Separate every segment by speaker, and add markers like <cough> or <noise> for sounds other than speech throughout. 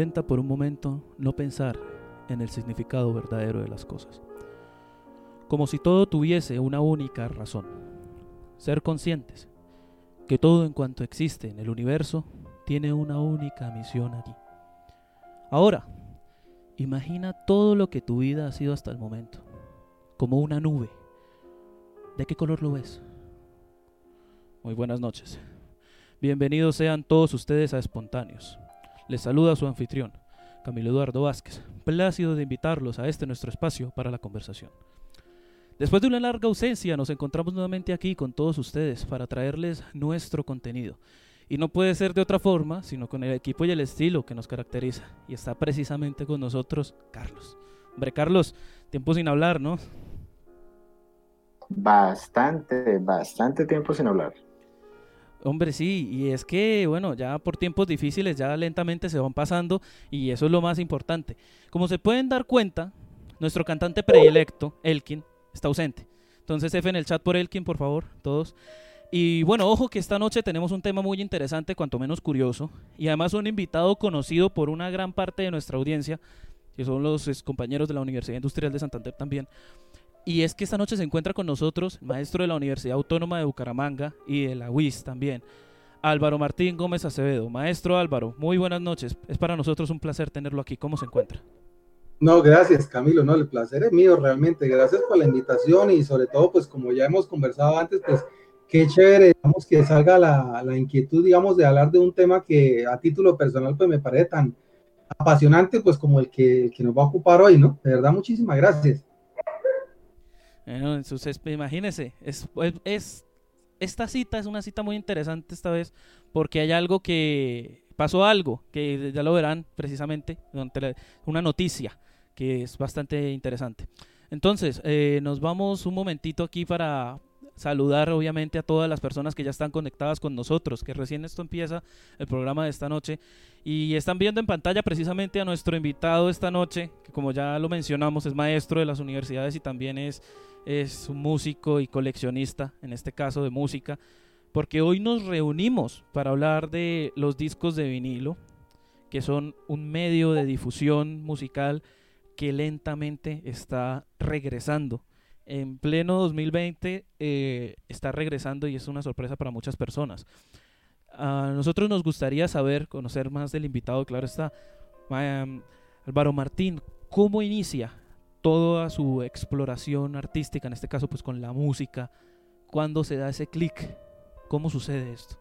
Speaker 1: Intenta por un momento no pensar en el significado verdadero de las cosas. Como si todo tuviese una única razón. Ser conscientes que todo en cuanto existe en el universo tiene una única misión allí. Ahora, imagina todo lo que tu vida ha sido hasta el momento, como una nube. ¿De qué color lo ves? Muy buenas noches. Bienvenidos sean todos ustedes a Espontáneos. Les saluda su anfitrión, Camilo Eduardo Vázquez, plácido de invitarlos a este nuestro espacio para la conversación. Después de una larga ausencia, nos encontramos nuevamente aquí con todos ustedes para traerles nuestro contenido. Y no puede ser de otra forma, sino con el equipo y el estilo que nos caracteriza. Y está precisamente con nosotros Carlos. Hombre, Carlos, tiempo sin hablar, ¿no?
Speaker 2: Bastante, bastante tiempo sin hablar.
Speaker 1: Hombre, sí, y es que, bueno, ya por tiempos difíciles, ya lentamente se van pasando y eso es lo más importante. Como se pueden dar cuenta, nuestro cantante predilecto, Elkin, está ausente. Entonces, F en el chat por Elkin, por favor, todos. Y bueno, ojo que esta noche tenemos un tema muy interesante, cuanto menos curioso, y además un invitado conocido por una gran parte de nuestra audiencia, que son los compañeros de la Universidad Industrial de Santander también. Y es que esta noche se encuentra con nosotros, maestro de la Universidad Autónoma de Bucaramanga y de la UIS también, Álvaro Martín Gómez Acevedo. Maestro Álvaro, muy buenas noches. Es para nosotros un placer tenerlo aquí. ¿Cómo se encuentra?
Speaker 3: No, gracias Camilo, no, el placer es mío realmente. Gracias por la invitación y sobre todo, pues como ya hemos conversado antes, pues qué chévere, digamos, que salga la, la inquietud, digamos, de hablar de un tema que a título personal, pues me parece tan apasionante, pues como el que, que nos va a ocupar hoy, ¿no? De verdad, muchísimas gracias.
Speaker 1: Bueno, imagínense, es, es, esta cita es una cita muy interesante esta vez porque hay algo que pasó algo que ya lo verán precisamente, una noticia que es bastante interesante. Entonces, eh, nos vamos un momentito aquí para saludar obviamente a todas las personas que ya están conectadas con nosotros, que recién esto empieza el programa de esta noche y están viendo en pantalla precisamente a nuestro invitado esta noche, que como ya lo mencionamos es maestro de las universidades y también es es un músico y coleccionista, en este caso de música, porque hoy nos reunimos para hablar de los discos de vinilo, que son un medio de difusión musical que lentamente está regresando. En pleno 2020 eh, está regresando y es una sorpresa para muchas personas. A nosotros nos gustaría saber, conocer más del invitado, claro está, Álvaro Martín, ¿cómo inicia toda su exploración artística, en este caso pues con la música, cuando se da ese clic, ¿cómo sucede esto?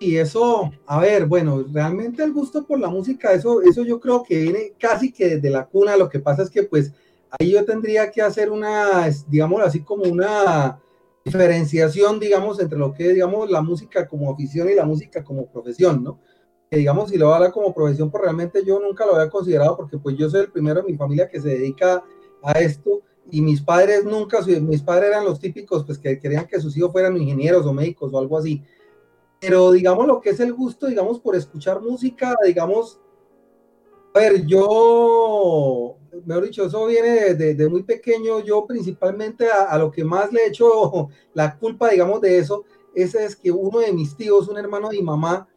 Speaker 3: Y eso, a ver, bueno, realmente el gusto por la música, eso, eso yo creo que viene casi que desde la cuna, lo que pasa es que pues ahí yo tendría que hacer una, digamos así como una diferenciación, digamos, entre lo que es, digamos, la música como afición y la música como profesión, ¿no? Digamos, si lo va a dar como profesión, pues realmente yo nunca lo había considerado porque pues yo soy el primero en mi familia que se dedica a esto y mis padres nunca, mis padres eran los típicos pues que querían que sus hijos fueran ingenieros o médicos o algo así. Pero digamos lo que es el gusto, digamos, por escuchar música, digamos, a ver, yo, mejor dicho, eso viene de, muy pequeño, yo principalmente a, a, lo que más le he hecho <laughs> la culpa, digamos, de eso, ese es que uno de mis tíos, un hermano de mi mamá,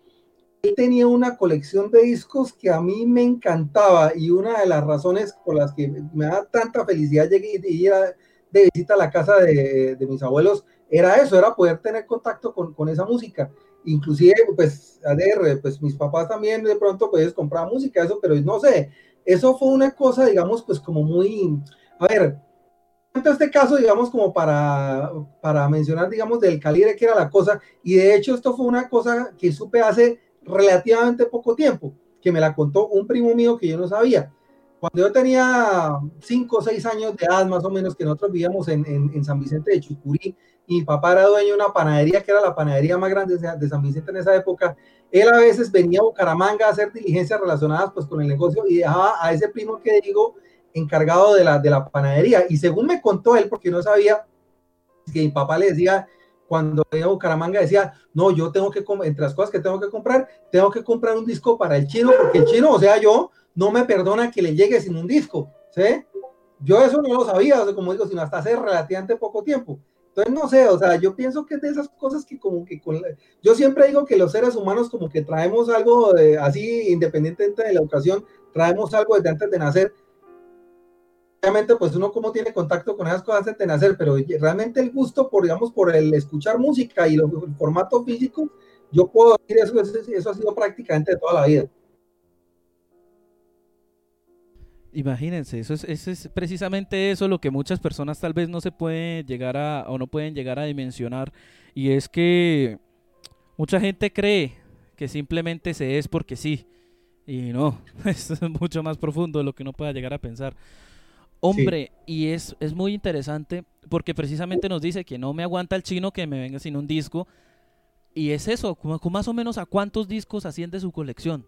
Speaker 3: tenía una colección de discos que a mí me encantaba y una de las razones por las que me da tanta felicidad llegué y ir de visita a la casa de, de, mis abuelos era eso, era poder tener contacto con, con esa música. Inclusive, pues, ADR, pues mis papás también de pronto pues compraban música, eso, pero no sé, eso fue una cosa, digamos, pues como muy, a ver, este caso, digamos, como para, para mencionar, digamos, del calibre que era la cosa, y de hecho esto fue una cosa que supe hace relativamente poco tiempo, que me la contó un primo mío que yo no sabía. Cuando yo tenía 5 o 6 años de edad, más o menos, que nosotros vivíamos en, en, San Vicente de Chucurí, y mi papá era dueño de una panadería que era la panadería más grande de San Vicente en esa época. Él a veces venía a Bucaramanga a hacer diligencias relacionadas pues con el negocio y dejaba a ese primo que digo encargado de la, de la panadería. Y según me contó él, porque no sabía, que mi papá le decía, cuando a Bucaramanga decía, no, yo tengo que, entre las cosas que tengo que comprar, tengo que comprar un disco para el chino, porque el chino, o sea, yo, no me perdona que le llegue sin un disco, ¿sí? Yo eso no lo sabía, o sea, como digo, sino hasta hace relativamente poco tiempo. Entonces, no sé, o sea, yo pienso que es de esas cosas que como que con yo siempre digo que los seres humanos como que traemos algo así, independientemente de la educación, traemos algo desde antes de nacer. Obviamente, pues uno como tiene contacto con esas cosas antes de nacer, pero realmente el gusto por, digamos, por el escuchar música y el formato físico, yo puedo decir eso, eso, eso ha sido prácticamente toda la vida.
Speaker 1: Imagínense, eso es, es, precisamente eso lo que muchas personas tal vez no se pueden llegar a o no pueden llegar a dimensionar y es que mucha gente cree que simplemente se es porque sí y no, <laughs> es mucho más profundo de lo que uno pueda llegar a pensar. Hombre, y es, es muy interesante porque precisamente nos dice que no me aguanta el chino que me venga sin un disco y es eso, como, más o menos a cuántos discos asciende su colección.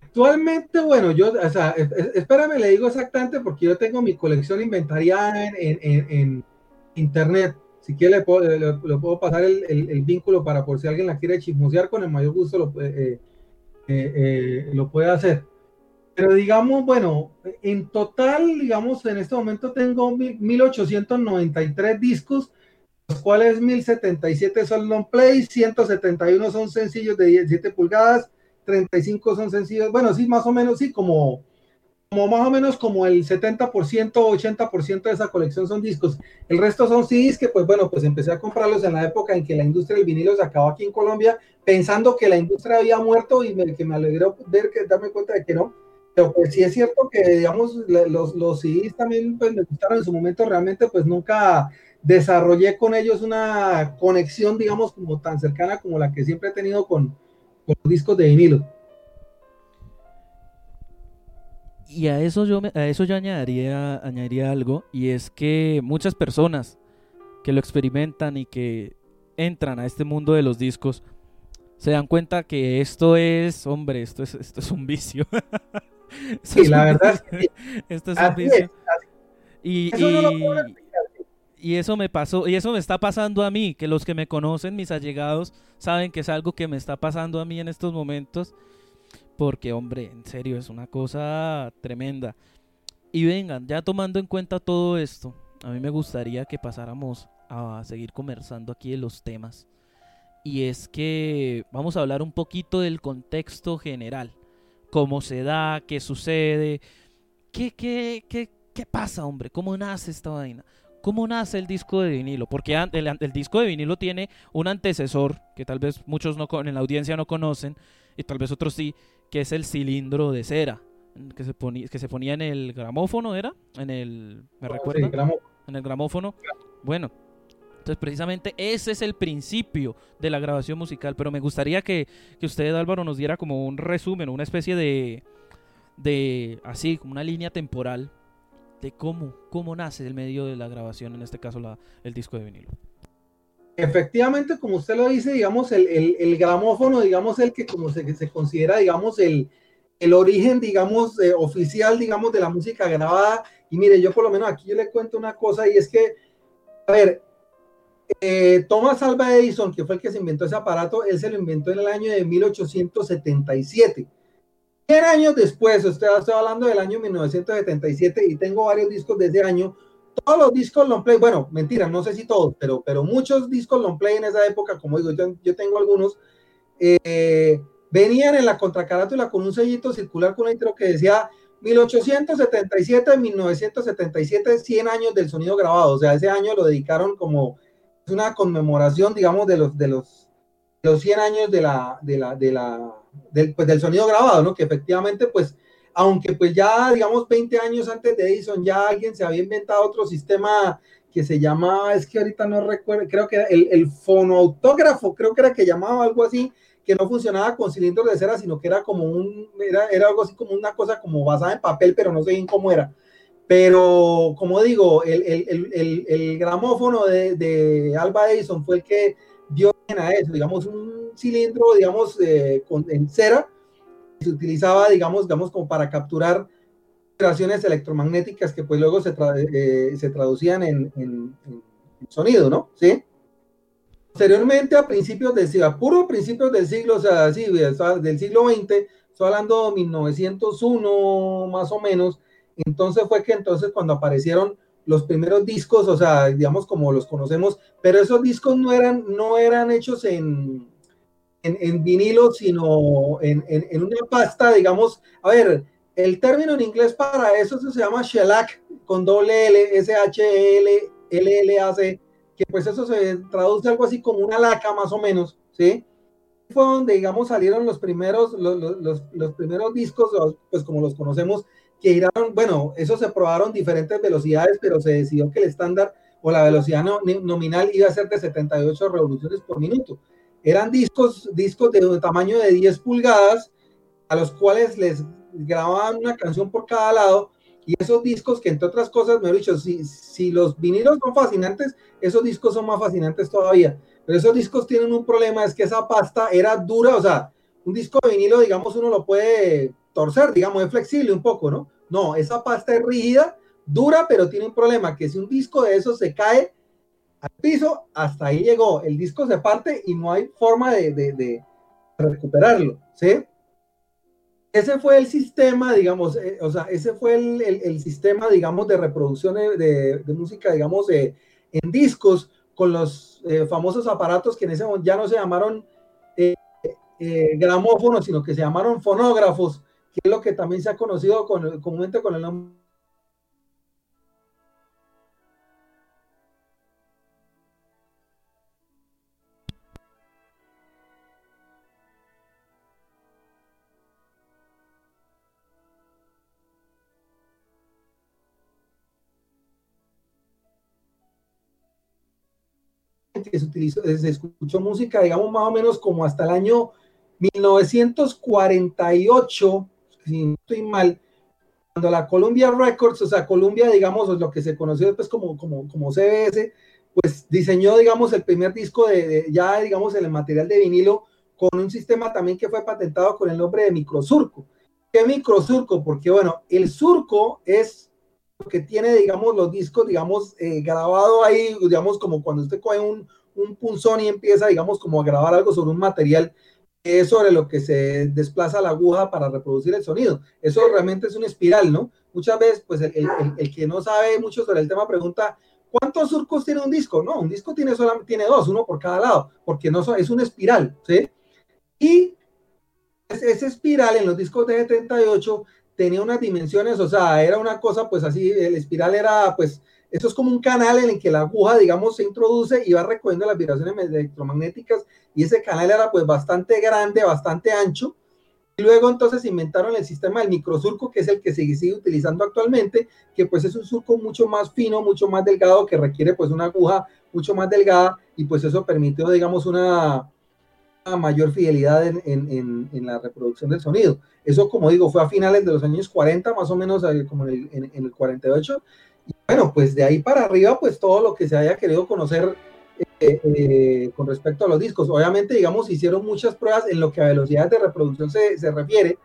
Speaker 3: Actualmente, bueno, yo, o sea, espérame, le digo exactamente porque yo tengo mi colección inventariada en, internet. Si quiere, le puedo, pasar el, vínculo para por si alguien la quiere chismosear, con el mayor gusto lo, eh, eh, eh, lo puede hacer. Pero digamos, bueno, en total, digamos, en este momento tengo 1893 discos, los cuales 1077 son long play, 171 son sencillos de 17 pulgadas, 35 son sencillos, bueno, sí, más o menos, sí, como, como más o menos como el 70%, 80% de esa colección son discos. El resto son CDs que, pues bueno, pues empecé a comprarlos en la época en que la industria del vinilo se acabó aquí en Colombia, pensando que la industria había muerto y me, que me alegró ver que darme cuenta de que no. Pero pues sí es cierto que, digamos, los, los CDs también pues, me gustaron en su momento, realmente pues nunca desarrollé con ellos una conexión, digamos, como tan cercana como la que siempre he tenido con, los discos de vinilo.
Speaker 1: Y a eso yo, a eso yo añadiría, añadiría algo, y es que muchas personas que lo experimentan y que entran a este mundo de los discos se dan cuenta que esto es, hombre, esto es, esto es un vicio. <laughs> <laughs>
Speaker 3: sí, la verdad.
Speaker 1: esto es un vicio. y, y eso me pasó, y eso me está pasando a mí, que los que me conocen, mis allegados, saben que es algo que me está pasando a mí en estos momentos, porque hombre, en serio, es una cosa tremenda. Y vengan, ya tomando en cuenta todo esto, a mí me gustaría que pasáramos a seguir conversando aquí de los temas. Y es que vamos a hablar un poquito del contexto general, cómo se da, qué sucede, qué, qué, qué, qué pasa, hombre, cómo nace esta vaina. ¿Cómo nace el disco de vinilo? Porque el, disco de vinilo tiene un antecesor que tal vez muchos no, en la audiencia no conocen y tal vez otros sí, que es el cilindro de cera que se ponía, que se ponía en el gramófono, ¿era? En el, ¿me recuerda? en el gramófono. Bueno, entonces precisamente ese es el principio de la grabación musical, pero me gustaría que, que usted, Álvaro, nos diera como un resumen, una especie de, de, así, como una línea temporal de cómo, cómo nace el medio de la grabación, en este caso la, el disco de vinilo.
Speaker 3: Efectivamente, como usted lo dice, digamos, el, el, gramófono, digamos, el que como se, se considera, digamos, el, el origen, digamos, eh, oficial, digamos, de la música grabada. Y mire, yo por lo menos aquí yo le cuento una cosa y es que, a ver, eh, Thomas Alva Edison, que fue el que se inventó ese aparato, él se lo inventó en el año de 1877 años después, estoy, estoy hablando del año 1977 y tengo varios discos de ese año. Todos los discos long play, bueno, mentira, no sé si todos, pero, pero muchos discos long play en esa época, como digo, yo, yo tengo algunos, eh, venían en la contracarátula con un sellito circular con un intro que decía 1877-1977, 100 años del sonido grabado. O sea, ese año lo dedicaron como una conmemoración, digamos, de los, de los, de los 100 años de la, de la, de la, del, pues, del sonido grabado, ¿no? Que efectivamente, pues, aunque pues ya, digamos, 20 años antes de Edison, ya alguien se había inventado otro sistema que se llamaba, es que ahorita no recuerdo, creo que era el, el fonoautógrafo, creo que era que llamaba algo así, que no funcionaba con cilindros de cera, sino que era como un, era, era algo así como una cosa como basada en papel, pero no sé bien cómo era. Pero, como digo, el, el, el, el gramófono de, de, Alba Edison fue el que dio a eso, digamos, un cilindro, digamos, eh, con, en cera, se utilizaba, digamos, digamos, como para capturar vibraciones electromagnéticas que pues luego se, eh, se traducían en, en, sonido, ¿no? ¿Sí? Posteriormente, a principios del siglo, a puro principios del siglo, o sea, sí, del siglo XX, estoy hablando de 1901 más o menos, entonces fue que entonces cuando aparecieron los primeros discos, o sea, digamos como los conocemos, pero esos discos no eran, no eran hechos en, en, vinilo, sino en, en, una pasta, digamos, a ver, el término en inglés para eso se llama shellac, con doble L, S-H-L, L-L-A-C, que pues eso se traduce algo así como una laca más o menos, ¿sí? Fue donde, digamos, salieron los primeros, los, los, los primeros discos, pues como los conocemos, que giraron, bueno, eso se probaron diferentes velocidades, pero se decidió que el estándar o la velocidad nominal iba a ser de 78 revoluciones por minuto. Eran discos, discos de tamaño de 10 pulgadas, a los cuales les grababan una canción por cada lado, y esos discos que entre otras cosas, me he dicho, si, si los vinilos son fascinantes, esos discos son más fascinantes todavía. Pero esos discos tienen un problema, es que esa pasta era dura, o sea, un disco de vinilo, digamos, uno lo puede torcer, digamos, es flexible un poco, ¿no? No, esa pasta es rígida, dura, pero tiene un problema, que si un disco de esos se cae al piso, hasta ahí llegó, el disco se parte y no hay forma de, recuperarlo, ¿sí? Ese fue el sistema, digamos, eh, o sea, ese fue el, sistema, digamos, de reproducción de, música, digamos, en discos con los eh, famosos aparatos que en ese momento ya no se llamaron eh, gramófonos, sino que se llamaron fonógrafos, que es lo que también se ha conocido con, comúnmente con el nombre se utilizó, se escuchó música, digamos, más o menos como hasta el año 1948, si no estoy mal, cuando la Columbia Records, o sea, Columbia, digamos, lo que se conoció después como, como, como CBS, pues diseñó, digamos, el primer disco de, ya, digamos, el material de vinilo con un sistema también que fue patentado con el nombre de microsurco. ¿Qué microsurco? Porque, bueno, el surco es lo que tiene, digamos, los discos, digamos, eh, grabado ahí, digamos, como cuando usted coge un, un punzón y empieza, digamos, como a grabar algo sobre un material es sobre lo que se desplaza la aguja para reproducir el sonido. Eso realmente es una espiral, ¿no? Muchas veces, pues el, el, que no sabe mucho sobre el tema pregunta, ¿cuántos surcos tiene un disco? No, un disco tiene solamente tiene dos, uno por cada lado, porque no es una espiral, ¿sí? Y esa espiral en los discos de 78 tenía unas dimensiones, o sea, era una cosa, pues así, el espiral era, pues, eso es como un canal en el que la aguja, digamos, se introduce y va recogiendo las vibraciones electromagnéticas y ese canal era pues bastante grande, bastante ancho. Y luego entonces inventaron el sistema del microsurco, que es el que se sigue utilizando actualmente, que pues es un surco mucho más fino, mucho más delgado, que requiere pues una aguja mucho más delgada y pues eso permitió, digamos, una, mayor fidelidad en, la reproducción del sonido. Eso, como digo, fue a finales de los años 40, más o menos como en el 48, bueno, pues de ahí para arriba, pues todo lo que se haya querido conocer eh, eh, con respecto a los discos. Obviamente, digamos, hicieron muchas pruebas en lo que a velocidades de reproducción se, se refiere,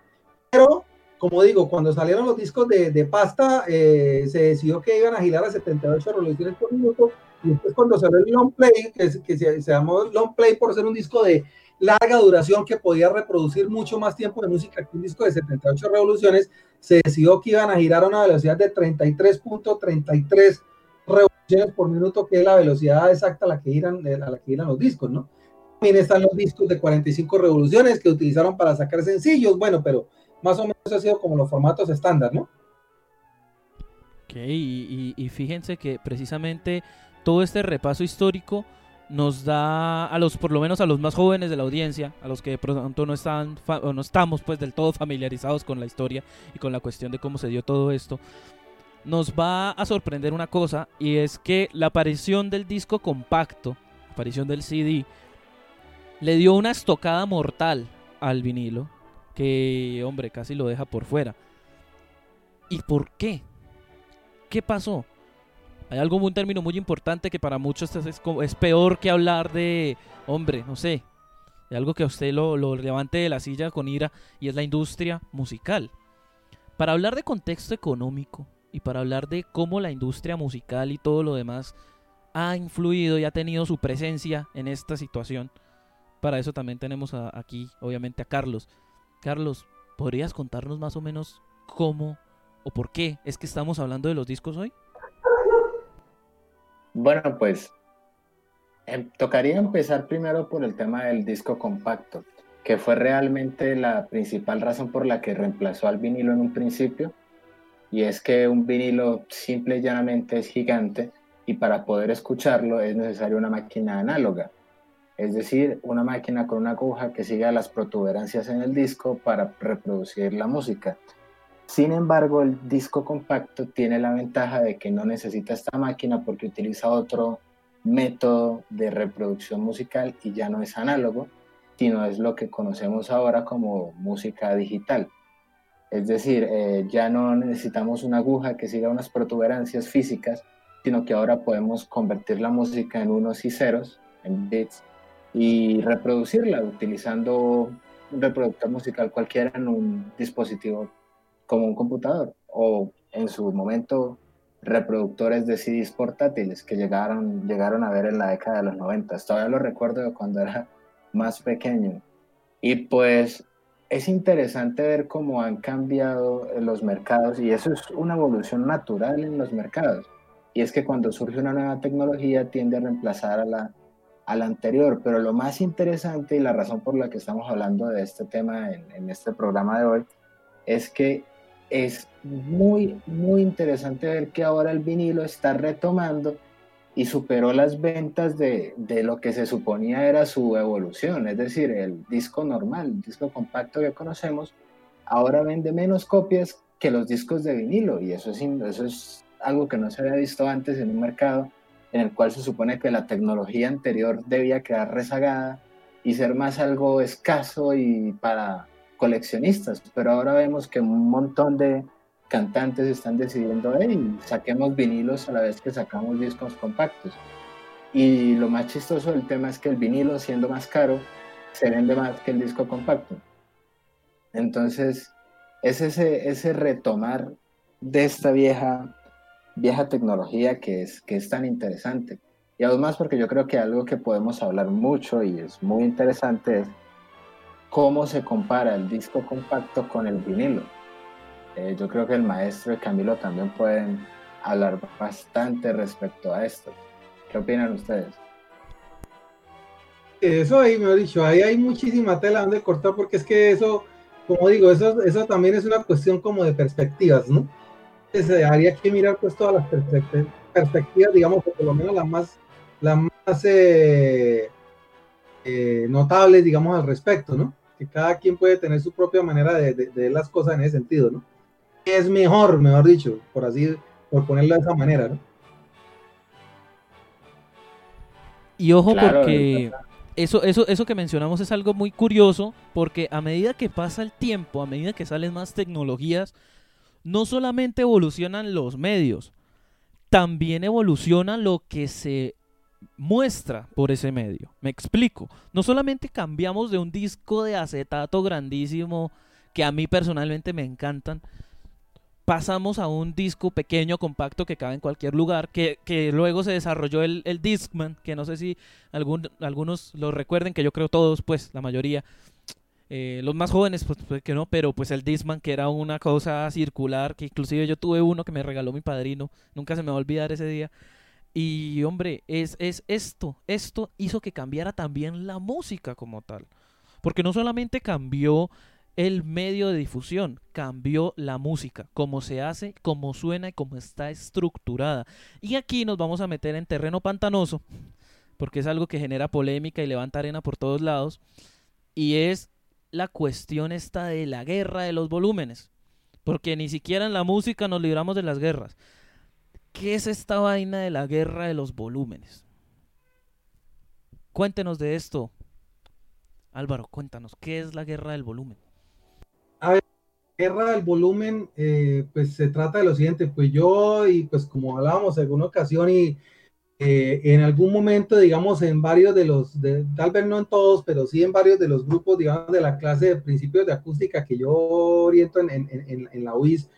Speaker 3: pero como digo, cuando salieron los discos de, de pasta, eh, se decidió que iban a girar a 78 revoluciones por minuto, y después cuando salió el long play, que, se, se llamó long play por ser un disco de larga duración que podía reproducir mucho más tiempo de música que un disco de 78 revoluciones, se decidió que iban a girar a una velocidad de 33.33 revoluciones por minuto, que es la velocidad exacta a la que giran, a la que giran los discos, ¿no? También están los discos de 45 revoluciones que utilizaron para sacar sencillos, bueno, pero más o menos ha sido como los formatos estándar, ¿no?
Speaker 1: Ok, y fíjense que precisamente todo este repaso histórico nos da a los por lo menos a los más jóvenes de la audiencia, a los que de pronto no están o no estamos pues del todo familiarizados con la historia y con la cuestión de cómo se dio todo esto, nos va a sorprender una cosa y es que la aparición del disco compacto, aparición del CD le dio una estocada mortal al vinilo que hombre casi lo deja por fuera. ¿Y por qué? ¿Qué pasó? Hay algo, un término muy importante que para muchos es, es, peor que hablar de, hombre, no sé, de algo que a usted lo, lo levante de la silla con ira y es la industria musical. Para hablar de contexto económico y para hablar de cómo la industria musical y todo lo demás ha influido y ha tenido su presencia en esta situación, para eso también tenemos aquí, obviamente, a Carlos. Carlos, ¿podrías contarnos más o menos cómo o por qué es que estamos hablando de los discos hoy?
Speaker 2: Bueno, pues em, tocaría empezar primero por el tema del disco compacto, que fue realmente la principal razón por la que reemplazó al vinilo en un principio, y es que un vinilo simple y llanamente es gigante y para poder escucharlo es necesaria una máquina análoga, es decir, una máquina con una aguja que siga las protuberancias en el disco para reproducir la música. Sin embargo, el disco compacto tiene la ventaja de que no necesita esta máquina porque utiliza otro método de reproducción musical y ya no es análogo, sino es lo que conocemos ahora como música digital. Es decir, eh, ya no necesitamos una aguja que siga unas protuberancias físicas, sino que ahora podemos convertir la música en unos y ceros, en bits, y reproducirla utilizando un reproductor musical cualquiera en un dispositivo como un computador o en su momento reproductores de CDs portátiles que llegaron, llegaron a ver en la década de los 90. Todavía lo recuerdo de cuando era más pequeño. Y pues es interesante ver cómo han cambiado los mercados y eso es una evolución natural en los mercados y es que cuando surge una nueva tecnología tiende a reemplazar a la, a la anterior, pero lo más interesante y la razón por la que estamos hablando de este tema en, en este programa de hoy es que es muy, muy interesante ver que ahora el vinilo está retomando y superó las ventas de, de, lo que se suponía era su evolución, es decir, el disco normal, el disco compacto que conocemos, ahora vende menos copias que los discos de vinilo y eso es, eso es algo que no se había visto antes en un mercado en el cual se supone que la tecnología anterior debía quedar rezagada y ser más algo escaso y para coleccionistas, pero ahora vemos que un montón de cantantes están decidiendo, hey, saquemos vinilos a la vez que sacamos discos compactos. Y lo más chistoso del tema es que el vinilo, siendo más caro, se vende más que el disco compacto. Entonces, es ese, ese retomar de esta vieja vieja tecnología que es, que es tan interesante. Y además porque yo creo que algo que podemos hablar mucho y es muy interesante es cómo se compara el disco compacto con el vinilo. Eh, yo creo que el maestro y Camilo también pueden hablar bastante respecto a esto. ¿Qué opinan ustedes?
Speaker 3: Eso ahí, me he dicho, ahí hay muchísima tela donde cortar porque es que eso, como digo, eso, eso también es una cuestión como de perspectivas, ¿no? se haría que mirar pues todas las perspectivas, digamos, por lo menos las más, las más eh, eh, notables, digamos, al respecto, ¿no? Que cada quien puede tener su propia manera de, ver las cosas en ese sentido, ¿no? Es mejor, mejor dicho, por así, por ponerlo de esa manera, ¿no?
Speaker 1: Y ojo porque eso, eso, eso que mencionamos es algo muy curioso porque a medida que pasa el tiempo, a medida que salen más tecnologías, no solamente evolucionan los medios, también evoluciona lo que se muestra por ese medio. Me explico. No solamente cambiamos de un disco de acetato grandísimo que a mí personalmente me encantan, pasamos a un disco pequeño, compacto, que cabe en cualquier lugar, que, luego se desarrolló el, el, Discman, que no sé si algún, algunos lo recuerden, que yo creo todos, pues la mayoría, eh, los más jóvenes, pues, pues, que no, pero pues el Disman, que era una cosa circular, que inclusive yo tuve uno que me regaló mi padrino, nunca se me va a olvidar ese día. Y hombre, es, es esto, esto hizo que cambiara también la música como tal. Porque no solamente cambió el medio de difusión, cambió la música, cómo se hace, cómo suena y cómo está estructurada. Y aquí nos vamos a meter en terreno pantanoso, porque es algo que genera polémica y levanta arena por todos lados. Y es la cuestión esta de la guerra de los volúmenes. Porque ni siquiera en la música nos libramos de las guerras. ¿Qué es esta vaina de la guerra de los volúmenes? Cuéntenos de esto. Álvaro, cuéntanos, ¿qué es la guerra del volumen?
Speaker 3: A ver, guerra del volumen, eh, pues se trata de lo siguiente, pues yo, y pues como hablábamos en alguna ocasión, y eh, en algún momento, digamos, en varios de los, de, tal vez no en todos, pero sí en varios de los grupos, digamos, de la clase de principios de acústica que yo oriento en, en, en, la UIS,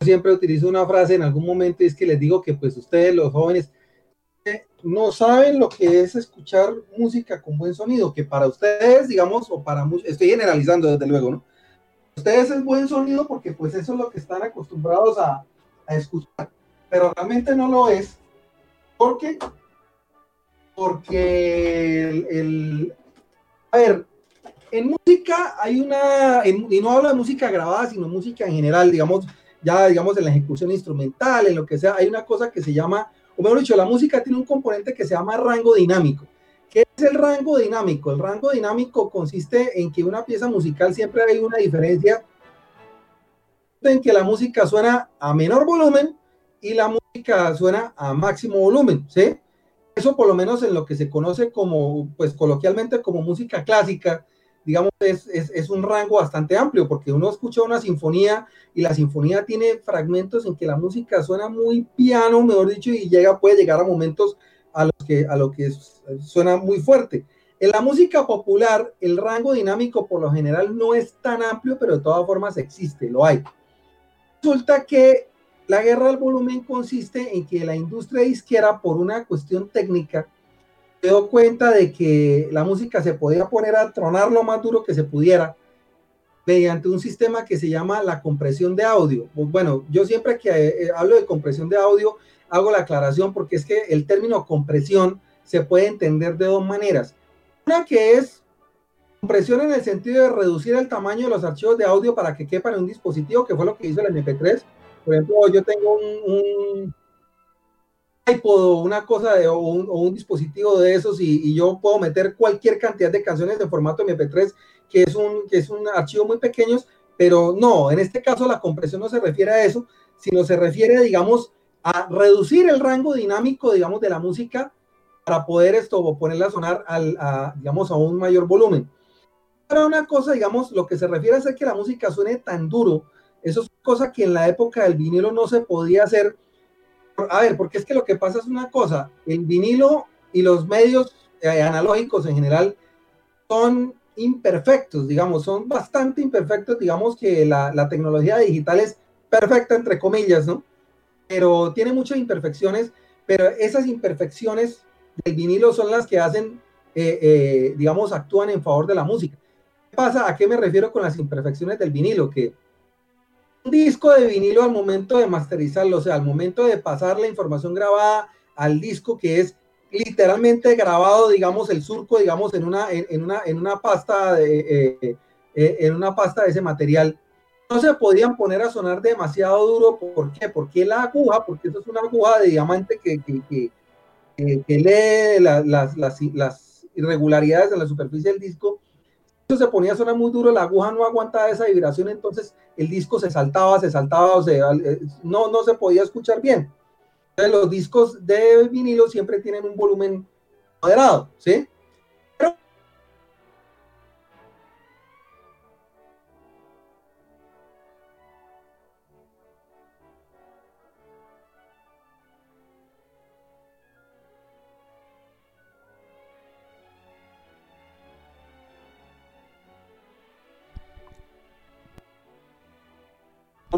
Speaker 3: siempre utilizo una frase en algún momento y es que les digo que pues ustedes, los jóvenes, no saben lo que es escuchar música con buen sonido, que para ustedes, digamos, o para muchos, estoy generalizando desde luego, ¿no? Ustedes es buen sonido porque pues eso es lo que están acostumbrados a, a escuchar, pero realmente no lo es ¿Por qué? Porque el, a ver, en música hay una, y no hablo de música grabada, sino música en general, digamos, ya digamos en la ejecución instrumental, en lo que sea, hay una cosa que se llama, o mejor dicho, la música tiene un componente que se llama rango dinámico. ¿Qué es el rango dinámico? El rango dinámico consiste en que una pieza musical siempre hay una diferencia en que la música suena a menor volumen y la música suena a máximo volumen, ¿sí? Eso por lo menos en lo que se conoce como, pues coloquialmente como música clásica, digamos, es, es, un rango bastante amplio, porque uno escucha una sinfonía y la sinfonía tiene fragmentos en que la música suena muy piano, mejor dicho, y llega, puede llegar a momentos a los que, a lo que suena muy fuerte. En la música popular, el rango dinámico por lo general no es tan amplio, pero de todas formas existe, lo hay. Resulta que la guerra del volumen consiste en que la industria disquera, por una cuestión técnica, dio cuenta de que la música se podía poner a tronar lo más duro que se pudiera mediante un sistema que se llama la compresión de audio. Bueno, yo siempre que eh, hablo de compresión de audio, hago la aclaración porque es que el término compresión se puede entender de dos maneras. Una que es compresión en el sentido de reducir el tamaño de los archivos de audio para que quepan en un dispositivo, que fue lo que hizo el MP3 por ejemplo, yo tengo un, iPod o una cosa de, o, un, dispositivo de esos y, yo puedo meter cualquier cantidad de canciones en formato MP3, que es un, que es un archivo muy pequeño, pero no, en este caso la compresión no se refiere a eso, sino se refiere, digamos, a reducir el rango dinámico, digamos, de la música para poder esto ponerla a sonar al, a, digamos, a un mayor volumen. Para una cosa, digamos, lo que se refiere a hacer que la música suene tan duro, eso es cosa que en la época del vinilo no se podía hacer. A ver, porque es que lo que pasa es una cosa, el vinilo y los medios eh, analógicos en general son imperfectos, digamos, son bastante imperfectos, digamos que la, la, tecnología digital es perfecta, entre comillas, ¿no? Pero tiene muchas imperfecciones, pero esas imperfecciones del vinilo son las que hacen, eh, eh, digamos, actúan en favor de la música. ¿Qué pasa? ¿A qué me refiero con las imperfecciones del vinilo? Que disco de vinilo al momento de masterizarlo, o sea, al momento de pasar la información grabada al disco que es literalmente grabado, digamos, el surco, digamos, en una, en, una, en una pasta de, eh, eh, en una pasta de ese material. No se podían poner a sonar demasiado duro. ¿Por qué? Porque la aguja, porque eso es una aguja de diamante que, que, que, que lee las, las, las irregularidades en la superficie del disco se ponía a sonar muy duro, la aguja no aguantaba esa vibración, entonces el disco se saltaba, se saltaba, o sea, eh, no, no se podía escuchar bien. Entonces, los discos de vinilo siempre tienen un volumen moderado, ¿sí?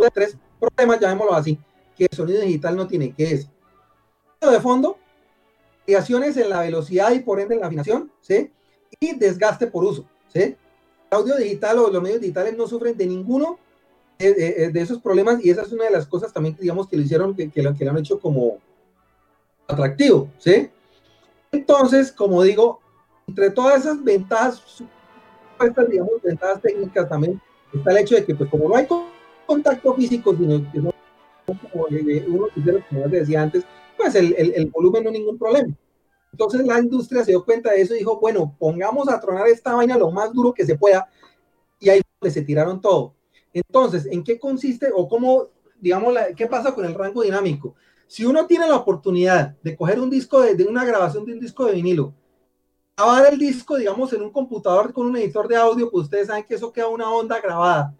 Speaker 3: De tres problemas, llamémoslo así, que el sonido digital no tiene, que es de fondo, variaciones en la velocidad y por ende en la afinación, ¿sí? Y desgaste por uso, ¿sí? El audio digital o los medios digitales no sufren de ninguno de, esos problemas y esa es una de las cosas también, digamos, que lo hicieron, que, que, lo, que lo han hecho como atractivo, ¿sí? Entonces, como digo, entre todas esas ventajas, digamos, ventajas técnicas también, está el hecho de que, pues, como no hay contacto físico, sino que como uno como decía antes, pues el, el, el, volumen no es ningún problema. Entonces la industria se dio cuenta de eso y dijo, bueno, pongamos a tronar esta vaina lo más duro que se pueda y ahí se tiraron todo. Entonces, ¿en qué consiste o cómo, digamos, la, qué pasa con el rango dinámico? Si uno tiene la oportunidad de coger un disco de, de una grabación de un disco de vinilo, grabar el disco, digamos, en un computador con un editor de audio, pues ustedes saben que eso queda una onda grabada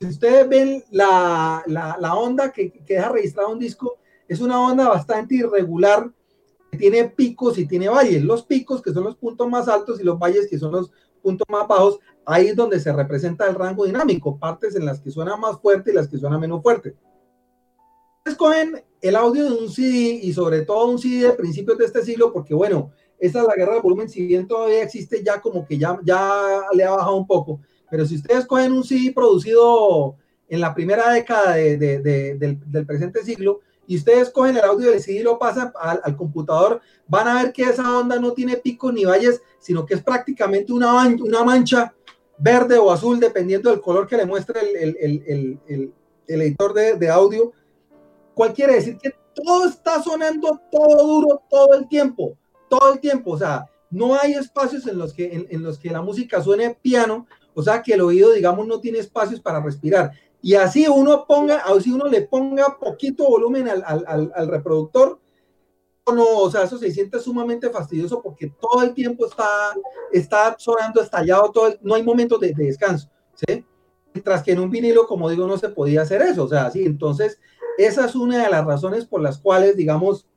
Speaker 3: si ustedes ven la, la, onda que, que, deja registrado un disco, es una onda bastante irregular, que tiene picos y tiene valles. Los picos, que son los puntos más altos, y los valles, que son los puntos más bajos, ahí es donde se representa el rango dinámico, partes en las que suena más fuerte y las que suena menos fuerte. Escogen el audio de un CD y sobre todo un CD de principios de este siglo, porque bueno, esa es la guerra de volumen, si bien todavía existe ya como que ya, ya le ha bajado un poco, pero si ustedes cogen un CD producido en la primera década del, presente siglo y ustedes cogen el audio del CD y lo pasan al, computador, van a ver que esa onda no tiene picos ni valles, sino que es prácticamente una, una mancha verde o azul, dependiendo del color que le muestre el, el editor de, de, audio. ¿Cuál quiere decir? Que todo está sonando todo duro todo el tiempo, todo el tiempo. O sea, no hay espacios en los que, en, los que la música suene piano, o sea, que el oído, digamos, no tiene espacios para respirar. Y así uno ponga, así uno le ponga poquito volumen al, al, al, reproductor, no, o sea, eso se siente sumamente fastidioso porque todo el tiempo está, está sonando estallado, todo no hay momentos de, de, descanso, ¿sí? Mientras que en un vinilo, como digo, no se podía hacer eso, o sea, sí, entonces esa es una de las razones por las cuales, digamos,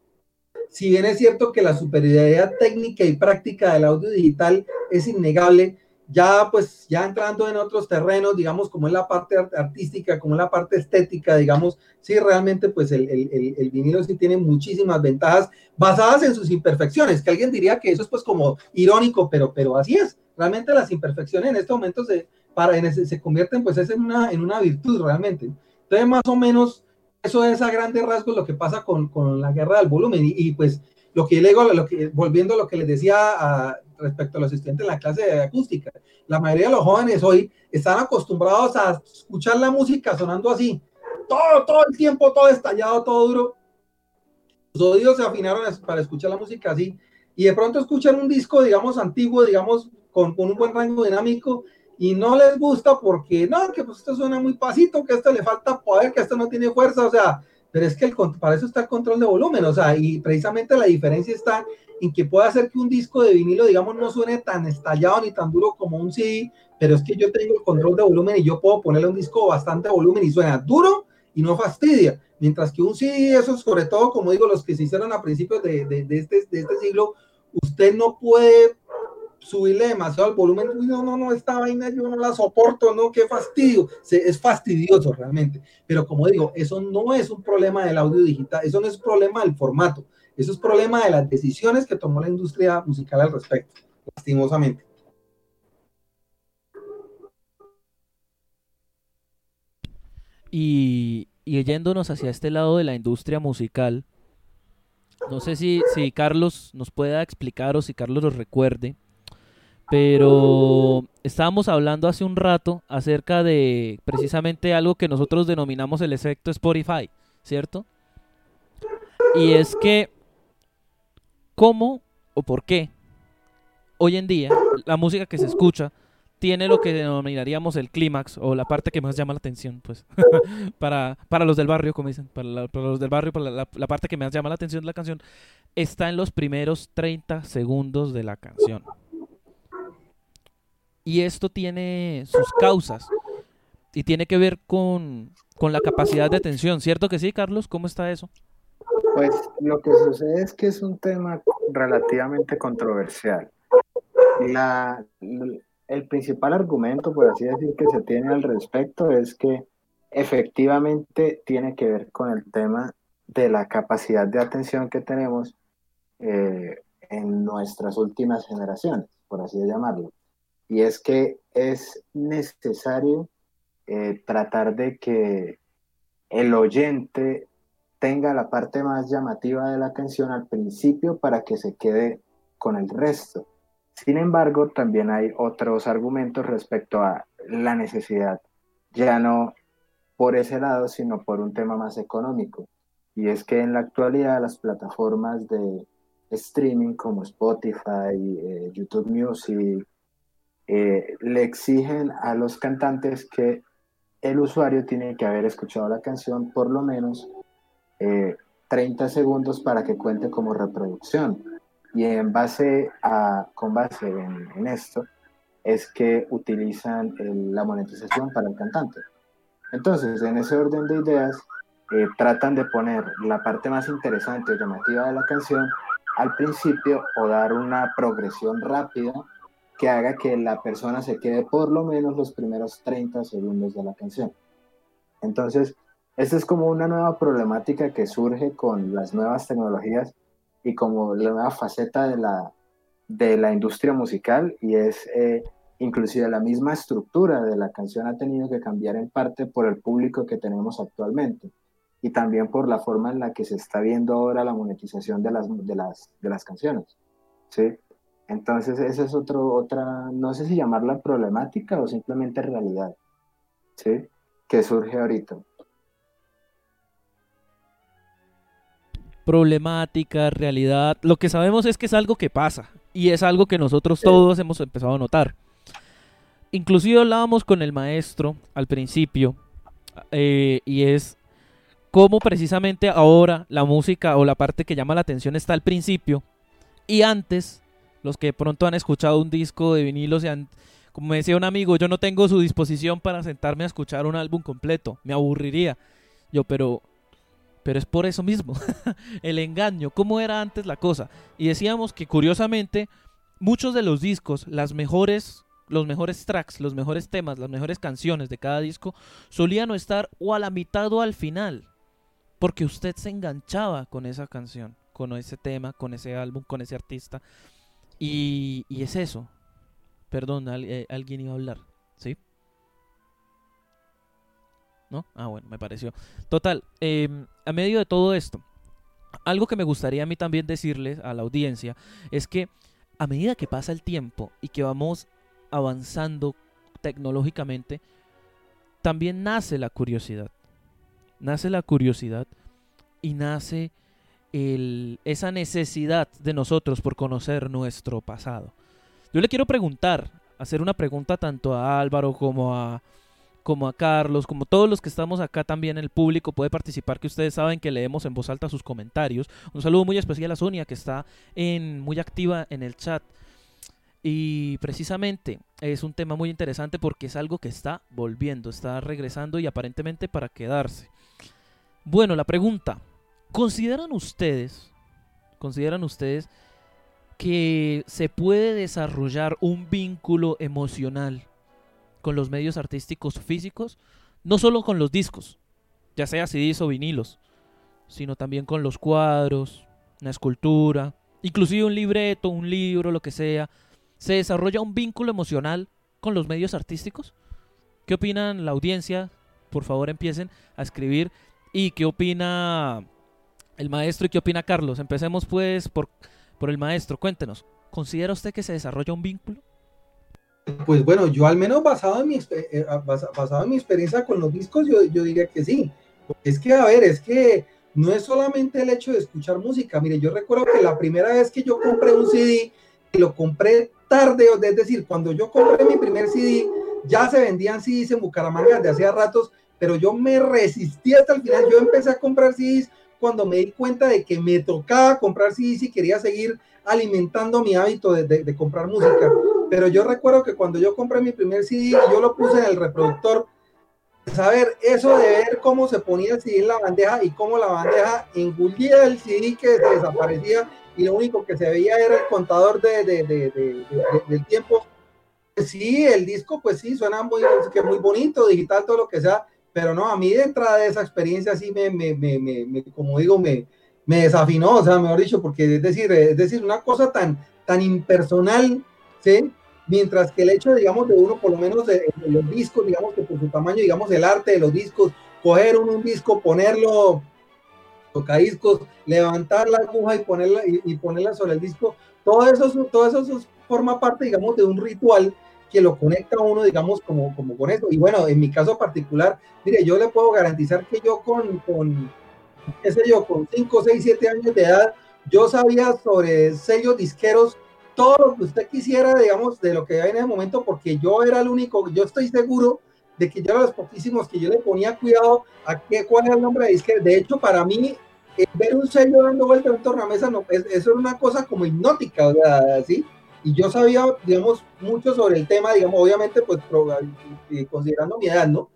Speaker 3: si bien es cierto que la superioridad técnica y práctica del audio digital es innegable, ya pues ya entrando en otros terrenos, digamos, como es la parte artística, como es la parte estética, digamos, sí, realmente pues el, el, el, vinilo sí tiene muchísimas ventajas basadas en sus imperfecciones, que alguien diría que eso es pues como irónico, pero, pero así es, realmente las imperfecciones en este momento se, para, en se convierten pues es en una, en una virtud realmente. Entonces más o menos eso es a grandes rasgos lo que pasa con, con la guerra del volumen. Y, pues lo que le lo que, volviendo a lo que les decía respecto a los estudiantes en la clase de acústica, la mayoría de los jóvenes hoy están acostumbrados a escuchar la música sonando así, todo, todo el tiempo, todo estallado, todo duro. Los oídos se afinaron para escuchar la música así. Y de pronto escuchan un disco, digamos, antiguo, digamos, con, con un buen rango dinámico y no les gusta porque no, que pues esto suena muy pasito, que esto le falta poder, que esto no tiene fuerza, o sea, pero es que el, para eso está el control de volumen, o sea, y precisamente la diferencia está en que puede hacer que un disco de vinilo, digamos, no suene tan estallado ni tan duro como un CD, pero es que yo tengo el control de volumen y yo puedo ponerle un disco bastante volumen y suena duro y no fastidia. Mientras que un CD, eso sobre todo, como digo, los que se hicieron a principios de, de, de, este, de este siglo, usted no puede subirle demasiado el volumen, no, no, no, esta vaina yo no la soporto, no, qué fastidio, es fastidioso realmente, pero como digo, eso no es un problema del audio digital, eso no es un problema del formato, eso es problema de las decisiones que tomó la industria musical al respecto, lastimosamente.
Speaker 1: Y, y yéndonos hacia este lado de la industria musical, no sé si, si Carlos nos pueda explicar o si Carlos lo recuerde, pero estábamos hablando hace un rato acerca de precisamente algo que nosotros denominamos el efecto Spotify, ¿cierto? Y es que, ¿cómo o por qué hoy en día la música que se escucha tiene lo que denominaríamos el clímax o la parte que más llama la atención, pues, <laughs> para, para los del barrio, como dicen, para, los del barrio, para la, la, parte que más llama la atención de la canción, está en los primeros 30 segundos de la canción. Y esto tiene sus causas y tiene que ver con, la capacidad de atención, ¿cierto que sí, Carlos? ¿Cómo está eso?
Speaker 2: Pues lo que sucede es que es un tema relativamente controversial. La, el principal argumento, por así decir, que se tiene al respecto es que efectivamente tiene que ver con el tema de la capacidad de atención que tenemos eh, en nuestras últimas generaciones, por así llamarlo y es que es necesario eh, tratar de que el oyente tenga la parte más llamativa de la canción al principio para que se quede con el resto. Sin embargo, también hay otros argumentos respecto a la necesidad, ya no por ese lado, sino por un tema más económico. Y es que en la actualidad las plataformas de streaming como Spotify, eh, YouTube Music, eh, le exigen a los cantantes que el usuario tiene que haber escuchado la canción por lo menos 30 eh, segundos para que cuente como reproducción. Y en base a, con base en, esto, es que utilizan la monetización para el cantante. Entonces, en ese orden de ideas, eh, tratan de poner la parte más interesante y llamativa de la canción al principio o dar una progresión rápida que haga que la persona se quede por lo menos los primeros 30 segundos de la canción. Entonces, esta es como una nueva problemática que surge con las nuevas tecnologías y como la nueva faceta de la, de la industria musical y es eh, inclusive la misma estructura de la canción ha tenido que cambiar en parte por el público que tenemos actualmente. y también por la forma en la que se está viendo ahora la monetización de las, de las, de las canciones. ¿sí? Entonces, esa es otro, otra, no sé si llamarla problemática o simplemente realidad, ¿sí? Que surge ahorita.
Speaker 1: Problemática, realidad. Lo que sabemos es que es algo que pasa y es algo que nosotros todos hemos empezado a notar. Inclusive hablábamos con el maestro al principio eh, y es cómo precisamente ahora la música o la parte que llama la atención está al principio y antes los que pronto han escuchado un disco de vinilo se han como me decía un amigo, yo no tengo su disposición para sentarme a escuchar un álbum completo, me aburriría. Yo, pero pero es por eso mismo, <laughs> el engaño, cómo era antes la cosa. Y decíamos que curiosamente muchos de los discos, las mejores los mejores tracks, los mejores temas, las mejores canciones de cada disco solían estar o a la mitad o al final, porque usted se enganchaba con esa canción, con ese tema, con ese álbum, con ese artista. Y, es eso. Perdón, eh, alguien iba a hablar, ¿sí? ¿No? Ah, bueno, me pareció. Total, em, a medio de todo esto, algo que me gustaría a mí también decirles a la audiencia es que a medida que pasa el tiempo y que vamos avanzando tecnológicamente, también nace la curiosidad. Nace la curiosidad y nace esa necesidad de nosotros por conocer nuestro pasado. Yo le quiero preguntar, hacer una pregunta tanto a Álvaro como a, como a Carlos, como todos los que estamos acá también, el público puede participar, que ustedes saben que leemos en voz alta sus comentarios. Un saludo muy especial a Sonia, que está muy activa en el chat. Y precisamente es un tema muy interesante porque es algo que está volviendo, está regresando y aparentemente para quedarse. Bueno, la pregunta, ¿Consideran ustedes, consideran ustedes que se puede desarrollar un vínculo emocional con los medios artísticos físicos? No solo con los discos, ya sea CDs o vinilos, sino también con los cuadros, una escultura, inclusive un libreto, un libro, lo que sea. ¿Se desarrolla un vínculo emocional con los medios artísticos? ¿Qué opinan la audiencia? Por favor empiecen a escribir. ¿Y qué opina el maestro y qué opina Carlos. Empecemos pues por, por el maestro. Cuéntenos, ¿considera usted que se desarrolla un vínculo?
Speaker 3: Pues bueno, yo al menos basado en mi, eh, basado en mi experiencia con los discos, yo, yo diría que sí. Es que, a ver, es que no es solamente el hecho de escuchar música. Mire, yo recuerdo que la primera vez que yo compré un CD, lo compré tarde, es decir, cuando yo compré mi primer CD, ya se vendían CDs en Bucaramanga de hacía ratos, pero yo me resistí hasta el final. Yo empecé a comprar CDs cuando me di cuenta de que me tocaba comprar CDs y quería seguir alimentando mi hábito de, comprar música. Pero yo recuerdo que cuando yo compré mi primer CD, yo lo puse en el reproductor, saber eso de ver cómo se ponía el CD en la bandeja y cómo la bandeja engulía el CD que desaparecía y lo único que se veía era el contador de, del tiempo. Sí, el disco, pues sí, suena muy, que muy bonito, digital, todo lo que sea, pero no, a mí de entrada de esa experiencia sí me, me, me, me como digo, me, me desafinó, o sea, mejor dicho, porque es decir, es decir, una cosa tan, tan impersonal, ¿sí? Mientras que el hecho, digamos, de uno, por lo menos de, los discos, digamos, que por su tamaño, digamos, el arte de los discos, coger un, disco, ponerlo, tocadiscos, levantar la aguja y ponerla, y, ponerla sobre el disco, todo eso, todo eso forma parte, digamos, de un ritual que lo conecta a uno, digamos, como, como con eso. Y bueno, en mi caso particular, mire, yo le puedo garantizar que yo con, con qué sé yo, con 5, 6, 7 años de edad, yo sabía sobre sellos disqueros, todo lo que usted quisiera, digamos, de lo que hay en ese momento, porque yo era el único, yo estoy seguro de que yo era los poquísimos que yo le ponía cuidado a qué, cuál era el nombre de disquero. De hecho, para mí, eh, ver un sello dando vuelta en tornamesa, no, eso era una cosa como hipnótica, o sea, ¿sí? Y yo sabía, digamos, mucho sobre el tema, digamos, obviamente, pues considerando mi edad, ¿no?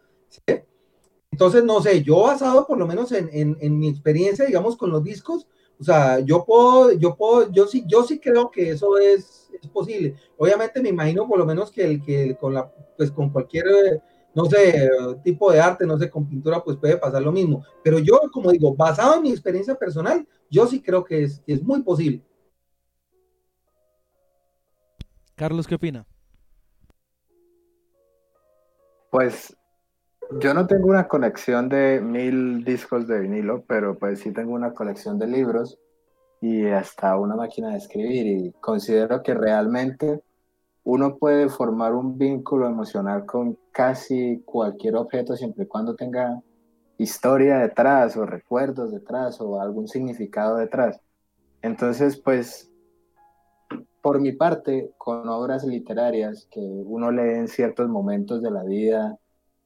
Speaker 3: Entonces, no sé, yo basado por lo menos en, en, mi experiencia, digamos, con los discos, o sea, yo puedo, yo puedo, yo sí, yo sí creo que eso es, es posible. Obviamente me imagino por lo menos que el que con la, pues con cualquier, no sé, tipo de arte, no sé, con pintura, pues puede pasar lo mismo. Pero yo, como digo, basado en mi experiencia personal, yo sí creo que es, que es muy posible.
Speaker 1: Carlos, ¿qué opina?
Speaker 2: Pues yo no tengo una colección de mil discos de vinilo, pero pues sí tengo una colección de libros y hasta una máquina de escribir y considero que realmente uno puede formar un vínculo emocional con casi cualquier objeto siempre y cuando tenga historia detrás o recuerdos detrás o algún significado detrás. Entonces, pues, por mi parte, con obras literarias que uno lee en ciertos momentos de la vida,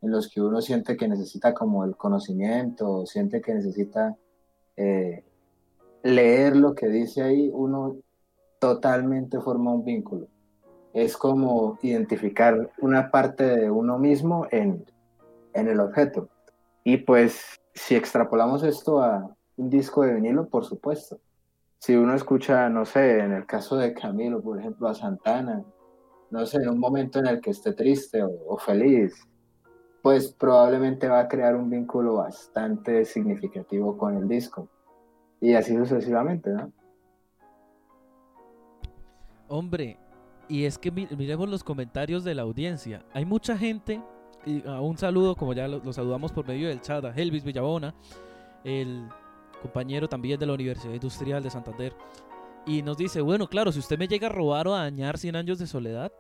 Speaker 2: en los que uno siente que necesita como el conocimiento, siente que necesita eh, leer lo que dice ahí, uno totalmente forma un vínculo. Es como identificar una parte de uno mismo en, en el objeto. Y pues si extrapolamos esto a un disco de vinilo, por supuesto. Si uno escucha, no sé, en el caso de Camilo, por ejemplo, a Santana, no sé, en un momento en el que esté triste o feliz, pues probablemente va a crear un vínculo bastante significativo con el disco. Y así sucesivamente, ¿no?
Speaker 1: Hombre, y es que miremos los comentarios de la audiencia. Hay mucha gente, y un saludo, como ya lo, saludamos por medio del chat, a Helvis Villabona, el compañero también de la Universidad Industrial de Santander. Y nos dice, bueno, claro, si usted me llega a robar o a dañar 100 años de soledad,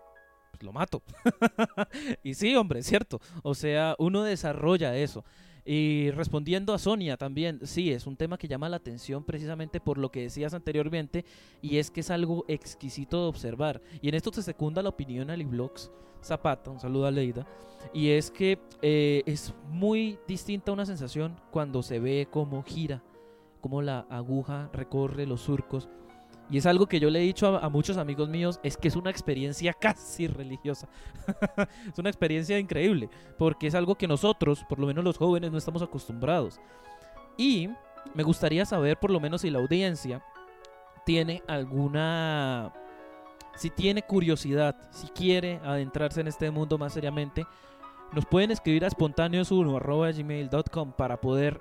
Speaker 1: pues lo mato. <laughs> y sí, hombre, es cierto. O sea, uno desarrolla eso. Y respondiendo a Sonia también, sí, es un tema que llama la atención precisamente por lo que decías anteriormente y es que es algo exquisito de observar. Y en esto se secunda la opinión Ali Blogs Zapata, un saludo a Leida, y es que eh, es muy distinta una sensación cuando se ve cómo gira, cómo la aguja recorre los surcos y es algo que yo le he dicho a, muchos amigos míos, es que es una experiencia <laughs> casi religiosa. <laughs> es una experiencia increíble, porque es algo que nosotros, por lo menos los jóvenes, no estamos acostumbrados. Y me gustaría saber, por lo menos, si la audiencia tiene alguna... Si tiene curiosidad, si quiere adentrarse en este mundo más seriamente, nos pueden escribir a espontáneos1.gmail.com para poder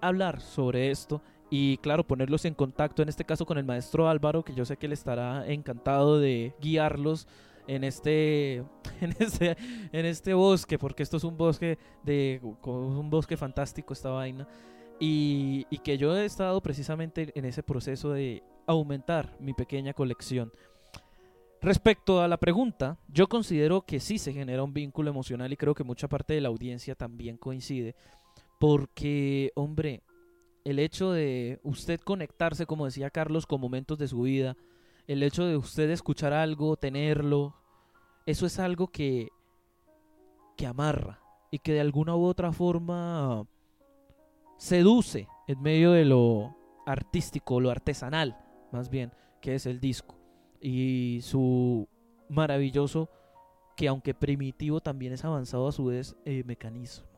Speaker 1: hablar sobre esto y claro, ponerlos en contacto en este caso con el maestro Álvaro, que yo sé que él estará encantado de guiarlos en este, <laughs> en este, en este bosque, porque esto es un bosque de un bosque fantástico esta vaina. Y, y que yo he estado precisamente en ese proceso de aumentar mi pequeña colección. Respecto a la pregunta, yo considero que sí se genera un vínculo emocional y creo que mucha parte de la audiencia también coincide. Porque, hombre, el hecho de usted conectarse, como decía Carlos, con momentos de su vida, el hecho de usted escuchar algo, tenerlo, eso es algo que, que amarra y que de alguna u otra forma seduce en medio de lo artístico, lo artesanal, más bien, que es el disco. Y su maravilloso, que aunque primitivo, también es avanzado a su vez, eh, mecanismo.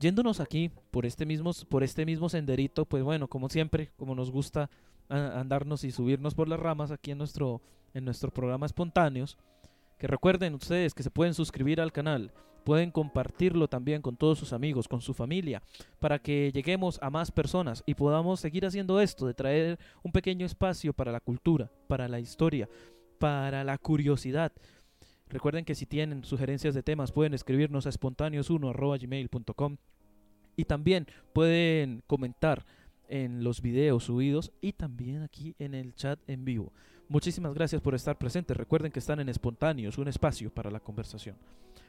Speaker 1: Yéndonos aquí por este mismo, por este mismo senderito, pues bueno, como siempre, como nos gusta andarnos y subirnos por las ramas aquí en nuestro, en nuestro programa Espontáneos, que recuerden ustedes que se pueden suscribir al canal, pueden compartirlo también con todos sus amigos, con su familia, para que lleguemos a más personas y podamos seguir haciendo esto, de traer un pequeño espacio para la cultura, para la historia, para la curiosidad. Recuerden que si tienen sugerencias de temas pueden escribirnos a espontáneos1.gmail.com y también pueden comentar en los videos subidos y también aquí en el chat en vivo. Muchísimas gracias por estar presentes. Recuerden que están en Espontáneos, un espacio para la conversación.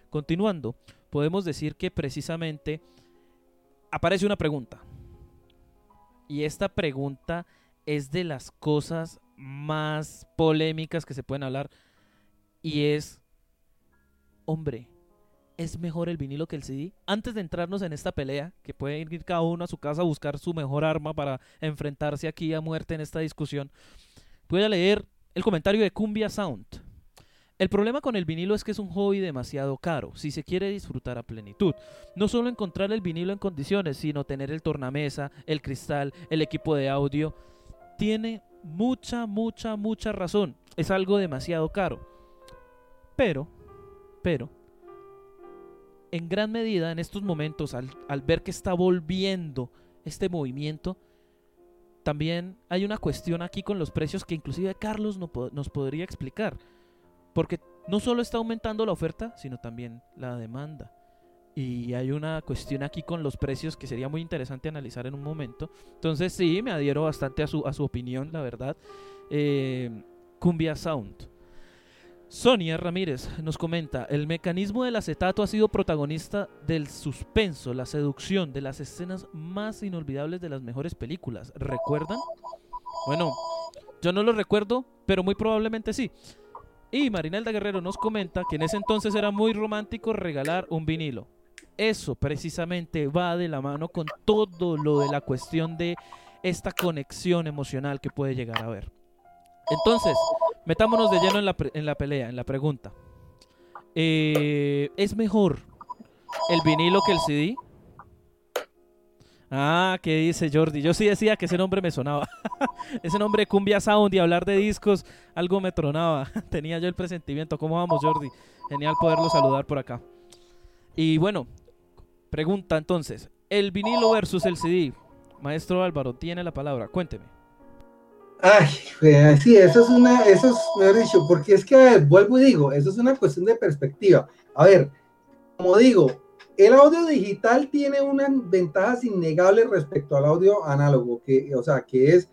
Speaker 1: Continuando, podemos decir que precisamente aparece una pregunta. Y esta pregunta es de las cosas más polémicas que se pueden hablar. Y es hombre, ¿es mejor el vinilo que el CD? Antes de entrarnos en esta pelea, que puede ir cada uno a su casa a buscar su mejor arma para enfrentarse aquí a muerte en esta discusión, voy a leer el comentario de Cumbia Sound. El problema con el vinilo es que es un hobby demasiado caro, si se quiere disfrutar a plenitud. No solo encontrar el vinilo en condiciones, sino tener el tornamesa, el cristal, el equipo de audio. Tiene mucha, mucha, mucha razón. Es algo demasiado caro. Pero pero, en gran medida, en estos momentos, al, ver que está volviendo este movimiento, también hay una cuestión aquí con los precios que inclusive Carlos nos podría explicar. Porque no solo está aumentando la oferta, sino también la demanda. y hay una cuestión aquí con los precios que sería muy interesante analizar en un momento. Entonces sí, me adhiero bastante a su, a su opinión, la verdad. Eh, Cumbia Sound. Sonia Ramírez nos comenta, el mecanismo del acetato ha sido protagonista del suspenso, la seducción, de las escenas más inolvidables de las mejores películas. ¿Recuerdan? Bueno, yo no lo recuerdo, pero muy probablemente sí. Y Marinelda Guerrero nos comenta que en ese entonces era muy romántico regalar un vinilo. Eso precisamente va de la mano con todo lo de la cuestión de esta conexión emocional que puede llegar a haber. Entonces, metámonos de lleno en la, en la pelea, en la pregunta. Eh, ¿Es mejor el vinilo que el CD? Ah, ¿qué dice Jordi? Yo sí decía que ese nombre me sonaba. <laughs> ese nombre Cumbia Sound y hablar de discos, algo me tronaba. <laughs> Tenía yo el presentimiento. ¿Cómo vamos, Jordi? Genial poderlo saludar por acá. Y bueno, pregunta entonces. El vinilo versus el CD. Maestro Álvaro, tiene la palabra. Cuénteme.
Speaker 3: Ay, sí, eso es una, eso es, mejor dicho, porque es que, vuelvo y digo, eso es una cuestión de perspectiva. A ver, como digo, el audio digital tiene unas ventajas innegables respecto al audio análogo, que, o sea, que es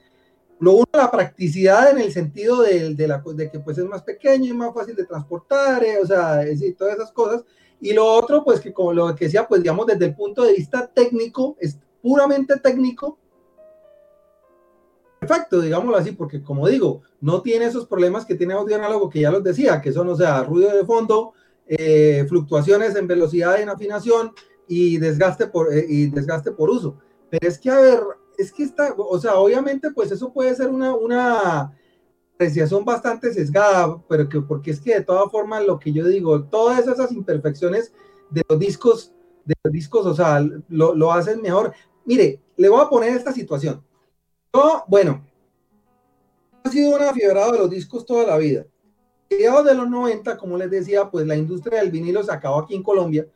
Speaker 3: lo uno, la practicidad en el sentido de, de, la, de que pues es más pequeño y más fácil de transportar, eh, o sea, es, y todas esas cosas. Y lo otro, pues que como lo que decía, pues digamos desde el punto de vista técnico, es puramente técnico, perfecto, digámoslo así, porque como digo, no tiene esos problemas que tiene audio análogo que ya los decía, que son, o sea, ruido de fondo, eh, fluctuaciones en velocidad en afinación y desgaste por, eh, y desgaste por uso. Pero es que, a ver, es que está, o sea, obviamente, pues eso puede ser una, una apreciación bastante sesgada, pero que, porque es que de todas formas, lo que yo digo, todas esas imperfecciones de los discos, de los discos, o sea, lo, lo hacen mejor. Mire, le voy a poner esta situación yo, bueno, he sido un afiebrado de los discos toda la vida. Mediados de los 90, como les decía, pues la industria del vinilo se acabó aquí en Colombia.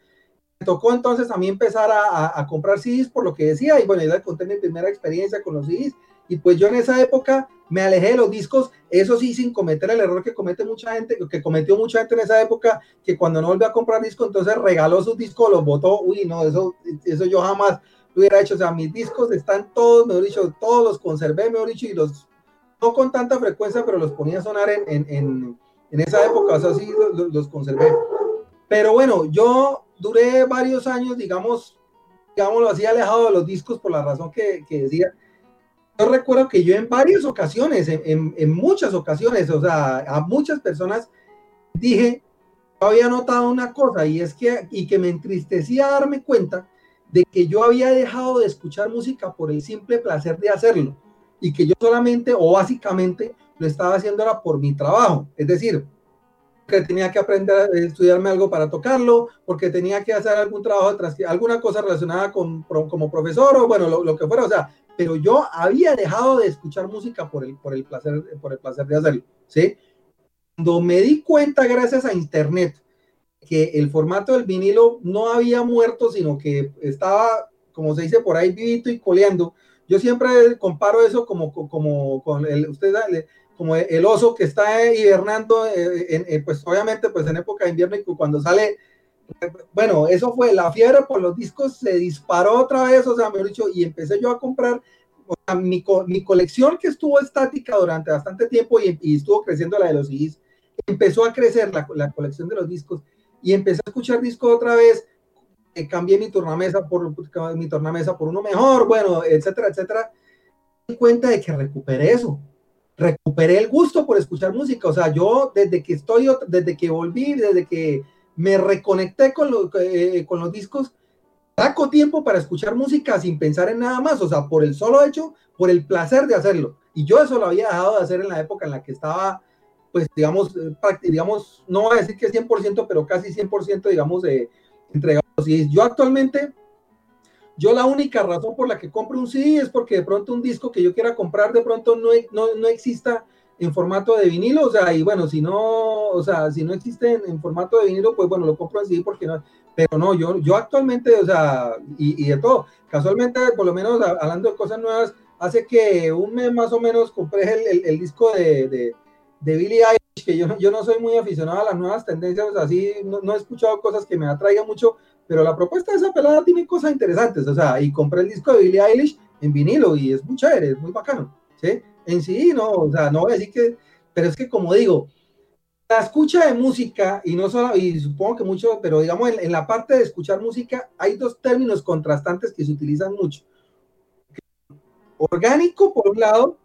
Speaker 3: Me tocó entonces a mí empezar a, comprar CDs por lo que decía, y bueno, ya conté mi primera experiencia con los CDs, y pues yo en esa época me alejé de los discos, eso sí, sin cometer el error que comete mucha gente, que cometió mucha gente en esa época, que cuando no volvió a comprar discos, entonces regaló sus discos, los botó, uy, no, eso, eso yo jamás, hubiera hecho, o sea, mis discos están todos, mejor dicho, todos los conservé, mejor dicho, y los, no con tanta frecuencia, pero los ponía a sonar en, en, en, en esa época, o sea, sí, los, los, conservé. Pero bueno, yo duré varios años, digamos, digámoslo así, alejado de los discos por la razón que, que decía. Yo recuerdo que yo en varias ocasiones, en, muchas ocasiones, o sea, a muchas personas dije, había notado una cosa y es que, y que me entristecía darme cuenta de que yo había dejado de escuchar música por el simple placer de hacerlo y que yo solamente o básicamente lo estaba haciendo era por mi trabajo, es decir, que tenía que aprender a estudiarme algo para tocarlo, porque tenía que hacer algún trabajo, alguna cosa relacionada con como profesor o bueno, lo, lo, que fuera, o sea, pero yo había dejado de escuchar música por el, por el placer por el placer de hacerlo, ¿sí? Cuando me di cuenta gracias a internet que el formato del vinilo no había muerto, sino que estaba, como se dice por ahí, vivito y coleando. Yo siempre comparo eso como, como con el, usted, como el oso que está hibernando, eh, en, en, pues obviamente pues en época de invierno y cuando sale, bueno, eso fue, la fiebre por los discos se disparó otra vez, o sea, me dicho, y empecé yo a comprar, o sea, mi, mi, colección que estuvo estática durante bastante tiempo y, y estuvo creciendo la de los CDs, empezó a crecer la, la colección de los discos y empecé a escuchar discos otra vez, eh, cambié mi tornamesa por mi tornamesa por uno mejor, bueno, etcétera, etcétera. Me di cuenta de que recuperé eso, recuperé el gusto por escuchar música, o sea, yo desde que estoy, desde que volví, desde que me reconecté con, lo, eh, con los discos, saco tiempo para escuchar música sin pensar en nada más, o sea, por el solo hecho, por el placer de hacerlo. Y yo eso lo había dejado de hacer en la época en la que estaba pues digamos, eh, digamos, no voy a decir que 100%, pero casi 100%, digamos, de entregados. Y yo actualmente, yo la única razón por la que compro un CD es porque de pronto un disco que yo quiera comprar de pronto no, no, no exista en formato de vinilo, o sea, y bueno, si no, o sea, si no existe en, formato de vinilo, pues bueno, lo compro en CD porque no, pero no, yo, yo actualmente, o sea, y, de todo, casualmente, por lo menos hablando de cosas nuevas, hace que un mes más o menos compré el, el, disco de de Billie Eilish, que yo, yo no soy muy aficionado a las nuevas tendencias, así no, no, he escuchado cosas que me atraigan mucho, pero la propuesta de esa pelada tiene cosas interesantes, o sea, y compré el disco de Billie Eilish en vinilo y es muy chévere, es muy bacano, ¿sí? En sí, no, o sea, no voy a decir que, pero es que como digo, la escucha de música, y no solo, y supongo que mucho, pero digamos en, en la parte de escuchar música hay dos términos contrastantes que se utilizan mucho. Orgánico por un lado,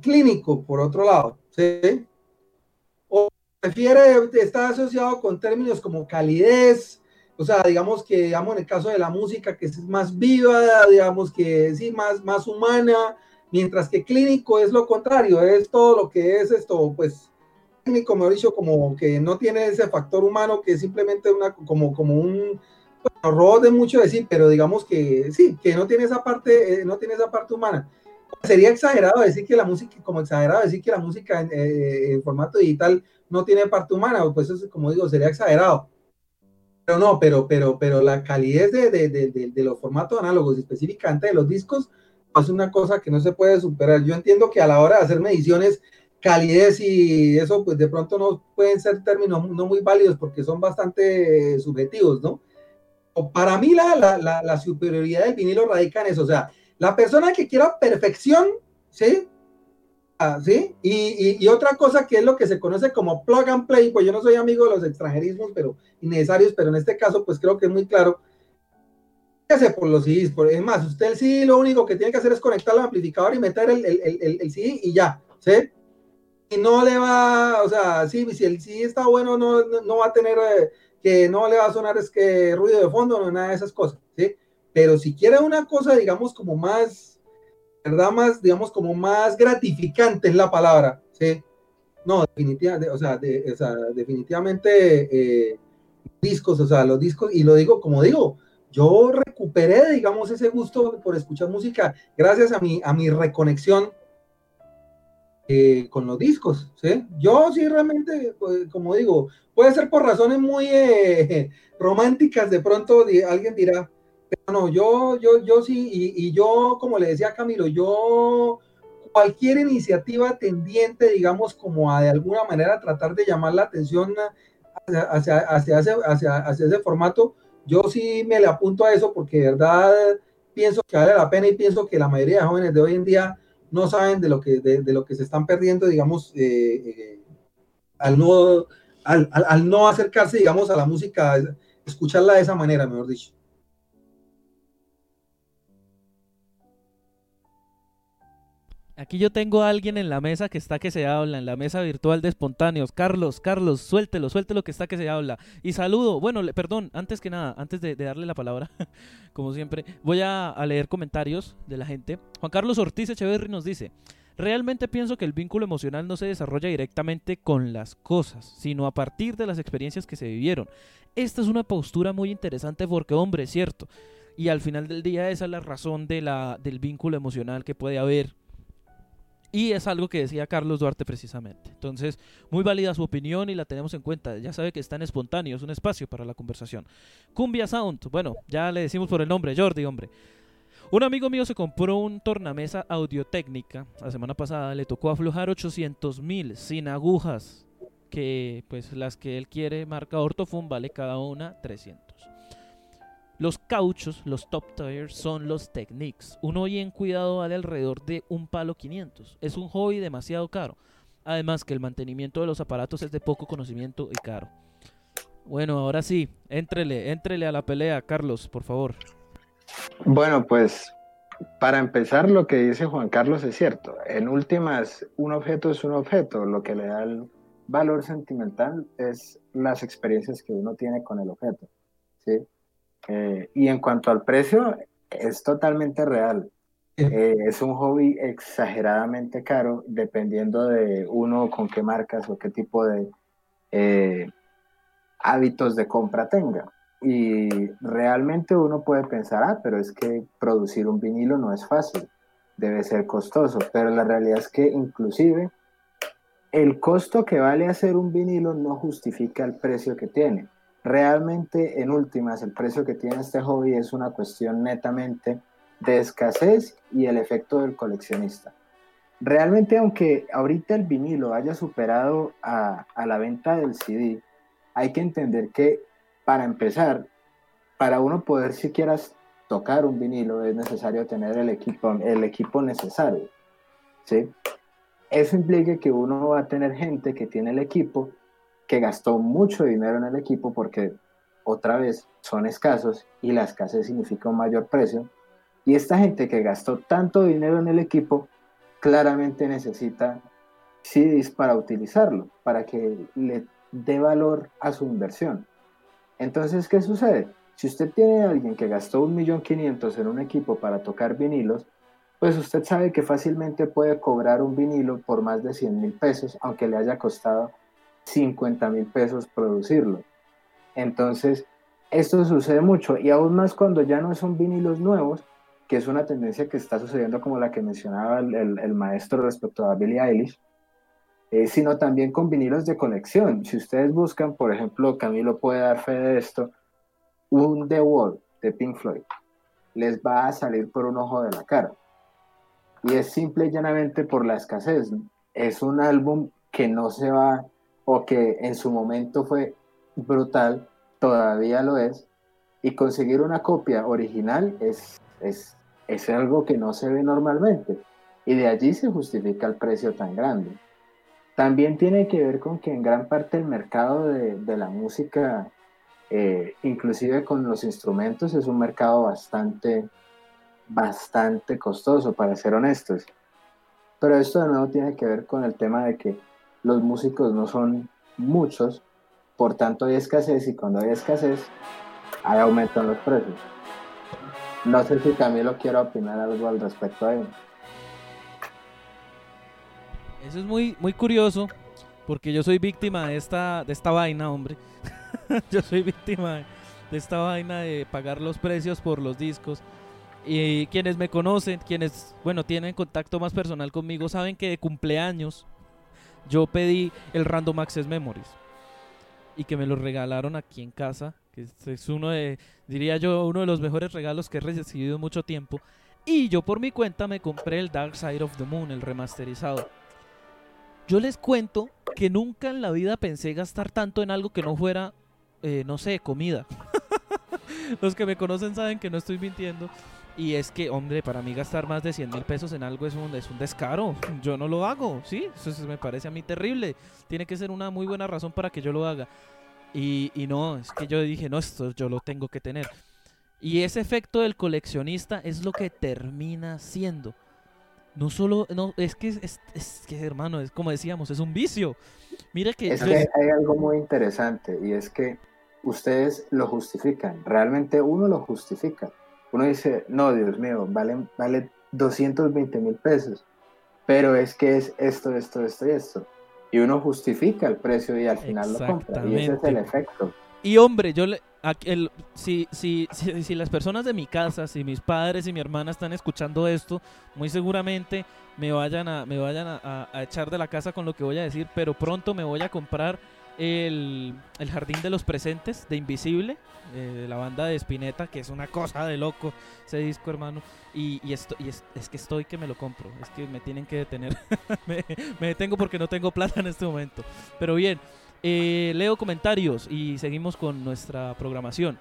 Speaker 3: clínico por otro lado, ¿sí? O prefiere estar asociado con términos como calidez, o sea, digamos que, digamos, en el caso de la música, que es más viva, digamos que sí, más, más humana, mientras que clínico es lo contrario, es todo lo que es esto, pues, técnico, mejor dicho, como que no tiene ese factor humano, que es simplemente una, como, como un, bueno, robot de mucho decir, pero digamos que sí, que no tiene esa parte, eh, no tiene esa parte humana. Sería exagerado decir que la música, como exagerado decir que la música en, eh, en formato digital no tiene parte humana, pues eso, como digo, sería exagerado pero no, pero, pero, pero la calidez de, de, de, de, los formatos análogos, específicamente de los discos, es una cosa que no se puede superar. Yo entiendo que a la hora de hacer mediciones, calidez y eso, pues de pronto no pueden ser términos no muy válidos porque son bastante subjetivos, ¿no? Para mí la, la, la, la superioridad del vinilo radica en eso, o sea, la persona que quiera perfección, ¿sí? Ah, ¿sí? Y, otra cosa que es lo que se conoce como plug and play, pues yo no soy amigo de los extranjerismos, pero innecesarios, pero en este caso, pues creo que es muy claro. ¿Qué hace por los CDs? Por, es más, usted el CD lo único que tiene que hacer es conectar al amplificador y meter el, el, el, el CD y ya, ¿sí? Y no le va, o sea, sí, si el CD está bueno, no, no va a tener, eh, que no le va a sonar es que ruido de fondo, no nada de esas cosas, ¿sí? Pero si quiere una cosa, digamos, como más ¿verdad? Más, digamos, como más gratificante es la palabra, ¿sí? No, definitivamente, o sea, de, o sea definitivamente eh, discos, o sea, los discos, y lo digo, como digo, yo recuperé, digamos, ese gusto por escuchar música gracias a mi, a mi reconexión eh, con los discos, ¿sí? Yo sí realmente, pues, como digo, puede ser por razones muy eh, <laughs> románticas, de pronto alguien dirá, pero no, yo, yo, yo sí, y, yo, como le decía Camilo, yo cualquier iniciativa tendiente, digamos, como a de alguna manera tratar de llamar la atención hacia, hacia, hacia, ese, hacia, hacia ese formato, yo sí me le apunto a eso porque de verdad pienso que vale la pena y pienso que la mayoría de jóvenes de hoy en día no saben de lo que, de, lo que se están perdiendo, digamos, eh, eh, al, no, al, al no acercarse, digamos, a la música, escucharla de esa manera, mejor dicho.
Speaker 1: Aquí yo tengo a alguien en la mesa que está que se habla, en la mesa virtual de espontáneos. Carlos, Carlos, suéltelo, suéltelo que está que se habla. Y saludo, bueno, le, perdón, antes que nada, antes de, darle la palabra, <laughs> como siempre, voy a, leer comentarios de la gente. Juan Carlos Ortiz Echeverry nos dice, realmente pienso que el vínculo emocional no se desarrolla directamente con las cosas, sino a partir de las experiencias que se vivieron. Esta es una postura muy interesante porque, hombre, es cierto. Y al final del día esa es la razón del vínculo emocional que puede haber y es algo que decía Carlos Duarte precisamente. Entonces, muy válida su opinión y la tenemos en cuenta. Ya sabe que está en espontáneo, es un espacio para la conversación. Cumbia Sound, bueno, ya le decimos por el nombre, Jordi, hombre. Un amigo mío se compró un tornamesa audiotécnica. La semana pasada le tocó aflojar 800 mil sin agujas. Que pues las que él quiere, marca Ortofun, vale cada una 300. Los cauchos, los top tires, son los Technics. Uno bien cuidado vale alrededor de un palo 500. Es un hobby demasiado caro. Además que el mantenimiento de los aparatos es de poco conocimiento y caro. Bueno, ahora sí, éntrele, éntrele a la pelea, Carlos, por favor.
Speaker 2: Bueno, pues para empezar, lo que dice Juan Carlos es cierto. En últimas, un objeto es un objeto. Lo que le da el valor sentimental es las experiencias que uno tiene con el objeto. ¿sí? Eh, y en cuanto al precio, es totalmente real. Eh, es un hobby exageradamente caro, dependiendo de uno con qué marcas o qué tipo de eh, hábitos de compra tenga. Y realmente uno puede pensar, ah, pero es que producir un vinilo no es fácil, debe ser costoso, pero la realidad es que inclusive el costo que vale hacer un vinilo no justifica el precio que tiene realmente en últimas el precio que tiene este hobby es una cuestión netamente de escasez y el efecto del coleccionista. Realmente aunque ahorita el vinilo haya superado a, la venta del CD, hay que entender que para empezar, para uno poder siquiera tocar un vinilo es necesario tener el equipo, el equipo necesario. ¿sí? Eso implica que uno va a tener gente que tiene el equipo, que gastó mucho dinero en el equipo porque otra vez son escasos y la escasez significa un mayor precio. Y esta gente que gastó tanto dinero en el equipo claramente necesita CDs para utilizarlo, para que le dé valor a su inversión. Entonces, ¿qué sucede? Si usted tiene a alguien que gastó un millón quinientos en un equipo para tocar vinilos, pues usted sabe que fácilmente puede cobrar un vinilo por más de 100 mil pesos, aunque le haya costado 50 mil pesos producirlo. Entonces, esto sucede mucho y aún más cuando ya no son vinilos nuevos, que es una tendencia que está sucediendo como la que mencionaba el, maestro respecto a Billie Eilish, eh, sino también con vinilos de colección. Si ustedes buscan, por ejemplo, Camilo puede dar fe de esto, un The Wall de Pink Floyd, les va a salir por un ojo de la cara. Y es simple y llanamente por la escasez. Es un álbum que no se va, o que en su momento fue brutal, todavía lo es, y conseguir una copia original es, es, es algo que no se ve normalmente. Y de allí se justifica el precio tan grande. También tiene que ver con que en gran parte el mercado de, de la música, eh, inclusive con los instrumentos, es un mercado bastante, bastante costoso, para ser honestos. Pero esto de nuevo tiene que ver con el tema de que los músicos no son muchos, por tanto hay escasez y cuando hay escasez hay aumento en los precios. No sé si lo quiero opinar algo al respecto a ello.
Speaker 1: Eso es muy, muy curioso, porque yo soy víctima de esta, de esta vaina, hombre. <laughs> yo soy víctima de esta vaina de pagar los precios por los discos. Y quienes me conocen, quienes, bueno, tienen contacto más personal conmigo, saben que de cumpleaños yo pedí el Random Access Memories. Y que me lo regalaron aquí en casa. Que es uno de, diría yo, uno de los mejores regalos que he recibido en mucho tiempo. Y yo por mi cuenta me compré el Dark Side of the Moon, el remasterizado. Yo les cuento que nunca en la vida pensé gastar tanto en algo que no fuera, eh, no sé, comida. <laughs> Los que me conocen saben que no estoy mintiendo. Y es que, hombre, para mí gastar más de 100 mil pesos en algo es un, es un descaro. Yo no lo hago, ¿sí? Eso me parece a mí terrible. Tiene que ser una muy buena razón para que yo lo haga. Y, y no, es que yo dije, no, esto yo lo tengo que tener. Y ese efecto del coleccionista es lo que termina siendo no solo, no, es que, es, es que hermano, es como decíamos, es un vicio. Mira que...
Speaker 2: Es que hay algo muy interesante y es que ustedes lo justifican, realmente uno lo justifica. Uno dice, no, Dios mío, vale, vale 220 mil pesos, pero es que es esto, esto, esto y esto. Y uno justifica el precio y al final lo compra. Y ese es el efecto.
Speaker 1: Y hombre, yo le, el, si, si, si, las personas de mi casa, si mis padres y mi hermana están escuchando esto, muy seguramente me vayan a, me vayan a, echar de la casa con lo que voy a decir, pero pronto me voy a comprar el, el Jardín de los Presentes de Invisible, eh, de la banda de Spinetta, que es una cosa de loco ese disco, hermano. Y, y, es, es, que estoy que me lo compro, es que me tienen que detener. <laughs> me, me detengo porque no tengo plata en este momento. Pero bien. Eh, leo comentarios y seguimos con nuestra programación.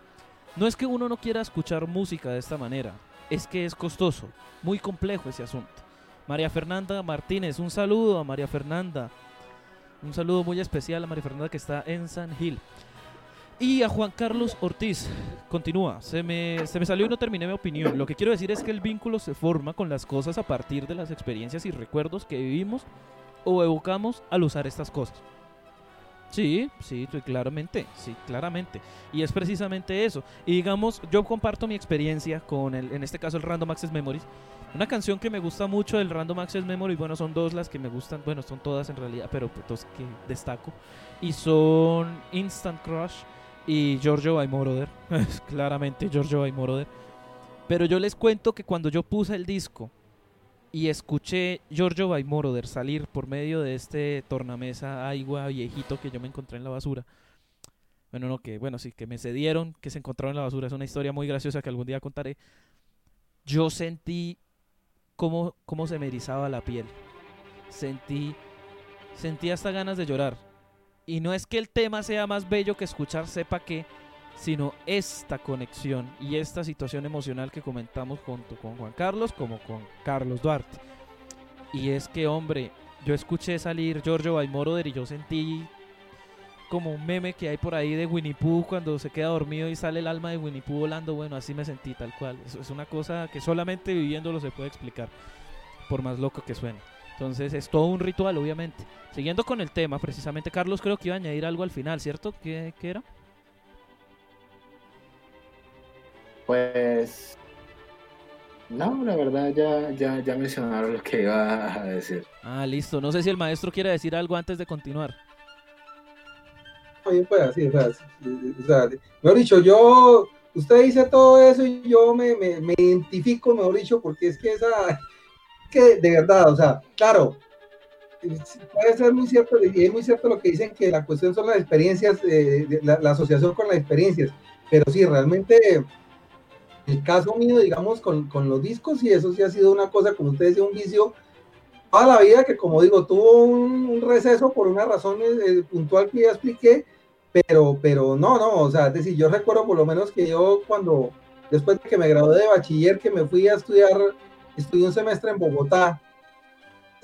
Speaker 1: No es que uno no quiera escuchar música de esta manera, es que es costoso, muy complejo ese asunto. María Fernanda Martínez, un saludo a María Fernanda. Un saludo muy especial a María Fernanda que está en San Gil. Y a Juan Carlos Ortiz, continúa, se me, se me salió y no terminé mi opinión. Lo que quiero decir es que el vínculo se forma con las cosas a partir de las experiencias y recuerdos que vivimos o evocamos al usar estas cosas. Sí, sí, claramente, sí, claramente. Y es precisamente eso. Y digamos, yo comparto mi experiencia con el, en este caso el Random Access Memories. Una canción que me gusta mucho del Random Access Memories, bueno, son dos las que me gustan, bueno, son todas en realidad, pero pues dos que destaco. Y son Instant Crush y Giorgio by Moroder. <laughs> claramente Giorgio by Moroder. Pero yo les cuento que cuando yo puse el disco y escuché Giorgio Moroder salir por medio de este tornamesa agua viejito que yo me encontré en la basura. Bueno, no, que bueno, sí, que me cedieron, que se encontraron en la basura. Es una historia muy graciosa que algún día contaré. Yo sentí cómo, cómo se me erizaba la piel. Sentí, sentí hasta ganas de llorar. Y no es que el tema sea más bello que escuchar sepa que, sino esta conexión y esta situación emocional que comentamos junto con Juan Carlos como con Carlos Duarte. Y es que, hombre, yo escuché salir Giorgio Baimoroder y yo sentí como un meme que hay por ahí de Winnie Pooh cuando se queda dormido y sale el alma de Winnie Pooh volando. Bueno, así me sentí tal cual. Es, es una cosa que solamente viviéndolo se puede explicar, por más loco que suene. Entonces es todo un ritual, obviamente. Siguiendo con el tema, precisamente Carlos creo que iba a añadir algo al final, ¿cierto? ¿Qué, qué era?
Speaker 2: Pues no, la verdad ya, ya, ya mencionaron lo que iba a decir.
Speaker 1: Ah, listo. No sé si el maestro quiere decir algo antes de continuar.
Speaker 3: Bien, pues así, o sea, o sea, mejor dicho, yo, usted dice todo eso y yo me, me, me identifico, mejor dicho, porque es que esa, que de verdad, o sea, claro, puede ser muy cierto, y es muy cierto lo que dicen que la cuestión son las experiencias, eh, la, la, asociación con las experiencias, pero sí, realmente el caso mío, digamos, con, con, los discos, y eso sí ha sido una cosa, como ustedes decía, un vicio toda la vida, que como digo, tuvo un, receso por una razón eh, puntual que ya expliqué, pero, pero no, no, o sea, es decir, yo recuerdo por lo menos que yo cuando, después de que me gradué de bachiller, que me fui a estudiar, estudié un semestre en Bogotá,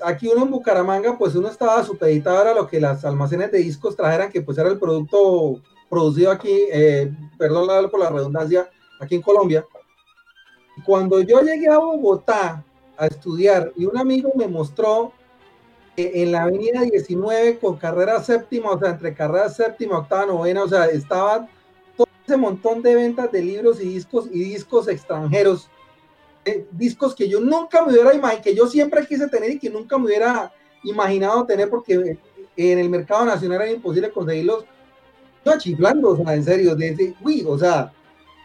Speaker 3: aquí uno en Bucaramanga, pues uno estaba supeditado a lo que las almacenes de discos trajeran, que pues era el producto producido aquí, eh, perdón por la redundancia, aquí en Colombia. Cuando yo llegué a Bogotá a estudiar y un amigo me mostró en la avenida 19 con carrera séptima, o sea, entre carrera séptima, octava, novena, o sea, estaba todo ese montón de ventas de libros y discos y discos extranjeros, eh, discos que yo nunca me hubiera imaginado, que yo siempre quise tener y que nunca me hubiera imaginado tener porque en el mercado nacional era imposible conseguirlos. Yo chiflando, o sea, en serio, desde, uy, o sea,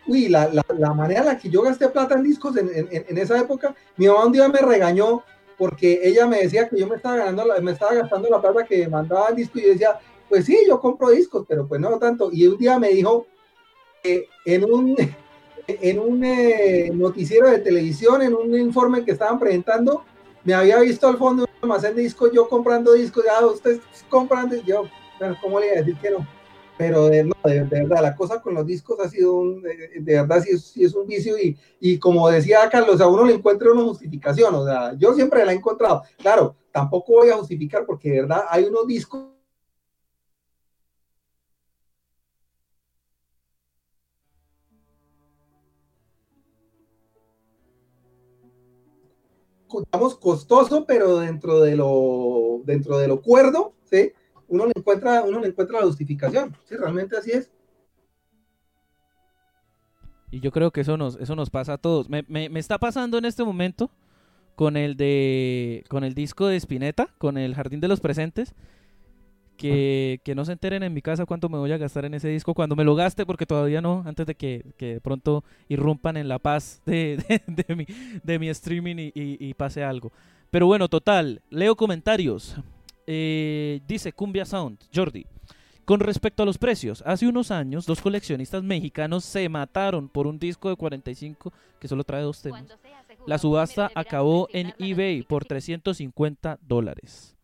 Speaker 3: uy, la, la, la, manera en la que yo gasté plata en discos en, esa época, mi mamá un día me regañó porque ella me decía que yo me estaba ganando, me estaba gastando la plata que mandaba en discos y yo decía, pues sí, yo compro discos, pero pues no tanto. Y un día me dijo que en un, <laughs> en un eh, noticiero de televisión, en un informe que estaban presentando, me había visto al fondo un almacén de discos, yo comprando discos, ya ustedes comprando, y yo, bueno, ¿cómo le iba a decir que no? Pero de, no, de, verdad, la cosa con los discos ha sido un, de, verdad, sí es, un vicio y, y como decía Carlos, a uno le encuentra una justificación, o sea, yo siempre la he encontrado, claro, tampoco voy a justificar porque de verdad hay unos discos digamos costoso, pero dentro de lo dentro de lo cuerdo, ¿sí? Uno le encuentra, uno le encuentra la justificación. Sí, realmente así es.
Speaker 1: Y yo creo que eso nos, eso nos pasa a todos. Me, me, me, está pasando en este momento con el de con el disco de Spinetta, con el Jardín de los Presentes. Que, que, no se enteren en mi casa cuánto me voy a gastar en ese disco cuando me lo gaste, porque todavía no, antes de que, que de pronto irrumpan en la paz de, de, de mi, de mi streaming y, y, y pase algo. Pero bueno, total, leo comentarios. Eh, dice Cumbia Sound, Jordi. Con respecto a los precios, hace unos años dos coleccionistas mexicanos se mataron por un disco de 45 que solo trae dos temas. La subasta acabó en eBay por 350 dólares.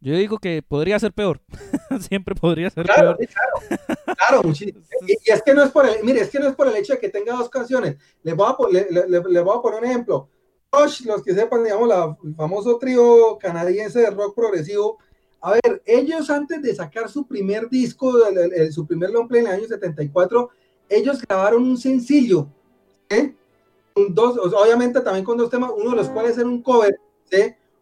Speaker 1: Yo digo que podría ser peor. <laughs> Siempre podría ser
Speaker 3: claro,
Speaker 1: peor.
Speaker 3: Claro, claro. y, y, es que no es por el, mire, es que no es por el hecho de que tenga dos canciones. Le voy a, le, le, le voy a poner un ejemplo. Los que sepan, digamos, el famoso trío canadiense de rock progresivo. A ver, ellos antes de sacar su primer disco, el, su primer long play en el año 74, ellos grabaron un sencillo, ¿eh? Dos, obviamente también con dos temas, uno de los cuales era un cover.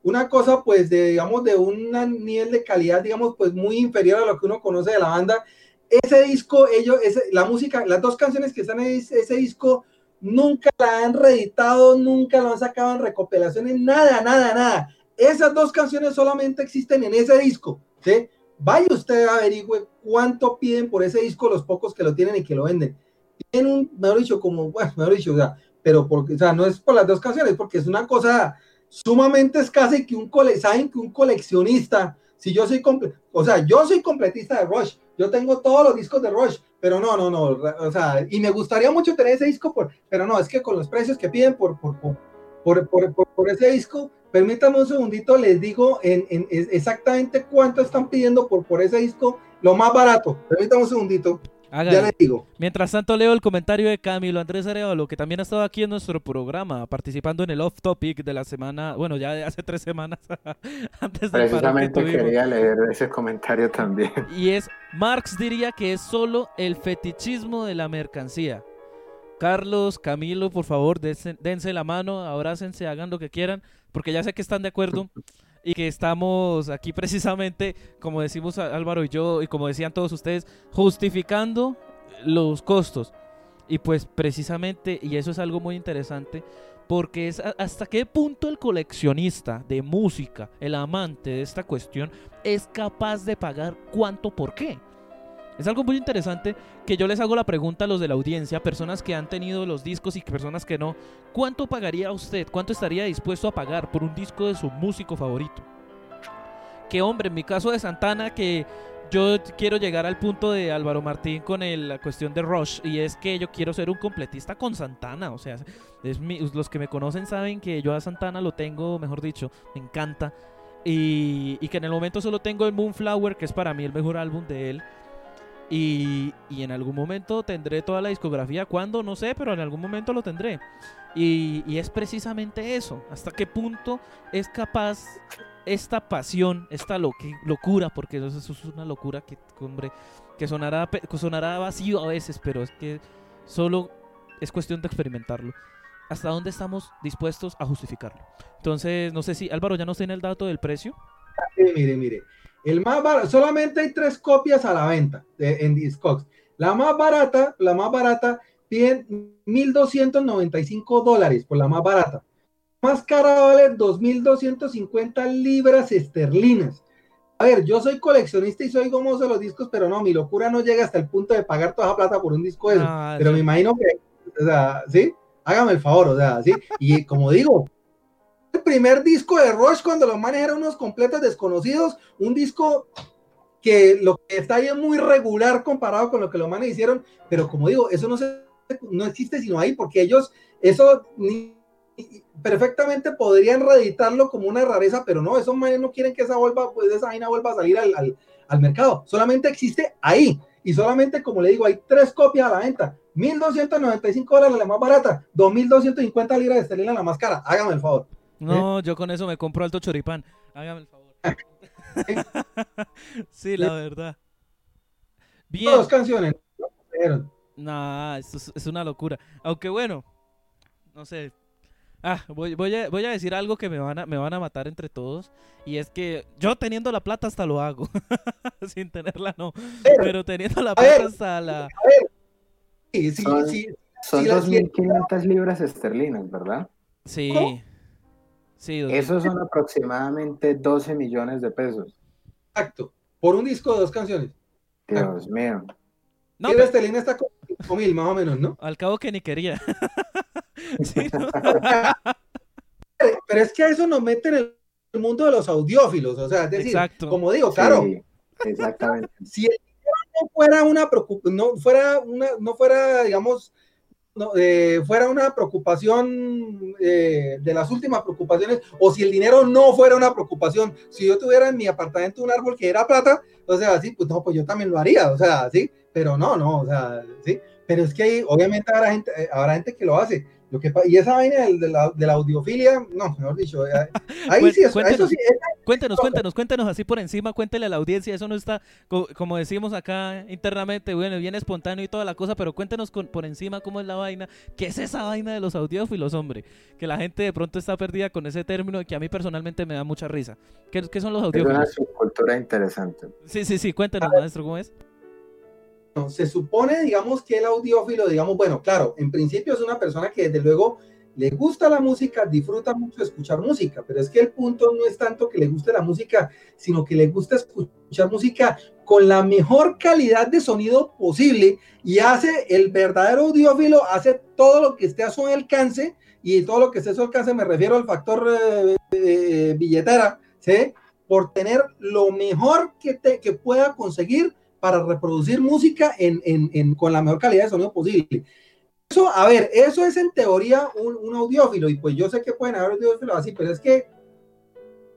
Speaker 3: Una cosa, pues, de, digamos, de un nivel de calidad, digamos, pues, muy inferior a lo que uno conoce de la banda. Ese disco, ellos, ese, la música, las dos canciones que están en ese disco, nunca la han reeditado, nunca lo han sacado en recopilaciones, nada, nada, nada. Esas dos canciones solamente existen en ese disco, ¿sí? Vaya usted averigüe cuánto piden por ese disco los pocos que lo tienen y que lo venden. Tienen un, mejor dicho, como, bueno, mejor dicho, o sea, pero porque, o sea, no es por las dos canciones, porque es una cosa sumamente escasa y que un, que un coleccionista, si yo soy, o sea, yo soy completista de Rush, yo tengo todos los discos de Rush, pero no, no, no, o sea, y me gustaría mucho tener ese disco, pero no, es que con los precios que piden por, por, por, por, por ese disco, permítame un segundito, les digo en, en, exactamente cuánto están pidiendo por, por ese disco, lo más barato, permítame un segundito. Ya le digo.
Speaker 1: Mientras tanto leo el comentario de Camilo Andrés Arevalo, que también ha estado aquí en nuestro programa, participando en el off topic de la semana, bueno, ya de hace tres semanas <laughs>
Speaker 2: antes de Precisamente quería leer ese comentario también.
Speaker 1: Y es, Marx diría que es solo el fetichismo de la mercancía. Carlos, Camilo, por favor, dense, dense la mano, abrácense, hagan lo que quieran, porque ya sé que están de acuerdo y que estamos aquí precisamente, como decimos Álvaro y yo, y como decían todos ustedes, justificando los costos. Y pues precisamente, y eso es algo muy interesante, porque es hasta qué punto el coleccionista de música, el amante de esta cuestión, es capaz de pagar cuánto por qué. Es algo muy interesante que yo les hago la pregunta a los de la audiencia, personas que han tenido los discos y personas que no. ¿Cuánto pagaría usted? ¿Cuánto estaría dispuesto a pagar por un disco de su músico favorito? Que hombre, en mi caso de Santana, que yo quiero llegar al punto de Álvaro Martín con la cuestión de Rush y es que yo quiero ser un completista con Santana, o sea, es los que me conocen saben que yo a Santana lo tengo, mejor dicho, me encanta y, y que en el momento solo tengo el Moonflower, que es para mí el mejor álbum de él y, en algún momento tendré toda la discografía. ¿Cuándo? No sé, pero en algún momento lo tendré. Y, es precisamente eso. ¿Hasta qué punto es capaz esta pasión, esta locura, porque eso, es una locura que, hombre, que sonará, sonará vacío a veces, pero es que solo es cuestión de experimentarlo. ¿Hasta dónde estamos dispuestos a justificarlo? Entonces, no sé si Álvaro ya nos tiene el dato del precio.
Speaker 3: mire, mire. El más solamente hay tres copias a la venta en Discogs. La más barata, la más barata, piden 1.295 dólares por la más barata. más cara vale 2.250 libras esterlinas. A ver, yo soy coleccionista y soy gomoso de los discos, pero no, mi locura no llega hasta el punto de pagar toda esa plata por un disco de ah, pero me imagino que, o sea, ¿sí? Hágame el favor, o sea, ¿sí? Y como digo, primer disco de Rush cuando los manes eran unos completos desconocidos, un disco que lo que está ahí es muy regular comparado con lo que los manes hicieron, pero como digo, eso no, se, no existe sino ahí, porque ellos eso perfectamente podrían reeditarlo como una rareza, pero no, esos manes no quieren que esa, vuelva, pues, esa vaina vuelva a salir al, al mercado, solamente existe ahí, y solamente, como le digo, hay tres copias a la venta. 1.295 dólares la más barata, 2.250 libras de esterlina la más cara. Hágame el favor.
Speaker 1: No, yo con eso me compro alto choripán. Hágame el favor. <laughs> sí, la verdad.
Speaker 3: Bien. Dos canciones.
Speaker 1: Nah, es, es, una locura. Aunque bueno, no sé. Ah, voy, voy, a, voy a decir algo que me van, a, me van a matar entre todos. Y es que yo teniendo la plata hasta lo hago. <laughs> Sin tenerla no. Pero teniendo la plata hasta la...
Speaker 2: Sí, sí, son, sí. Son 2.500 libras esterlinas, ¿verdad?
Speaker 1: Sí.
Speaker 2: Esos son aproximadamente 12 millones de pesos.
Speaker 3: Exacto. Por un disco de dos canciones.
Speaker 2: Dios mío.
Speaker 3: No, pero... Estelina está con, mil, más o menos, ¿no?
Speaker 1: Al cabo que ni quería. <laughs>
Speaker 3: pero es que a eso nos mete en el mundo de los audiófilos, o sea, es decir, como digo, claro.
Speaker 2: exactamente.
Speaker 3: Si el no fuera una no fuera una, no fuera, digamos, no, eh, fuera una preocupación eh, de las últimas preocupaciones, o si el dinero no fuera una preocupación, si yo tuviera en mi apartamento un árbol que era plata, o sea, sí, pues no, pues yo también lo haría, o sea, sí, pero no, no, o sea, sí, pero es que obviamente habrá gente, eh, habrá gente que lo hace, y esa vaina de, la, de, la, audiofilia, no, mejor dicho, eh, ahí sí,
Speaker 1: cuéntenos, sí cuéntenos, cuéntenos, cuéntenos así por encima, cuéntele a la audiencia, eso no está, como decimos acá internamente, bueno, bien espontáneo y toda la cosa, pero cuéntenos por encima cómo es la vaina, qué es esa vaina de los audiófilos, hombre, que la gente de pronto está perdida con ese término y que a mí personalmente me da mucha risa. ¿Qué, qué son los audiófilos?
Speaker 2: Es una subcultura interesante.
Speaker 1: Sí, sí, sí, cuéntenos, maestro, ¿cómo es?
Speaker 3: Se supone, digamos, que el audiófilo, digamos, bueno, claro, en principio es una persona que desde luego le gusta la música, disfruta mucho escuchar música, pero es que el punto no es tanto que le guste la música, sino que le gusta escuchar música con la mejor calidad de sonido posible y hace el verdadero audiófilo, hace todo lo que esté a su alcance y todo lo que esté a su alcance me refiero al factor eh, eh, billetera, ¿sí? Por tener lo mejor que, te, que pueda conseguir para reproducir música en, en, con la mejor calidad de sonido posible. Eso, a ver, eso es en teoría un, un audiófilo, y pues yo sé que pueden haber audiófilos así, pero es que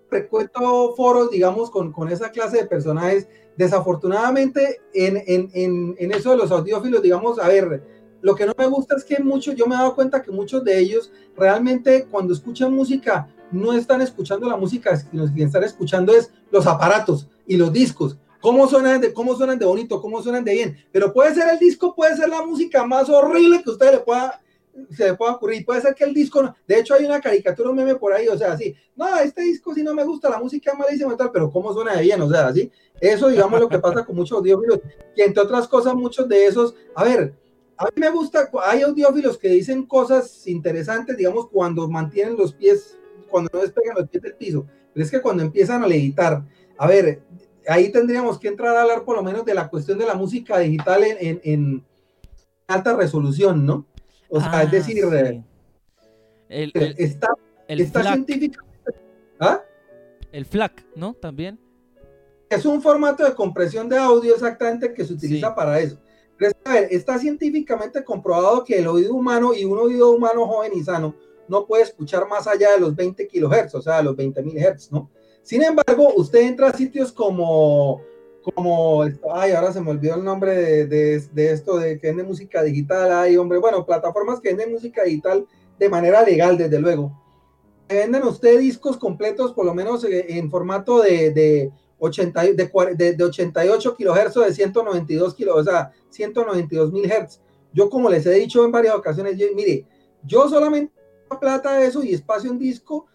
Speaker 3: frecuento foros, digamos, con, con esa clase de personajes desafortunadamente en, en, en, en, eso de los audiófilos, digamos, a ver, lo que no me gusta es que muchos, yo me he dado cuenta que muchos de ellos realmente cuando escuchan música no están escuchando la música, sino que están escuchando es los aparatos y los discos. Cómo suenan, de, cómo suenan de bonito, cómo suenan de bien. Pero puede ser el disco, puede ser la música más horrible que usted le pueda, se le pueda ocurrir. Puede ser que el disco, de hecho hay una caricatura, un meme por ahí, o sea, así, no, este disco sí no me gusta, la música es malísima y tal, pero cómo suena de bien, o sea, así. Eso, digamos, lo que pasa con muchos audiófilos, que entre otras cosas, muchos de esos, a ver, a mí me gusta, hay audiófilos que dicen cosas interesantes, digamos, cuando mantienen los pies, cuando no despegan los pies del piso, pero es que cuando empiezan a editar, a ver, ahí tendríamos que entrar a hablar por lo menos de la cuestión de la música digital en, en, en alta resolución, ¿no? O sea,
Speaker 1: Ah,
Speaker 3: es decir,
Speaker 1: sí.
Speaker 3: eh,
Speaker 1: el, el,
Speaker 3: está,
Speaker 1: el
Speaker 3: está científicamente... ¿Ah?
Speaker 1: el FLAC, ¿no? También.
Speaker 3: Es un formato de compresión de audio exactamente que se utiliza
Speaker 1: Sí.
Speaker 3: para eso. Pero a ver, está científicamente comprobado que el oído humano y un oído humano joven y sano no puede escuchar más allá de los 20 kilohertz, o sea, los 20 mil hertz, ¿no? Sin embargo, usted entra a sitios como, como, ay, ahora se me olvidó el nombre de, de, de esto, de que vende música digital, ay, hombre, bueno, plataformas que venden música digital de manera legal, desde luego. Venden usted discos completos, por lo menos eh, en formato de, de 80, de, de, de 88 kilohertz de 192 kilos, o sea, 192 mil hertz. Yo, como les he dicho en varias ocasiones, yo- mire, yo solamente plata de eso y espacio en disco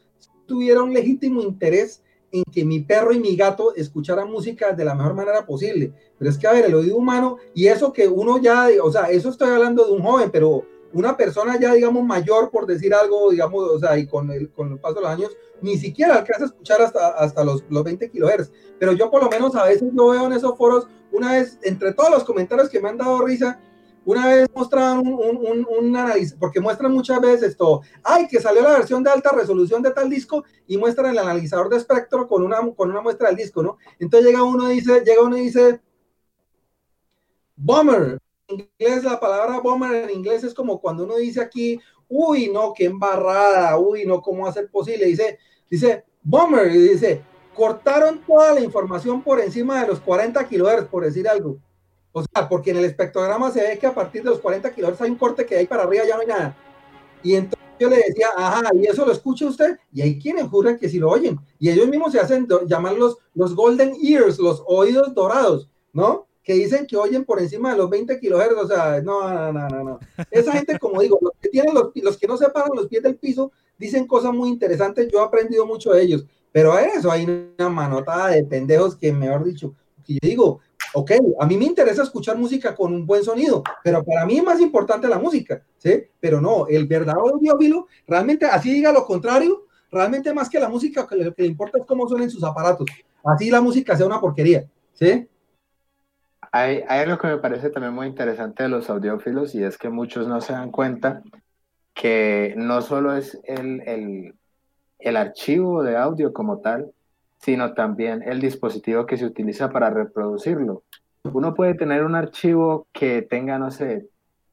Speaker 3: tuviera un legítimo interés en que mi perro y mi gato escucharan música de la mejor manera posible. Pero es que, a ver, el oído humano, y eso que uno ya, o sea, eso estoy hablando de un joven, pero una persona ya, digamos, mayor, por decir algo, digamos, o sea, y con el, con el paso de los años, ni siquiera alcanza a escuchar hasta, hasta los, los 20 kilohertz. Pero yo por lo menos a veces yo veo en esos foros, una vez, entre todos los comentarios que me han dado risa, una vez mostraban un, un, un, análisis, porque muestran muchas veces esto, ay, que salió la versión de alta resolución de tal disco y muestran el analizador de espectro con una, con una muestra del disco, ¿no? Entonces llega uno y dice, llega uno y dice, bummer. En inglés, la palabra bummer en inglés es como cuando uno dice aquí, uy, no, qué embarrada, uy, no, ¿cómo ser posible? Dice, dice, bummer, y dice, cortaron toda la información por encima de los 40 kilohertz, por decir algo. O sea, porque en el espectrograma se ve que a partir de los 40 kilohertz hay un corte que ahí para arriba ya no hay nada. Y entonces yo le decía, ajá, ¿y eso lo escucha usted? Y hay quienes juran que sí lo oyen. Y ellos mismos se hacen llamar los, los golden ears, los oídos dorados, ¿no? Que dicen que oyen por encima de los 20 kilohertz. O sea, no, no, no, no. no. Esa gente, como digo, los que, tienen los, los que no separan los pies del piso, dicen cosas muy interesantes. Yo he aprendido mucho de ellos. Pero eso hay una manotada de pendejos que, mejor dicho, que yo digo, ok, a mí me interesa escuchar música con un buen sonido, pero para mí es más importante la música, ¿sí? Pero no, el verdadero audiófilo, realmente, así diga lo contrario, realmente más que la música, lo que le importa es cómo suenan sus aparatos. Así la música sea una porquería, ¿sí?
Speaker 2: Hay, hay algo que me parece también muy interesante de los audiófilos y es que muchos no se dan cuenta que no solo es el, el, el archivo de audio como tal, sino también el dispositivo que se utiliza para reproducirlo. Uno puede tener un archivo que tenga, no sé,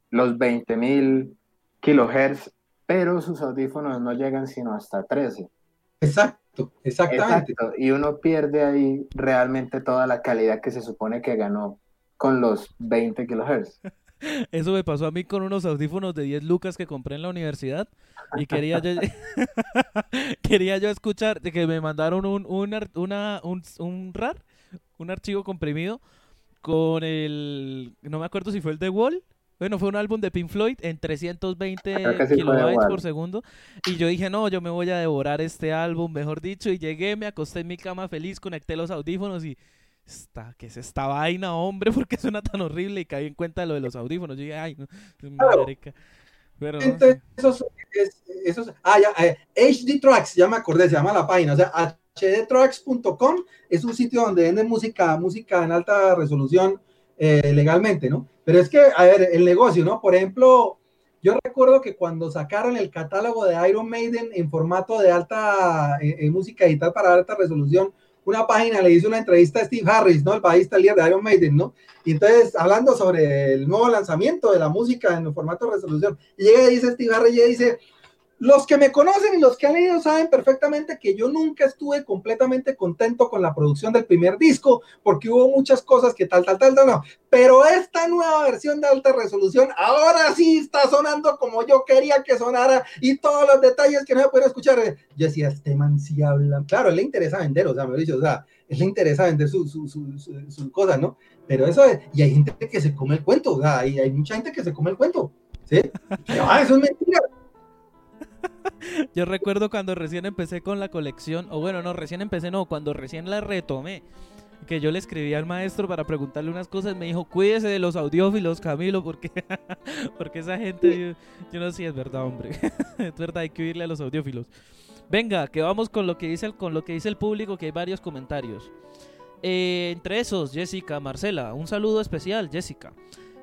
Speaker 2: los 20.000 kilohertz, pero sus audífonos no llegan sino hasta 13.
Speaker 3: Exacto, exactamente.
Speaker 2: Exacto, y uno pierde ahí realmente toda la calidad que se supone que ganó con los 20 kilohertz. <laughs>
Speaker 1: Eso me pasó a mí con unos audífonos de 10 lucas que compré en la universidad y quería yo, <laughs> quería yo escuchar, que me mandaron un, un, una, un, un RAR, un archivo comprimido con el, no me acuerdo si fue el de Wall, bueno, fue un álbum de Pink Floyd en 320
Speaker 2: Creo que sí
Speaker 1: kilobytes por segundo y yo dije, no, yo me voy a devorar este álbum, mejor dicho, y llegué, me acosté en mi cama feliz, conecté los audífonos y... Esta, ¿Qué es esta vaina, hombre? <laughs> ¿Por qué suena tan horrible? Y caí en cuenta de lo de los audífonos. Yo dije, ay, no,
Speaker 3: Claro.
Speaker 1: Pero no
Speaker 3: Entonces,
Speaker 1: sé.
Speaker 3: esos, es- esos, ah, ya, eh, HD Tracks, ya me acordé, se llama la página, o sea, hdtracks.com es un sitio donde venden música, música en alta resolución eh, legalmente, ¿no? Pero es que, a ver, el negocio, ¿no? Por ejemplo, yo recuerdo que cuando sacaron el catálogo de Iron Maiden en formato de alta, eh, en música digital para alta resolución, una página le hizo una entrevista a Steve Harris, ¿no? El bajista líder de Iron Maiden, ¿no? Y entonces, hablando sobre el nuevo lanzamiento de la música en formato de resolución, llega y dice Steve Harris, y dice, los que me conocen y los que han leído saben perfectamente que yo nunca estuve completamente contento con la producción del primer disco, porque hubo muchas cosas que tal, tal, tal, tal, no. Pero esta nueva versión de alta resolución ahora sí está sonando como yo quería que sonara y todos los detalles que no se pueden escuchar. Yo decía, este man sí habla. Claro, le interesa vender, o sea, me dicho, o sea, le interesa vender sus su, su, cosas, ¿no? Pero eso es, y hay gente que se come el cuento, o sea, hay, hay mucha gente que se come el cuento, ¿sí? <laughs> ah, eso es mentira. <laughs>
Speaker 1: Yo recuerdo cuando recién empecé con la colección, o bueno, no, recién empecé, no, cuando recién la retomé, que yo le escribí al maestro para preguntarle unas cosas, me dijo, cuídese de los audiófilos, Camilo, porque, <laughs> porque esa gente, yo, no sé si es verdad, hombre, <laughs> es verdad, hay que oírle a los audiófilos. Venga, que vamos con lo que dice el, con lo que dice el público, que hay varios comentarios. Eh, entre esos, Jessica, Marcela, un saludo especial, Jessica.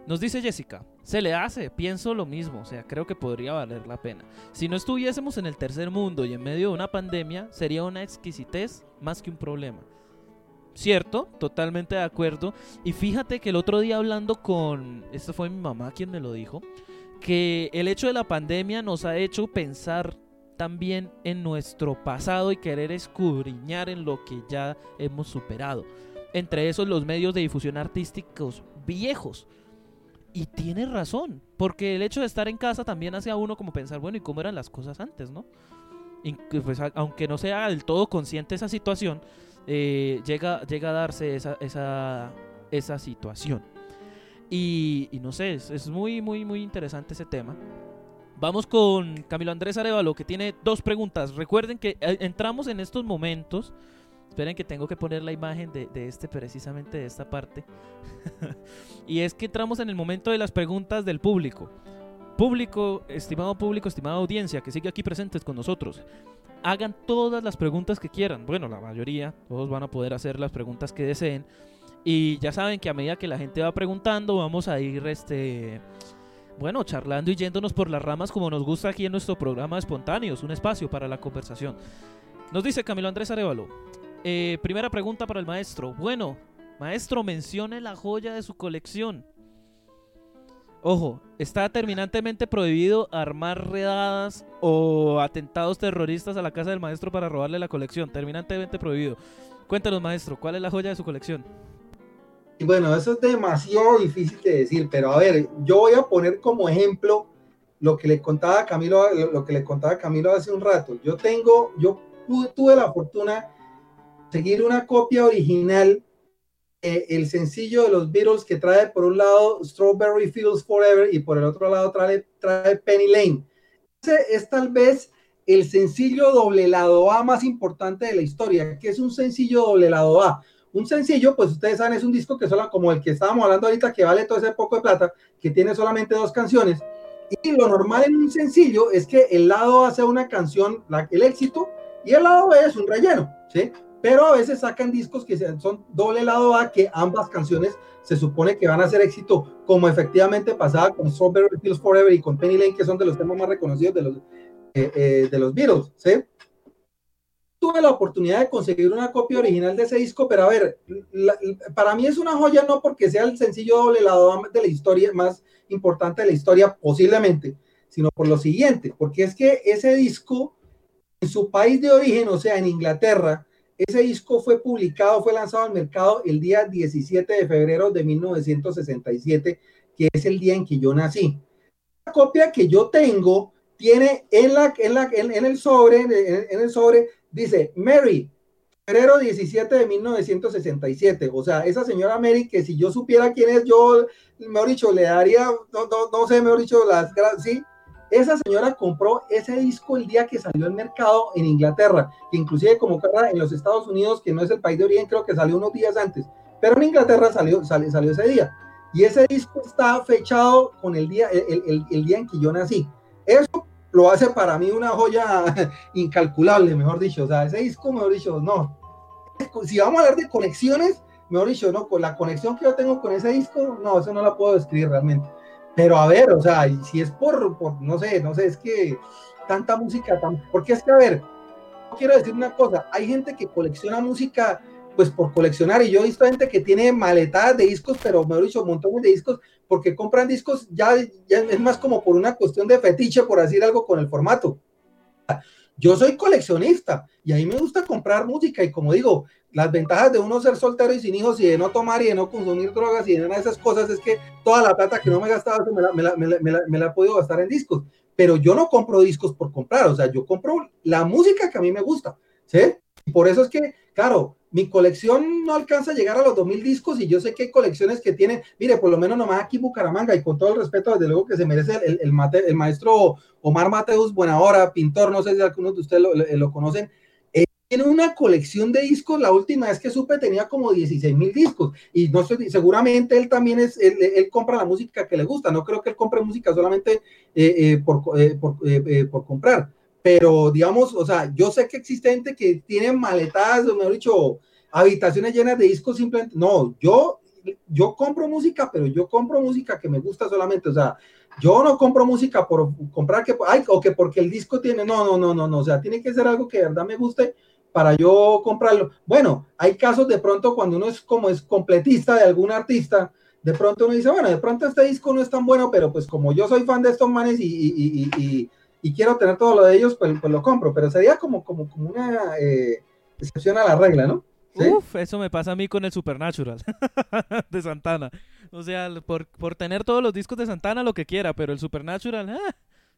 Speaker 1: Nos dice Jessica, se le hace, pienso lo mismo, o sea, creo que podría valer la pena. Si no estuviésemos en el tercer mundo y en medio de una pandemia, sería una exquisitez más que un problema. Cierto, totalmente de acuerdo. Y fíjate que el otro día hablando con, esto fue mi mamá quien me lo dijo, que el hecho de la pandemia nos ha hecho pensar también en nuestro pasado y querer escudriñar en lo que ya hemos superado. Entre esos los medios de difusión artísticos viejos y tiene razón, porque el hecho de estar en casa también hace a uno como pensar, bueno, ¿y cómo eran las cosas antes, no? Y pues, aunque no sea del todo consciente esa situación, eh, llega, llega a darse esa, esa, esa situación. Y, no sé, es, es, muy, muy, muy interesante ese tema. Vamos con Camilo Andrés Arevalo, que tiene dos preguntas. Recuerden que eh, entramos en estos momentos Esperen que tengo que poner la imagen de, este, precisamente de esta parte. <laughs> y es que entramos en el momento de las preguntas del público. Público, estimado público, estimada audiencia que sigue aquí presentes con nosotros. Hagan todas las preguntas que quieran. Bueno, la mayoría, todos van a poder hacer las preguntas que deseen. Y ya saben que a medida que la gente va preguntando, vamos a ir este bueno, charlando y yéndonos por las ramas como nos gusta aquí en nuestro programa Espontáneos, un espacio para la conversación. Nos dice Camilo Andrés Arevalo, eh, primera pregunta para el maestro. Bueno, maestro, mencione la joya de su colección. Ojo, está terminantemente prohibido armar redadas o atentados terroristas a la casa del maestro para robarle la colección. Terminantemente prohibido. Cuéntanos, maestro, ¿cuál es la joya de su colección?
Speaker 3: Y bueno, eso es demasiado difícil de decir, pero a ver, yo voy a poner como ejemplo lo que le contaba Camilo, lo que le contaba Camilo hace un rato. Yo tengo, yo tuve la fortuna seguir una copia original, eh, el sencillo de los Beatles que trae por un lado Strawberry Fields Forever y por el otro lado trae, trae Penny Lane. Ese es tal vez el sencillo doble lado A más importante de la historia, que es un sencillo doble lado A. Un sencillo, pues ustedes saben, es un disco que solo como el que estábamos hablando ahorita, que vale todo ese poco de plata, que tiene solamente dos canciones. Y lo normal en un sencillo es que el lado A sea una canción, la, el éxito, y el lado B es un relleno, ¿sí? Pero a veces sacan discos que son doble lado A, que ambas canciones se supone que van a ser éxito, como efectivamente pasaba con Strawberry Fields Forever y con Penny Lane, que son de los temas más reconocidos de los, eh, eh, de los Beatles, ¿sí? Tuve la oportunidad de conseguir una copia original de ese disco, pero a ver, para mí es una joya no porque sea el sencillo doble lado A de la historia, más importante de la historia posiblemente, sino por lo siguiente, porque es que ese disco en su país de origen, o sea, en Inglaterra, ese disco fue publicado, fue lanzado al mercado el día 17 de febrero de 1967, que es el día en que yo nací. La copia que yo tengo tiene en, la, en, la, en, el sobre, en, el sobre, dice Mary, febrero 17 de 1967. O sea, esa señora Mary, que si yo supiera quién es, yo, mejor dicho, le daría, no, no, no sé, mejor dicho, las gracias, sí, esa señora compró ese disco el día que salió al mercado en Inglaterra, que inclusive como en los Estados Unidos, que no es el país de origen, creo que salió unos días antes, pero en Inglaterra salió, salió, salió ese día. Y ese disco está fechado con el día, el, el, día en que yo nací. Eso lo hace para mí una joya <laughs> incalculable, mejor dicho. O sea, ese disco, mejor dicho, no. Si vamos a hablar de conexiones, mejor dicho, no, con la conexión que yo tengo con ese disco, no, eso no la puedo describir realmente. Pero a ver, o sea, si es por, por no sé, no sé, es que tanta música, tan, porque es que, a ver, quiero decir una cosa, hay gente que colecciona música pues por coleccionar y yo he visto gente que tiene maletadas de discos, pero me he dicho montones de discos porque compran discos ya, ya es más como por una cuestión de fetiche, por decir algo con el formato, Yo soy coleccionista y ahí me gusta comprar música y como digo, las ventajas de uno ser soltero y sin hijos y de no tomar y de no consumir drogas y de nada esas cosas es que toda la plata que no me he gastado me la, me podido gastar en discos. Pero yo no compro discos por comprar, o sea, yo compro la música que a mí me gusta, ¿sí? Por eso es que, claro, mi colección no alcanza a llegar a los 2000 discos y yo sé que hay colecciones que tienen, mire, por lo menos nomás aquí Bucaramanga y con todo el respeto, desde luego que se merece el, el, maestro Omar Mateus Buenahora, pintor, no sé si algunos de ustedes lo, conocen, tiene una colección de discos, la última vez que supe tenía como 16 mil discos. Y no sé, seguramente él también es, él, él, compra la música que le gusta, no creo que él compre música solamente eh, eh, por, por, por comprar. Pero digamos, o sea, yo sé que existe gente que tiene maletadas, mejor dicho, habitaciones llenas de discos simplemente, no, yo, yo compro música, pero yo compro música que me gusta solamente, o sea, yo no compro música por comprar que, ay, o que porque el disco tiene, no, no, no, no, no, o sea, tiene que ser algo que de verdad me guste para yo comprarlo. Bueno, hay casos de pronto cuando uno es como es completista de algún artista, de pronto uno dice, bueno, de pronto este disco no es tan bueno, pero pues como yo soy fan de estos manes y, y, y, y quiero tener todo lo de ellos, pues, pues lo compro, pero sería como, como, como una eh, excepción a la regla, ¿no?
Speaker 1: ¿Sí? Uf, eso me pasa a mí con el Supernatural <laughs> de Santana. O sea, por, por, tener todos los discos de Santana, lo que quiera, pero el Supernatural, ah,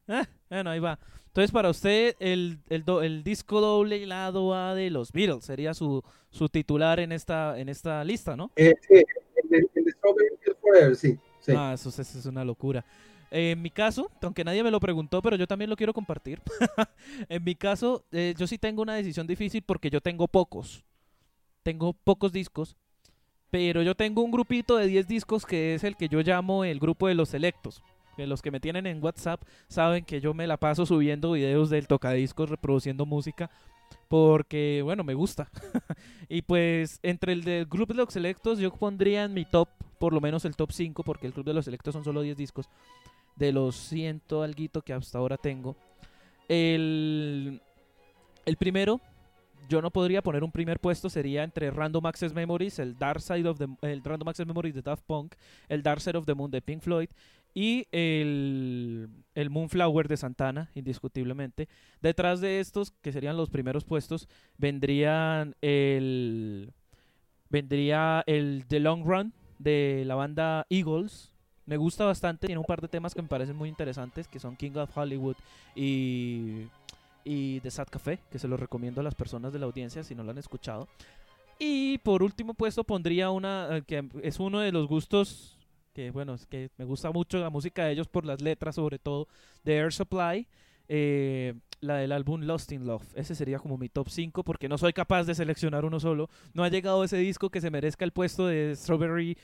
Speaker 1: ah, bueno, ahí va. Entonces, para usted, el, el, do, el, disco doble lado A de los Beatles sería su, su titular en esta, en esta lista, ¿no?
Speaker 3: Eh, sí, el, el, el de Strawberry Forever, sí, sí.
Speaker 1: Ah, eso, eso es una locura. Eh, en mi caso, aunque nadie me lo preguntó, pero yo también lo quiero compartir. <laughs> en mi caso, eh, yo sí tengo una decisión difícil porque yo tengo pocos. Tengo pocos discos. Pero yo tengo un grupito de 10 discos que es el que yo llamo el grupo de los selectos. Que los que me tienen en WhatsApp saben que yo me la paso subiendo videos del tocadiscos, reproduciendo música. Porque, bueno, me gusta. <laughs> y pues, entre el del grupo de los selectos, yo pondría en mi top, por lo menos el top 5, porque el club de los selectos son solo 10 discos de los ciento alguito que hasta ahora tengo. El, el primero, yo no podría poner un primer puesto, sería entre Random Access Memories, el Dark Side of the el Random Access Memories de Daft Punk, el Dark Side of the Moon de Pink Floyd y el, el Moonflower de Santana, indiscutiblemente. Detrás de estos, que serían los primeros puestos, vendrían el vendría el The Long Run de la banda Eagles, me gusta bastante, tiene un par de temas que me parecen muy interesantes, que son King of Hollywood y, y The Sad Café, que se los recomiendo a las personas de la audiencia si no lo han escuchado. Y por último puesto pondría una eh, que es uno de los gustos que bueno, es que me gusta mucho la música de ellos por las letras sobre todo, de Air Supply. Eh, la del álbum Lost in Love. Ese sería como mi top 5 porque no soy capaz de seleccionar uno solo. No ha llegado ese disco que se merezca el puesto de Strawberry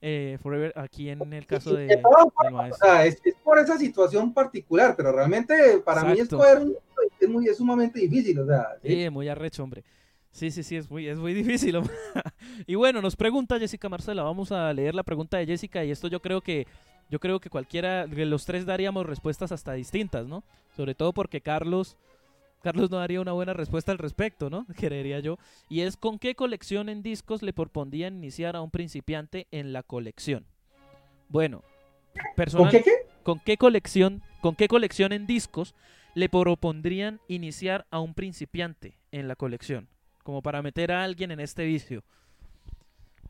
Speaker 1: eh, Forever aquí en el caso de, de
Speaker 3: o sea, es, es, por esa situación particular, pero realmente para Exacto. mí escoger un, es, muy, es sumamente difícil, o sea.
Speaker 1: ¿sí? sí, muy arrecho, hombre. Sí, sí, sí, es muy, es muy <laughs> difícil. y bueno, nos pregunta Jessica Marcela, vamos a leer la pregunta de Jessica y esto yo creo que yo creo que cualquiera de los tres daríamos respuestas hasta distintas, ¿no? Sobre todo porque Carlos Carlos no daría una buena respuesta al respecto, ¿no? <laughs> Querería yo. Y es con qué colección en discos le propondrían iniciar a un principiante en la colección. Bueno, personal,
Speaker 3: ¿Con qué, qué?
Speaker 1: ¿Con qué colección, con qué colección en discos le propondrían iniciar a un principiante en la colección? Como para meter a alguien en este vicio.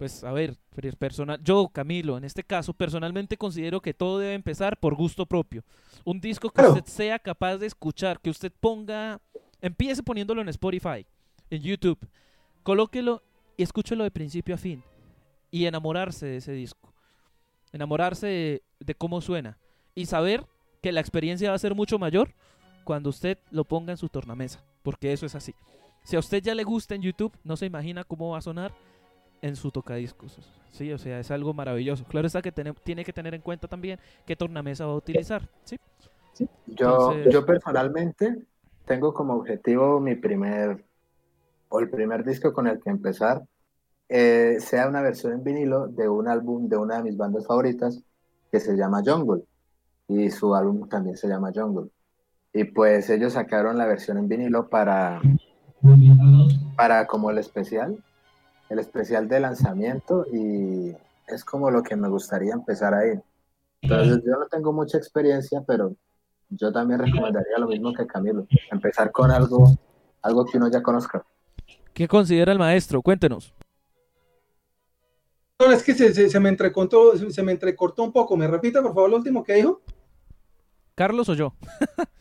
Speaker 1: Pues a ver, personal, yo, Camilo, en este caso, personalmente considero que todo debe empezar por gusto propio. Un disco que usted sea capaz de escuchar, que usted ponga, empiece poniéndolo en Spotify, en YouTube, colóquelo y escúchelo de principio a fin. Y enamorarse de ese disco. Enamorarse de, de cómo suena. Y saber que la experiencia va a ser mucho mayor cuando usted lo ponga en su tornamesa. Porque eso es así. Si a usted ya le gusta en YouTube, no se imagina cómo va a sonar en su tocadiscos. Sí, o sea, es algo maravilloso. Claro está que tiene, tiene que tener en cuenta también qué tornamesa va a utilizar. Sí.
Speaker 2: sí. Yo, Entonces... yo personalmente tengo como objetivo mi primer o el primer disco con el que empezar eh, sea una versión en vinilo de un álbum de una de mis bandas favoritas que se llama Jungle y su álbum también se llama Jungle y pues ellos sacaron la versión en vinilo para para como el especial el especial de lanzamiento y es como lo que me gustaría empezar ahí. Entonces yo no tengo mucha experiencia, pero Yo también recomendaría lo mismo que Camilo, empezar con algo, algo que uno ya conozca.
Speaker 1: ¿Qué considera el maestro? Cuéntenos.
Speaker 3: No, es que se, me entrecortó, se me entrecortó un poco. ¿Me repite, por favor, lo último que dijo?
Speaker 1: ¿Carlos o yo? <laughs>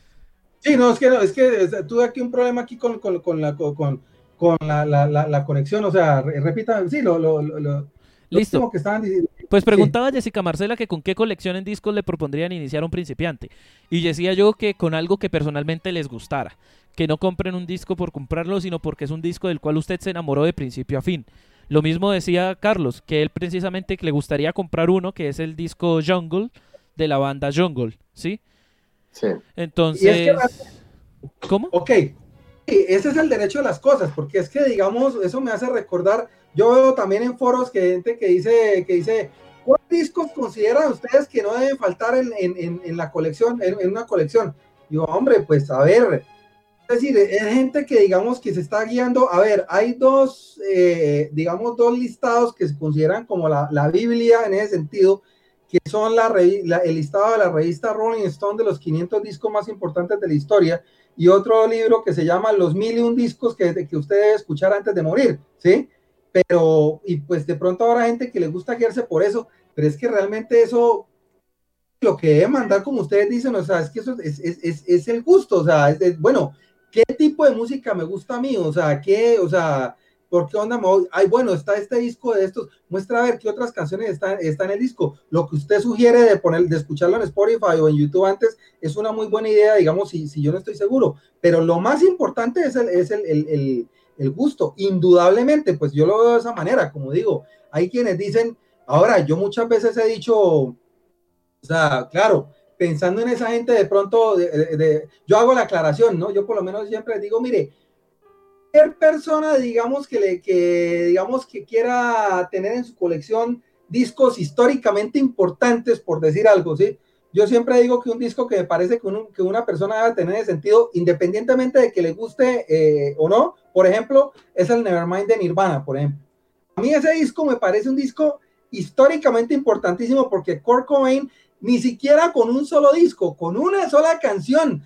Speaker 3: sí, no, es que, es que tuve aquí un problema aquí con, con, la, con, con la, la, la, conexión. O sea, repita, sí, lo, lo, lo,
Speaker 1: Listo. que estaban diciendo. Pues preguntaba Jessica Marcela que con qué colección en discos le propondrían iniciar a un principiante. Y decía yo que con algo que personalmente les gustara. Que no compren un disco por comprarlo, sino porque es un disco del cual usted se enamoró de principio a fin. Lo mismo decía Carlos, que él precisamente le gustaría comprar uno, que es el disco Jungle de la banda Jungle, ¿sí?
Speaker 2: Sí.
Speaker 1: Entonces... ¿Cómo?
Speaker 3: Ok, ese es el derecho de las cosas, porque es que, digamos, eso me hace recordar, yo veo también en foros que gente que dice, que dice, ¿cuáles discos consideran ustedes que no deben faltar en, en, en la colección, en, en, una colección? Yo, hombre, pues a ver, es decir, es gente que digamos que se está guiando, a ver, hay dos, eh, digamos, dos listados que se consideran como la, la Biblia en ese sentido, que son la, el listado de la revista Rolling Stone de los 500 discos más importantes de la historia, y otro libro que se llama Los mil y un discos que, que usted debe escuchar antes de morir, ¿sí? Pero, y pues de pronto habrá gente que le gusta guiarse por eso, pero es que realmente eso, lo que debe mandar, como ustedes dicen, o sea, es que eso es, es, es, es el gusto, o sea, es, bueno, ¿qué tipo de música me gusta a mí? O sea, ¿qué, o sea, ¿por qué onda me? Ay, bueno, está este disco de estos, muestra a ver qué otras canciones están, en el disco. Lo que usted sugiere de poner, de escucharlo en Spotify o en YouTube antes, es una muy buena idea, digamos, si, si yo no estoy seguro. Pero lo más importante es el, es el, el, el gusto. Indudablemente, pues yo lo veo de esa manera, como digo, hay quienes dicen, ahora, yo muchas veces he dicho, o sea, claro, pensando en esa gente de pronto, de, yo hago la aclaración, ¿no? Yo por lo menos siempre digo, mire, cualquier persona, digamos, que, le, que, digamos, que quiera tener en su colección discos históricamente importantes, por decir algo, ¿sí? Yo siempre digo que un disco que me parece que, que una persona debe tener sentido, independientemente de que le guste eh, o no, por ejemplo, es el Nevermind de Nirvana, por ejemplo. A mí ese disco me parece un disco históricamente importantísimo porque Kurt Cobain ni siquiera con un solo disco, con una sola canción,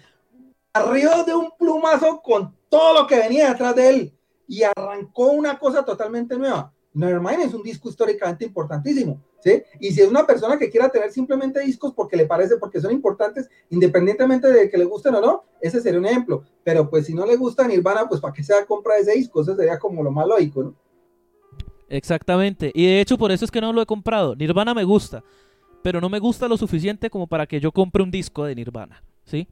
Speaker 3: arriba de un plumazo con todo lo que venía detrás de él y arrancó una cosa totalmente nueva. Nevermind es un disco históricamente importantísimo, ¿sí? Y si es una persona que quiera tener simplemente discos porque le parece, porque son importantes, independientemente de que le gusten o no, ese sería un ejemplo. Pero pues si no le gusta Nirvana, pues para qué se va a comprar ese disco, eso sería como lo más lógico, ¿no?
Speaker 1: Exactamente. Y de hecho por eso es que no lo he comprado. Nirvana me gusta pero no me gusta lo suficiente como para que yo compre un disco de Nirvana, ¿sí?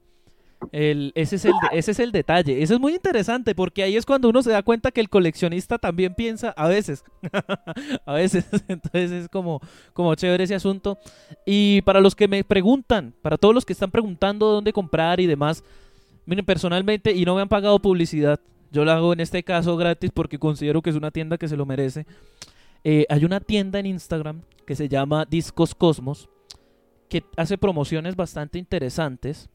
Speaker 1: Ese, es el, ese es el detalle. Eso es muy interesante porque ahí es cuando uno se da cuenta que el coleccionista también piensa a veces. <laughs> a veces. <laughs> Entonces es como, como chévere ese asunto. Y para los que me preguntan, para todos los que están preguntando dónde comprar y demás, miren, personalmente, y no me han pagado publicidad, yo lo hago en este caso gratis porque considero que es una tienda que se lo merece. Eh, hay una tienda en Instagram que se llama Discos Cosmos, que hace promociones bastante interesantes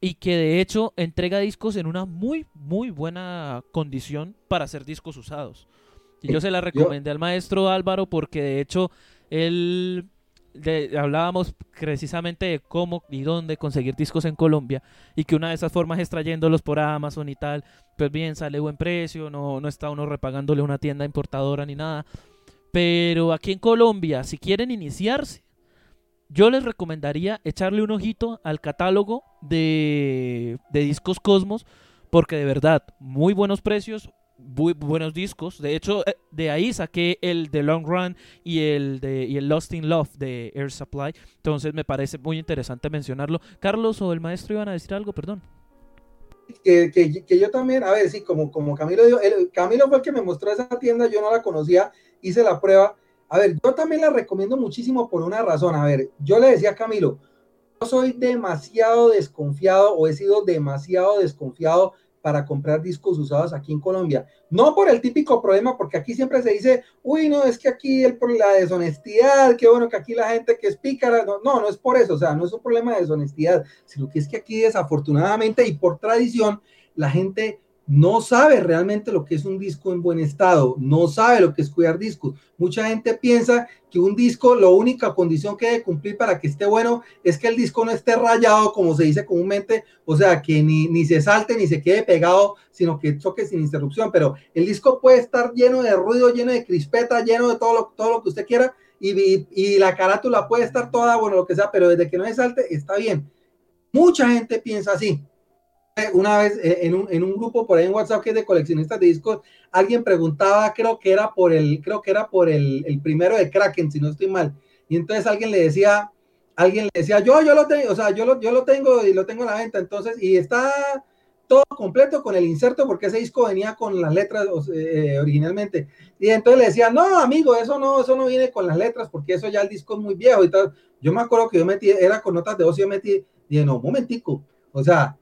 Speaker 1: y que de hecho entrega discos en una muy, muy buena condición para hacer discos usados. Y yo se la recomendé al maestro Álvaro porque de hecho él hablábamos precisamente de cómo y dónde conseguir discos en Colombia y que una de esas formas es trayéndolos por Amazon y tal, pues bien, sale buen precio, no, no está uno repagándole a una tienda importadora ni nada. Pero aquí en Colombia, si quieren iniciarse, yo les recomendaría echarle un ojito al catálogo de, discos Cosmos, porque de verdad, muy buenos precios, muy buenos discos. De hecho, eh, de ahí saqué el de Long Run y el de y el Lost in Love de Air Supply. Entonces me parece muy interesante mencionarlo. Carlos o el maestro iban a decir algo, perdón.
Speaker 3: Que, que, yo también, a ver, sí, como, como Camilo dijo, Camilo fue el que me mostró esa tienda, yo no la conocía hice la prueba. A ver, yo también la recomiendo muchísimo por una razón. A ver, yo le decía a Camilo, yo soy demasiado desconfiado o he sido demasiado desconfiado para comprar discos usados aquí en Colombia. No por el típico problema, porque aquí siempre se dice, uy, no, es que aquí el, la deshonestidad, qué bueno que aquí la gente que es pícara, no, no, no es por eso, o sea, no es un problema de deshonestidad, sino que es que aquí desafortunadamente y por tradición, la gente no sabe realmente lo que es un disco en buen estado, no sabe lo que es cuidar discos. Mucha gente piensa que un disco, la única condición que debe cumplir para que esté bueno es que el disco no esté rayado, como se dice comúnmente, o sea, que ni, ni se salte ni se quede pegado, sino que toque sin interrupción. Pero el disco puede estar lleno de ruido, lleno de crispeta, lleno de todo lo, todo lo que usted quiera, y, y la carátula puede estar toda, bueno, lo que sea, pero desde que no se salte, está bien. Mucha gente piensa así una vez eh, en un, en un, grupo por ahí en WhatsApp que es de coleccionistas de discos, alguien preguntaba, creo que era por el, creo que era por el, el, primero de Kraken, si no estoy mal. Y entonces alguien le decía, alguien le decía, yo, yo lo tengo, o sea, yo lo, yo lo tengo y lo tengo a la venta. Entonces, y está todo completo con el inserto porque ese disco venía con las letras eh, originalmente. Y entonces le decía, no, amigo, eso no, eso no viene con las letras porque eso ya el disco es muy viejo y tal. Yo me acuerdo que yo metí, era con notas de voz, yo metí, dije, no, momentico, o sea,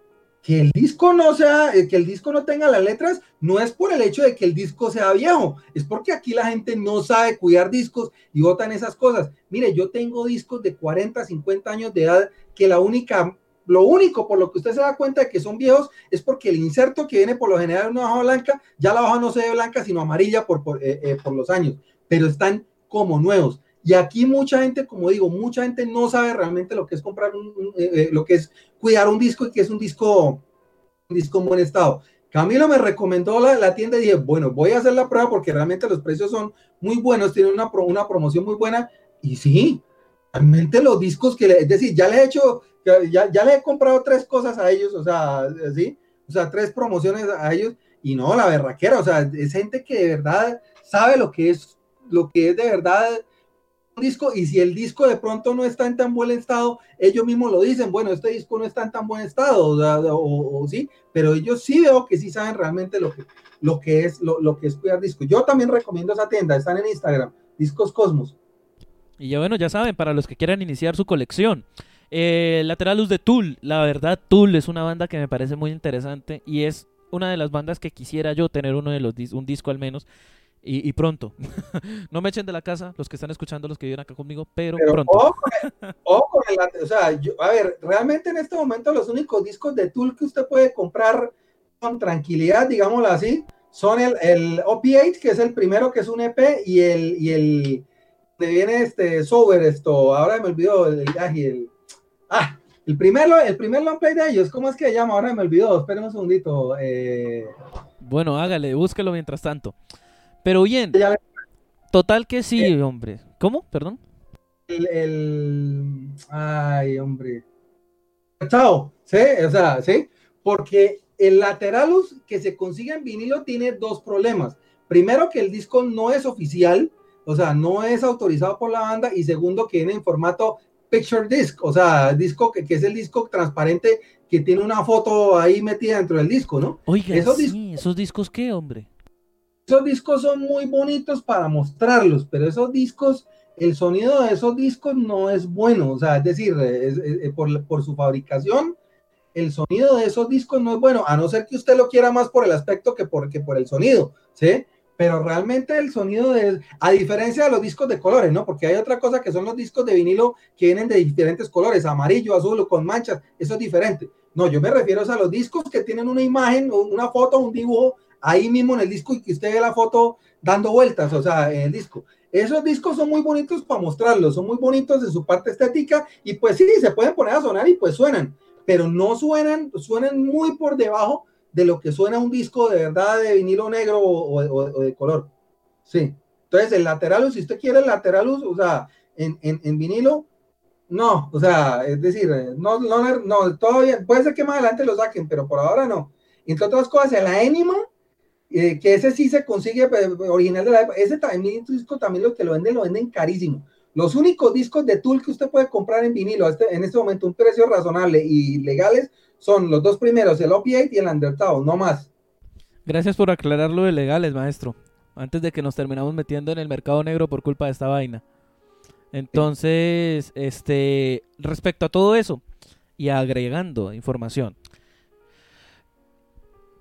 Speaker 3: que el disco no sea, eh, que el disco no tenga las letras, no es por el hecho de que el disco sea viejo, es porque aquí la gente no sabe cuidar discos y votan esas cosas. Mire, yo tengo discos de 40, 50 años de edad que la única, lo único por lo que usted se da cuenta de que son viejos es porque el inserto que viene por lo general en una hoja blanca, ya la hoja no se ve blanca sino amarilla por, por, eh, eh, por los años, pero están como nuevos. Y aquí mucha gente, como digo, mucha gente no sabe realmente lo que es comprar eh, eh, lo que es cuidar un disco y que es un disco, un disco en buen estado. Camilo me recomendó la, la, tienda y dije, bueno, voy a hacer la prueba porque realmente los precios son muy buenos, tienen una, una promoción muy buena. Y sí, realmente los discos que, le, es decir, ya le he hecho, ya, ya le he comprado tres cosas a ellos, o sea, sí, o sea, tres promociones a ellos. Y no, la berraquera, o sea, es gente que de verdad sabe lo que es, lo que es de verdad disco y si el disco de pronto no está en tan buen estado, ellos mismos lo dicen, bueno, este disco no está en tan buen estado, o, sí, pero ellos sí veo que sí saben realmente lo que, lo que es lo, lo, que es cuidar disco. Yo también recomiendo esa tienda, están en Instagram, Discos Cosmos.
Speaker 1: Y ya bueno, ya saben, para los que quieran iniciar su colección. Eh, Lateralus de Tool, la verdad, Tool es una banda que me parece muy interesante y es una de las bandas que quisiera yo tener uno de los un disco al menos y, pronto. <laughs> no me echen de la casa los que están escuchando, los que viven acá conmigo, pero, pronto.
Speaker 3: Ojo, <laughs> o sea, a ver, realmente en este momento los únicos discos de Tool que usted puede comprar con tranquilidad, digámoslo así, son el, el OP8, que es el primero, que es un EP, y el, y el de viene este Sober, esto, ahora me olvidó el, el, ah, el primer, el primer long play de ellos, ¿cómo es que se llama? Ahora me olvidó, espérenme un segundito. Eh...
Speaker 1: Bueno, hágale, búsquelo mientras tanto. Pero bien, total que sí, eh, hombre. ¿Cómo? Perdón.
Speaker 3: El, Ay, hombre. Chao, ¿sí? O sea, ¿sí? Porque el Lateralus que se consigue en vinilo tiene dos problemas. Primero, que el disco no es oficial, o sea, no es autorizado por la banda. Y segundo, que viene en formato Picture Disc, o sea, disco que, que, es el disco transparente que tiene una foto ahí metida dentro del disco, ¿no?
Speaker 1: Oiga, esos, sí, ¿esos discos qué, hombre?
Speaker 3: Esos discos son muy bonitos para mostrarlos, pero esos discos, el sonido de esos discos no es bueno, o sea, es decir, por, su fabricación, el sonido de esos discos no es bueno, a no ser que usted lo quiera más por el aspecto que por, que por el sonido, ¿sí? Pero realmente el sonido de, a diferencia de los discos de colores, ¿no? Porque hay otra cosa que son los discos de vinilo que vienen de diferentes colores, amarillo, azul con manchas, eso es diferente. No, yo me refiero a los discos que tienen una imagen, una foto, un dibujo ahí mismo en el disco y que usted ve la foto dando vueltas, o sea, en el disco. Esos discos son muy bonitos para mostrarlos, son muy bonitos en su parte estética y pues sí, se pueden poner a sonar y pues suenan, pero no suenan, suenan muy por debajo de lo que suena un disco de verdad de vinilo negro o, de color. Sí. Entonces el lateralus, si usted quiere el lateralus, o sea, en, en, en vinilo, no, o sea, es decir, no, no, no, todavía, puede ser que más adelante lo saquen, pero por ahora no. Entre otras cosas, el Enima eh, que ese sí se consigue pues, original de la época. Ese también disco también los que lo venden lo venden carísimo. Los únicos discos de Tool que usted puede comprar en vinilo este, en este momento un precio razonable y legales son los dos primeros, el OP8 y el Undertale, no más.
Speaker 1: Gracias por aclarar lo de legales, maestro. Antes de que nos terminamos metiendo en el mercado negro por culpa de esta vaina. Entonces, este, respecto a todo eso y agregando información,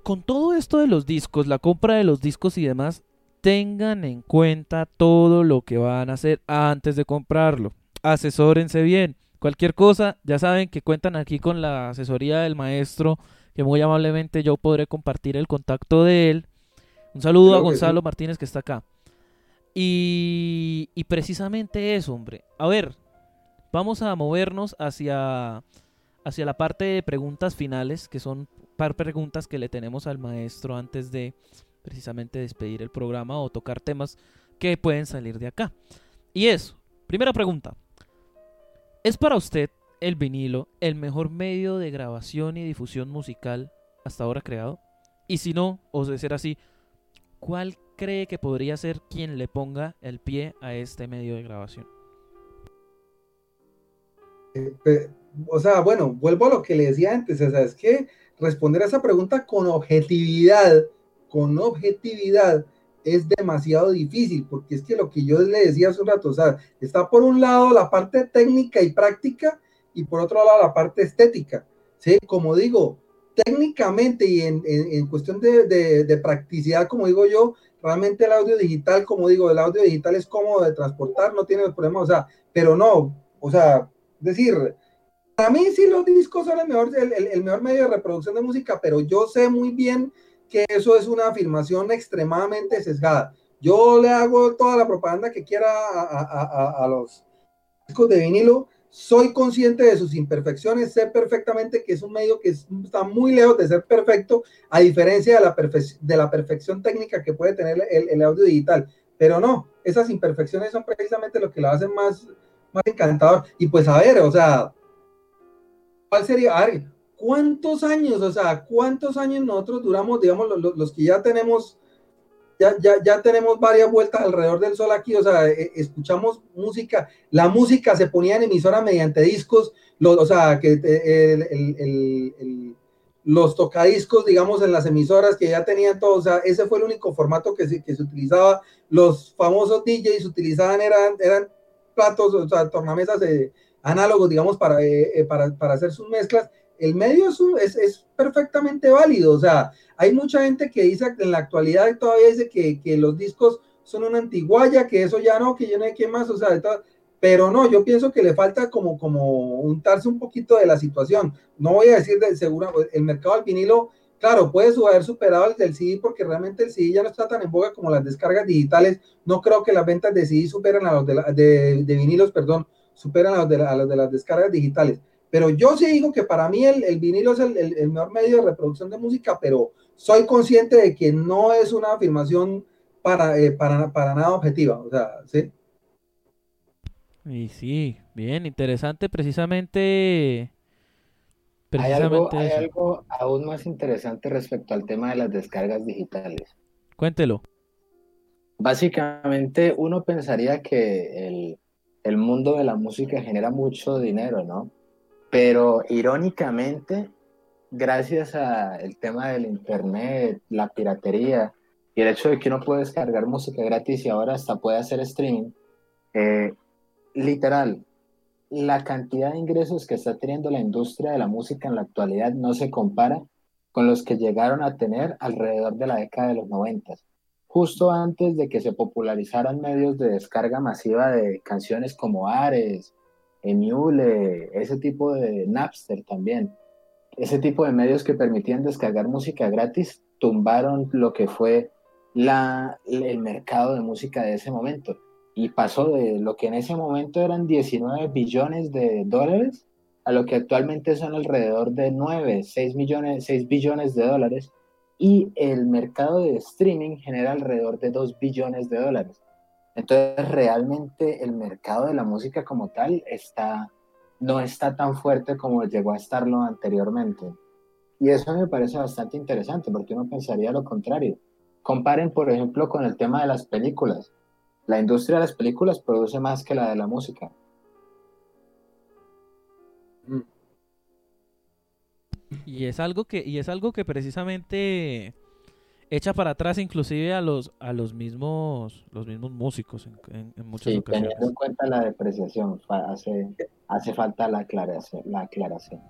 Speaker 1: con todo esto de los discos, la compra de los discos y demás, tengan en cuenta todo lo que van a hacer antes de comprarlo. Asesórense bien. Cualquier cosa, ya saben que cuentan aquí con la asesoría del maestro que muy amablemente yo podré compartir el contacto de él. Un saludo a Gonzalo Martínez que está acá. Y, y precisamente eso, hombre. A ver, vamos a movernos hacia, hacia la parte de preguntas finales, que son par preguntas que le tenemos al maestro antes de precisamente despedir el programa o tocar temas que pueden salir de acá. Y eso, primera pregunta. ¿Es para usted el vinilo el mejor medio de grabación y difusión musical hasta ahora creado? Y si no, o de ser así, ¿cuál cree que podría ser quien le ponga el pie a este medio de grabación?
Speaker 3: Eh, o sea, bueno, vuelvo a lo que le decía antes, o sea, es que responder a esa pregunta con objetividad, con objetividad, es demasiado difícil, porque es que lo que yo le decía hace un rato, o sea, está por un lado la parte técnica y práctica y por otro lado la parte estética, ¿sí? Como digo, técnicamente y en, en, cuestión de, de, de, practicidad, como digo yo, realmente el audio digital, como digo, el audio digital es cómodo de transportar, no tiene problemas, o sea, pero no, o sea, decir, para mí sí los discos son el mejor, el, el, el mejor medio de reproducción de música, pero yo sé muy bien que eso es una afirmación extremadamente sesgada. Yo le hago toda la propaganda que quiera a, a, a, los discos de vinilo. Soy consciente de sus imperfecciones, sé perfectamente que es un medio que está muy lejos de ser perfecto, a diferencia de la, de la perfección técnica que puede tener el, el, audio digital. Pero no, esas imperfecciones son precisamente lo que lo hacen más, más encantador. Y pues a ver, o sea, ¿cuál sería? A ver, ¿cuántos años, o sea, cuántos años nosotros duramos, digamos, los, los que ya tenemos, ya, ya, ya, tenemos varias vueltas alrededor del sol aquí, o sea, eh, escuchamos música, la música se ponía en emisora mediante discos, los, o sea, que eh, el, el, el, los tocadiscos, digamos, en las emisoras que ya tenían todo, o sea, ese fue el único formato que se, que se utilizaba, los famosos DJs utilizaban, eran, eran platos, o sea, tornamesas eh, análogos, digamos, para, eh, para, para hacer sus mezclas, el medio es, es, perfectamente válido. O sea, hay mucha gente que dice en la actualidad todavía dice que, que los discos son una antiguaya, que eso ya no, que yo no hay qué más, o sea, pero no, yo pienso que le falta como, como untarse un poquito de la situación. No voy a decir de seguro, el mercado del vinilo, claro, puede haber superado el del CD porque realmente el CD ya no está tan en boga como las descargas digitales. No creo que las ventas de CD superen a los de, la, de, de vinilos, perdón, superan a los de, a los de las descargas digitales pero yo sí digo que para mí el, el vinilo es el, el, el, mejor medio de reproducción de música, pero soy consciente de que no es una afirmación para, eh, para, para nada objetiva. O sea, ¿sí?
Speaker 1: Y sí, bien, interesante precisamente.
Speaker 2: precisamente hay, algo, hay algo aún más interesante respecto al tema de las descargas digitales.
Speaker 1: Cuéntelo.
Speaker 2: Básicamente uno pensaría que el, el mundo de la música genera mucho dinero, ¿no? Pero irónicamente, gracias al tema del internet, la piratería y el hecho de que uno puede descargar música gratis y ahora hasta puede hacer streaming, eh, literal, la cantidad de ingresos que está teniendo la industria de la música en la actualidad no se compara con los que llegaron a tener alrededor de la década de los noventas, justo antes de que se popularizaran medios de descarga masiva de canciones como Ares, Emule, ese tipo de Napster también. Ese tipo de medios que permitían descargar música gratis tumbaron lo que fue la, el mercado de música de ese momento. Y pasó de lo que en ese momento eran 19 billones de dólares a lo que actualmente son alrededor de 9, 6, millones, 6 billones de dólares. Y el mercado de streaming genera alrededor de 2 billones de dólares. Entonces, realmente el mercado de la música como tal está, no está tan fuerte como llegó a estarlo anteriormente. Y eso me parece bastante interesante porque uno pensaría lo contrario. Comparen, por ejemplo, con el tema de las películas. La industria de las películas produce más que la de la música.
Speaker 1: Y es algo que, y es algo que precisamente echa para atrás inclusive a los a los mismos los mismos músicos en, en, en muchas
Speaker 2: sí,
Speaker 1: ocasiones.
Speaker 2: Teniendo en cuenta la depreciación, hace, hace falta la aclaración, la aclaración.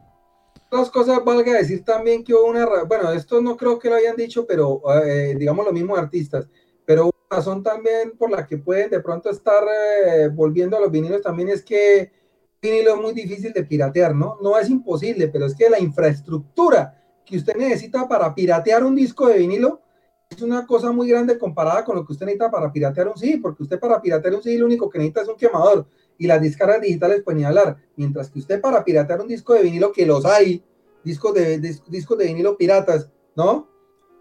Speaker 3: Dos cosas, valga decir también que hubo una, bueno, esto no creo que lo hayan dicho, pero eh, digamos los mismos artistas, pero una razón también por la que pueden de pronto estar eh, volviendo a los vinilos también es que vinilo es muy difícil de piratear, ¿no? No es imposible, pero es que la infraestructura que usted necesita para piratear un disco de vinilo es una cosa muy grande comparada con lo que usted necesita para piratear un CD, porque usted para piratear un CD lo único que necesita es un quemador y las descargas digitales pueden hablar, mientras que usted para piratear un disco de vinilo, que los hay, discos de, discos de vinilo piratas, ¿no?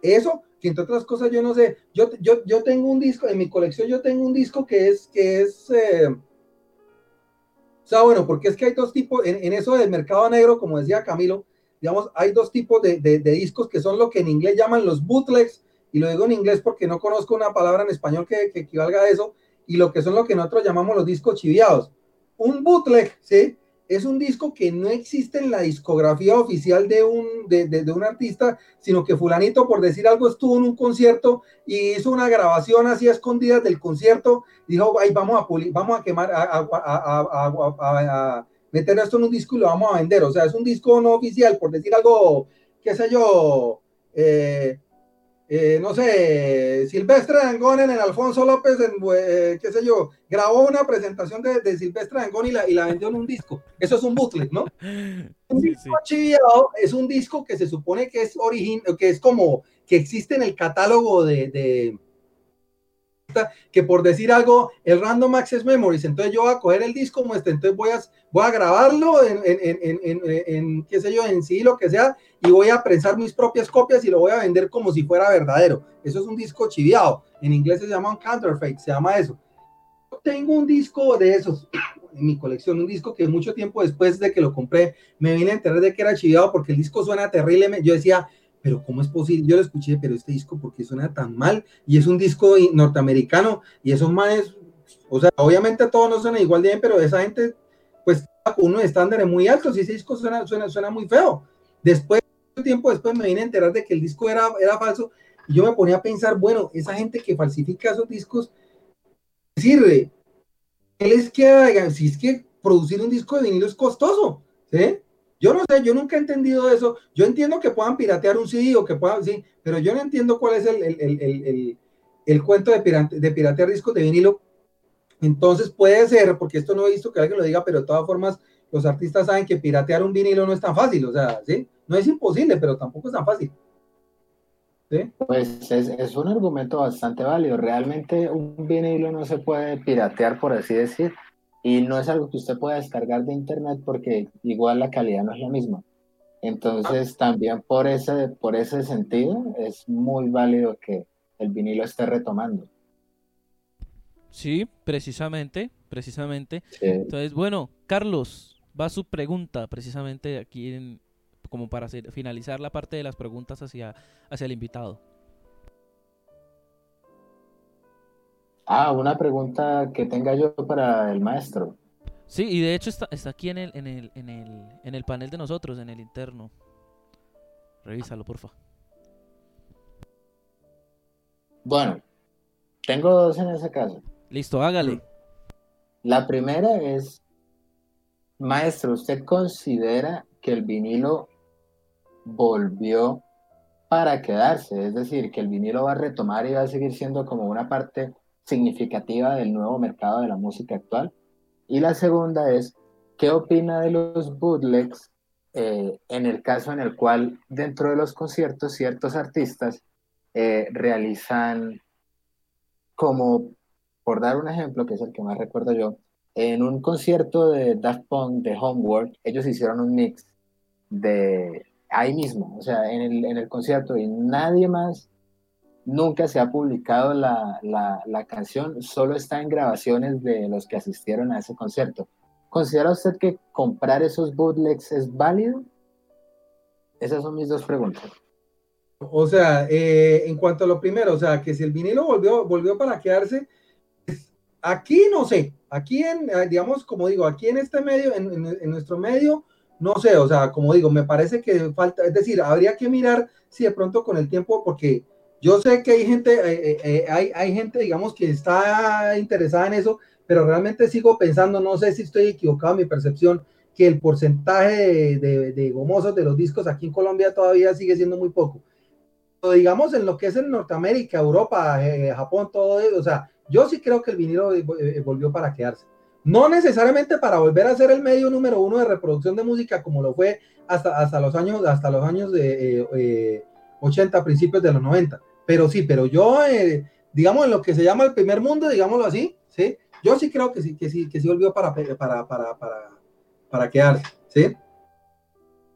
Speaker 3: Eso, entre otras cosas yo no sé, yo, yo, yo tengo un disco, en mi colección yo tengo un disco que es, que es, eh, o sea, bueno, porque es que hay dos tipos, en, eso del mercado negro, como decía Camilo, digamos, hay dos tipos de, discos que son lo que en inglés llaman los bootlegs, y lo digo en inglés porque no conozco una palabra en español que, que equivalga a eso, y lo que son lo que nosotros llamamos los discos chiviados. Un bootleg, ¿sí? Es un disco que no existe en la discografía oficial de un, de, de, un artista, sino que fulanito, por decir algo, estuvo en un concierto y hizo una grabación así escondida del concierto, dijo, ay, vamos a, vamos a quemar, a, a, a, meter esto en un disco y lo vamos a vender. O sea, es un disco no oficial, por decir algo, qué sé yo, eh, eh, no sé, Silvestre Dangón en el Alfonso López, en, eh, qué sé yo, grabó una presentación de, de Silvestre Dangón y la, y la vendió en un disco. Eso es un bootleg, ¿no? <laughs> Un disco archiviado es un disco que se supone que es origen, que es como que existe en el catálogo de que por decir algo, el Random Access Memories, entonces yo voy a coger el disco como este, entonces voy a, voy a grabarlo en, en, en, en, qué sé yo, en sí, lo que sea, y voy a prensar mis propias copias y lo voy a vender como si fuera verdadero. Eso es un disco chiviado. En inglés se llama un counterfeit, se llama eso. tengo un disco de esos <clears throat> en mi colección, un disco que mucho tiempo después de que lo compré, me vine a enterar de que era chiviado porque el disco suena terrible. Yo decía, pero ¿cómo es posible? Yo lo escuché, pero este disco, ¿por qué suena tan mal? Y es un disco norteamericano y esos manes, o sea, obviamente todos no suenan igual de bien, pero esa gente, pues, con unos estándares muy altos y ese disco suena, suena, suena muy feo. Después, tiempo después me vine a enterar de que el disco era, era falso y yo me ponía a pensar, bueno, esa gente que falsifica esos discos, sirve. ¿Qué les queda? Si es que producir un disco de vinilo es costoso, ¿sí? Yo no sé, yo nunca he entendido eso. Yo entiendo que puedan piratear un CD o que puedan, sí, pero yo no entiendo cuál es el, el, el, el cuento de, pirate, de piratear discos de vinilo. Entonces puede ser, porque esto no he visto que alguien lo diga, pero de todas formas los artistas saben que piratear un vinilo no es tan fácil, o sea, ¿sí? No es imposible, pero tampoco es tan fácil.
Speaker 2: ¿Sí? Pues es, es un argumento bastante válido. Realmente un vinilo no se puede piratear, por así decir y no es algo que usted pueda descargar de internet porque igual la calidad no es la misma. Entonces también por ese, por ese sentido es muy válido que el vinilo esté retomando.
Speaker 1: Sí, precisamente, precisamente. Entonces, bueno, Carlos, va su pregunta precisamente aquí en, como para finalizar la parte de las preguntas hacia, hacia el invitado.
Speaker 2: Ah, una pregunta que tenga yo para el maestro.
Speaker 1: Sí, y de hecho está, está aquí en el, en, el, en, el, en el panel de nosotros, en el interno. Revísalo, porfa.
Speaker 2: Bueno, tengo dos en ese caso.
Speaker 1: Listo, hágale.
Speaker 2: La primera es, maestro, ¿usted considera que el vinilo volvió para quedarse? Es decir, que el vinilo va a retomar y va a seguir siendo como una parte significativa del nuevo mercado de la música actual. Y la segunda es, ¿qué opina de los bootlegs eh, en el caso en el cual dentro de los conciertos ciertos artistas eh, realizan como, por dar un ejemplo, que es el que más recuerdo yo, en un concierto de Daft Punk de Homework, ellos hicieron un mix de ahí mismo, o sea, en el, en el concierto y nadie más Nunca se ha publicado la, la, canción, solo está en grabaciones de los que asistieron a ese concierto. ¿Considera usted que comprar esos bootlegs es válido? Esas son mis dos preguntas.
Speaker 3: O sea, eh, en cuanto a lo primero, o sea, que si el vinilo volvió, volvió para quedarse, pues, aquí no sé, aquí en, eh, digamos, como digo, aquí en este medio, en, en, nuestro medio, no sé, o sea, como digo, me parece que falta, es decir, habría que mirar si de pronto con el tiempo, porque yo sé que hay gente, eh, eh, eh, hay, hay gente, digamos, que está interesada en eso, pero realmente sigo pensando, no sé si estoy equivocado mi percepción, que el porcentaje de, de, gomosos de los discos aquí en Colombia todavía sigue siendo muy poco. Pero digamos, en lo que es en Norteamérica, Europa, Japón, todo eso, o sea, yo sí creo que el vinilo volvió para quedarse. No necesariamente para volver a ser el medio número uno de reproducción de música como lo fue hasta, hasta los años, hasta los años de 80, principios de los 90. Pero sí, pero yo, digamos, en lo que se llama el primer mundo, digámoslo así, ¿sí? Yo sí creo que sí, que sí, que sí volvió para, para, para, para, para quedarse, ¿sí?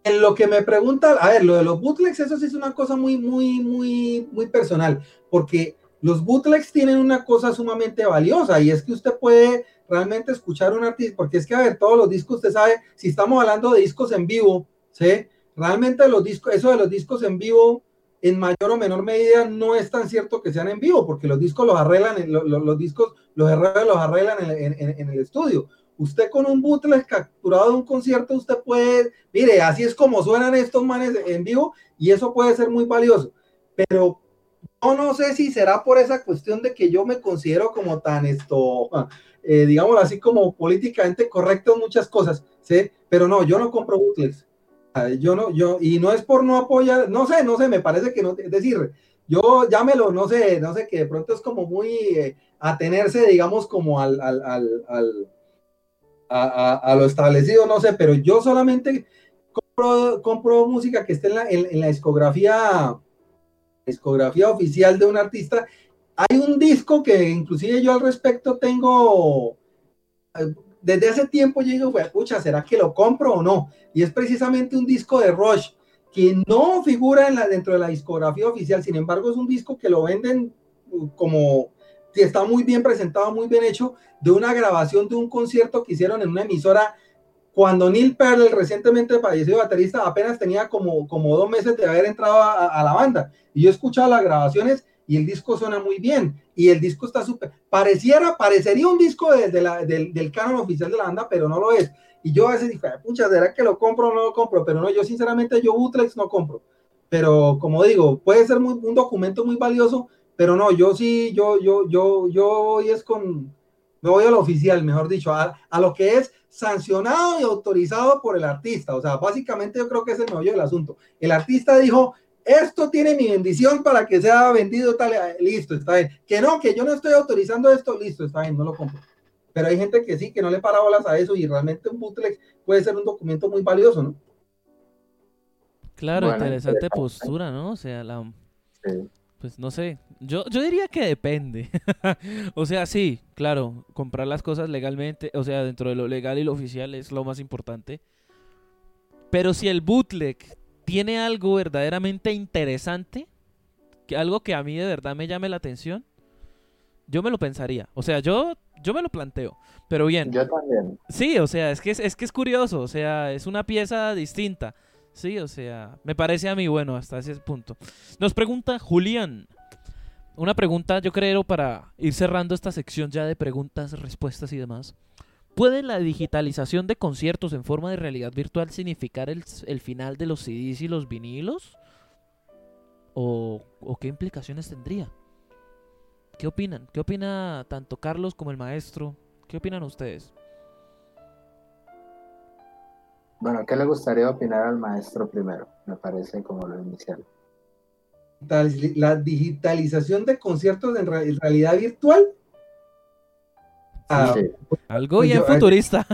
Speaker 3: En lo que me pregunta, a ver, lo de los bootlegs, eso sí es una cosa muy, muy, muy, muy personal, porque los bootlegs tienen una cosa sumamente valiosa y es que usted puede realmente escuchar un artista, porque es que, a ver, todos los discos, usted sabe, si estamos hablando de discos en vivo, ¿sí? Realmente los discos, eso de los discos en vivo, en mayor o menor medida, no es tan cierto que sean en vivo, porque los discos los arreglan, los, discos, los errores los arreglan en, en, el estudio. Usted con un bootleg capturado de un concierto, usted puede, mire, así es como suenan estos manes en vivo y eso puede ser muy valioso. Pero yo no sé si será por esa cuestión de que yo me considero como tan esto, eh, digamos así como políticamente correcto en muchas cosas, ¿sí? Pero no, yo no compro bootlegs. Yo no, yo, y no es por no apoyar, no sé, no sé, me parece que no, es decir, yo llámelo, no sé, no sé, que de pronto es como muy eh, atenerse, digamos, como al, al, al, al a, lo establecido, no sé, pero yo solamente compro, compro música que esté en la, en, la discografía, discografía oficial de un artista. Hay un disco que inclusive yo al respecto tengo, eh, desde hace tiempo yo digo, pucha, ¿será que lo compro o no? Y es precisamente un disco de Rush que no figura en la, dentro de la discografía oficial, sin embargo es un disco que lo venden uh, como está muy bien presentado, muy bien hecho, de una grabación de un concierto que hicieron en una emisora cuando Neil Peart, el recientemente fallecido baterista, apenas tenía como, como dos meses de haber entrado a, la banda. Y yo he escuchado las grabaciones y el disco suena muy bien. Y el disco está súper. Pareciera, parecería un disco de, la, del, del canon oficial de la banda, pero no lo es. Y yo a veces digo, pucha, ¿será que lo compro o no lo compro? Pero no, yo sinceramente, yo Bootlegs no compro. Pero como digo, puede ser muy, un documento muy valioso pero no, yo sí, yo, yo, yo, yo voy es con, me voy a lo oficial, mejor dicho, a, a, lo que es sancionado y autorizado por el artista. O sea, básicamente yo creo que es el meollo del asunto. El artista dijo, esto tiene mi bendición para que sea vendido tal, eh, listo, está bien. Que no, que yo no estoy autorizando esto, listo, está bien, no lo compro. Pero hay gente que sí, que no le para bolas a eso y realmente un bootleg puede ser un documento muy valioso, ¿no?
Speaker 1: Claro, bueno, interesante postura, ¿no? O sea, la... Sí. Pues no sé, yo, yo diría que depende. <laughs> o sea, sí, claro, comprar las cosas legalmente, o sea, dentro de lo legal y lo oficial es lo más importante. Pero si el bootleg tiene algo verdaderamente interesante, que algo que a mí de verdad me llame la atención, yo me lo pensaría. O sea, yo, yo me lo planteo. Pero bien.
Speaker 2: Yo también.
Speaker 1: Sí, o sea, es que es, es que es curioso. O sea, es una pieza distinta. Sí, o sea, me parece a mí bueno hasta ese punto. Nos pregunta Julián. Una pregunta, yo creo, para ir cerrando esta sección ya de preguntas, respuestas y demás. ¿Puede la digitalización de conciertos en forma de realidad virtual significar el, el final de los CDs y los vinilos? ¿O, ¿O qué implicaciones tendría? ¿Qué opinan? ¿Qué opina tanto Carlos como el maestro? ¿Qué opinan ustedes?
Speaker 2: Bueno, ¿qué le gustaría opinar al maestro primero? Me parece como lo inicial.
Speaker 3: La digitalización de conciertos en realidad virtual.
Speaker 1: Ah, Algo pues bien <laughs> futurista.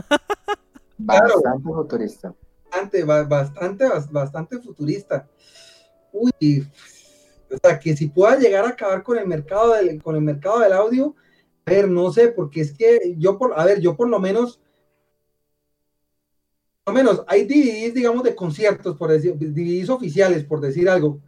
Speaker 2: Bastante futurista.
Speaker 3: Bastante, bastante, bastante futurista. Uy, o sea, que si pueda llegar a acabar con el mercado del, con el mercado del audio, a ver, no sé, porque es que yo por, a ver, yo por lo menos lo menos hay DVDs, digamos, de conciertos, por decir, DVDs oficiales, por decir algo.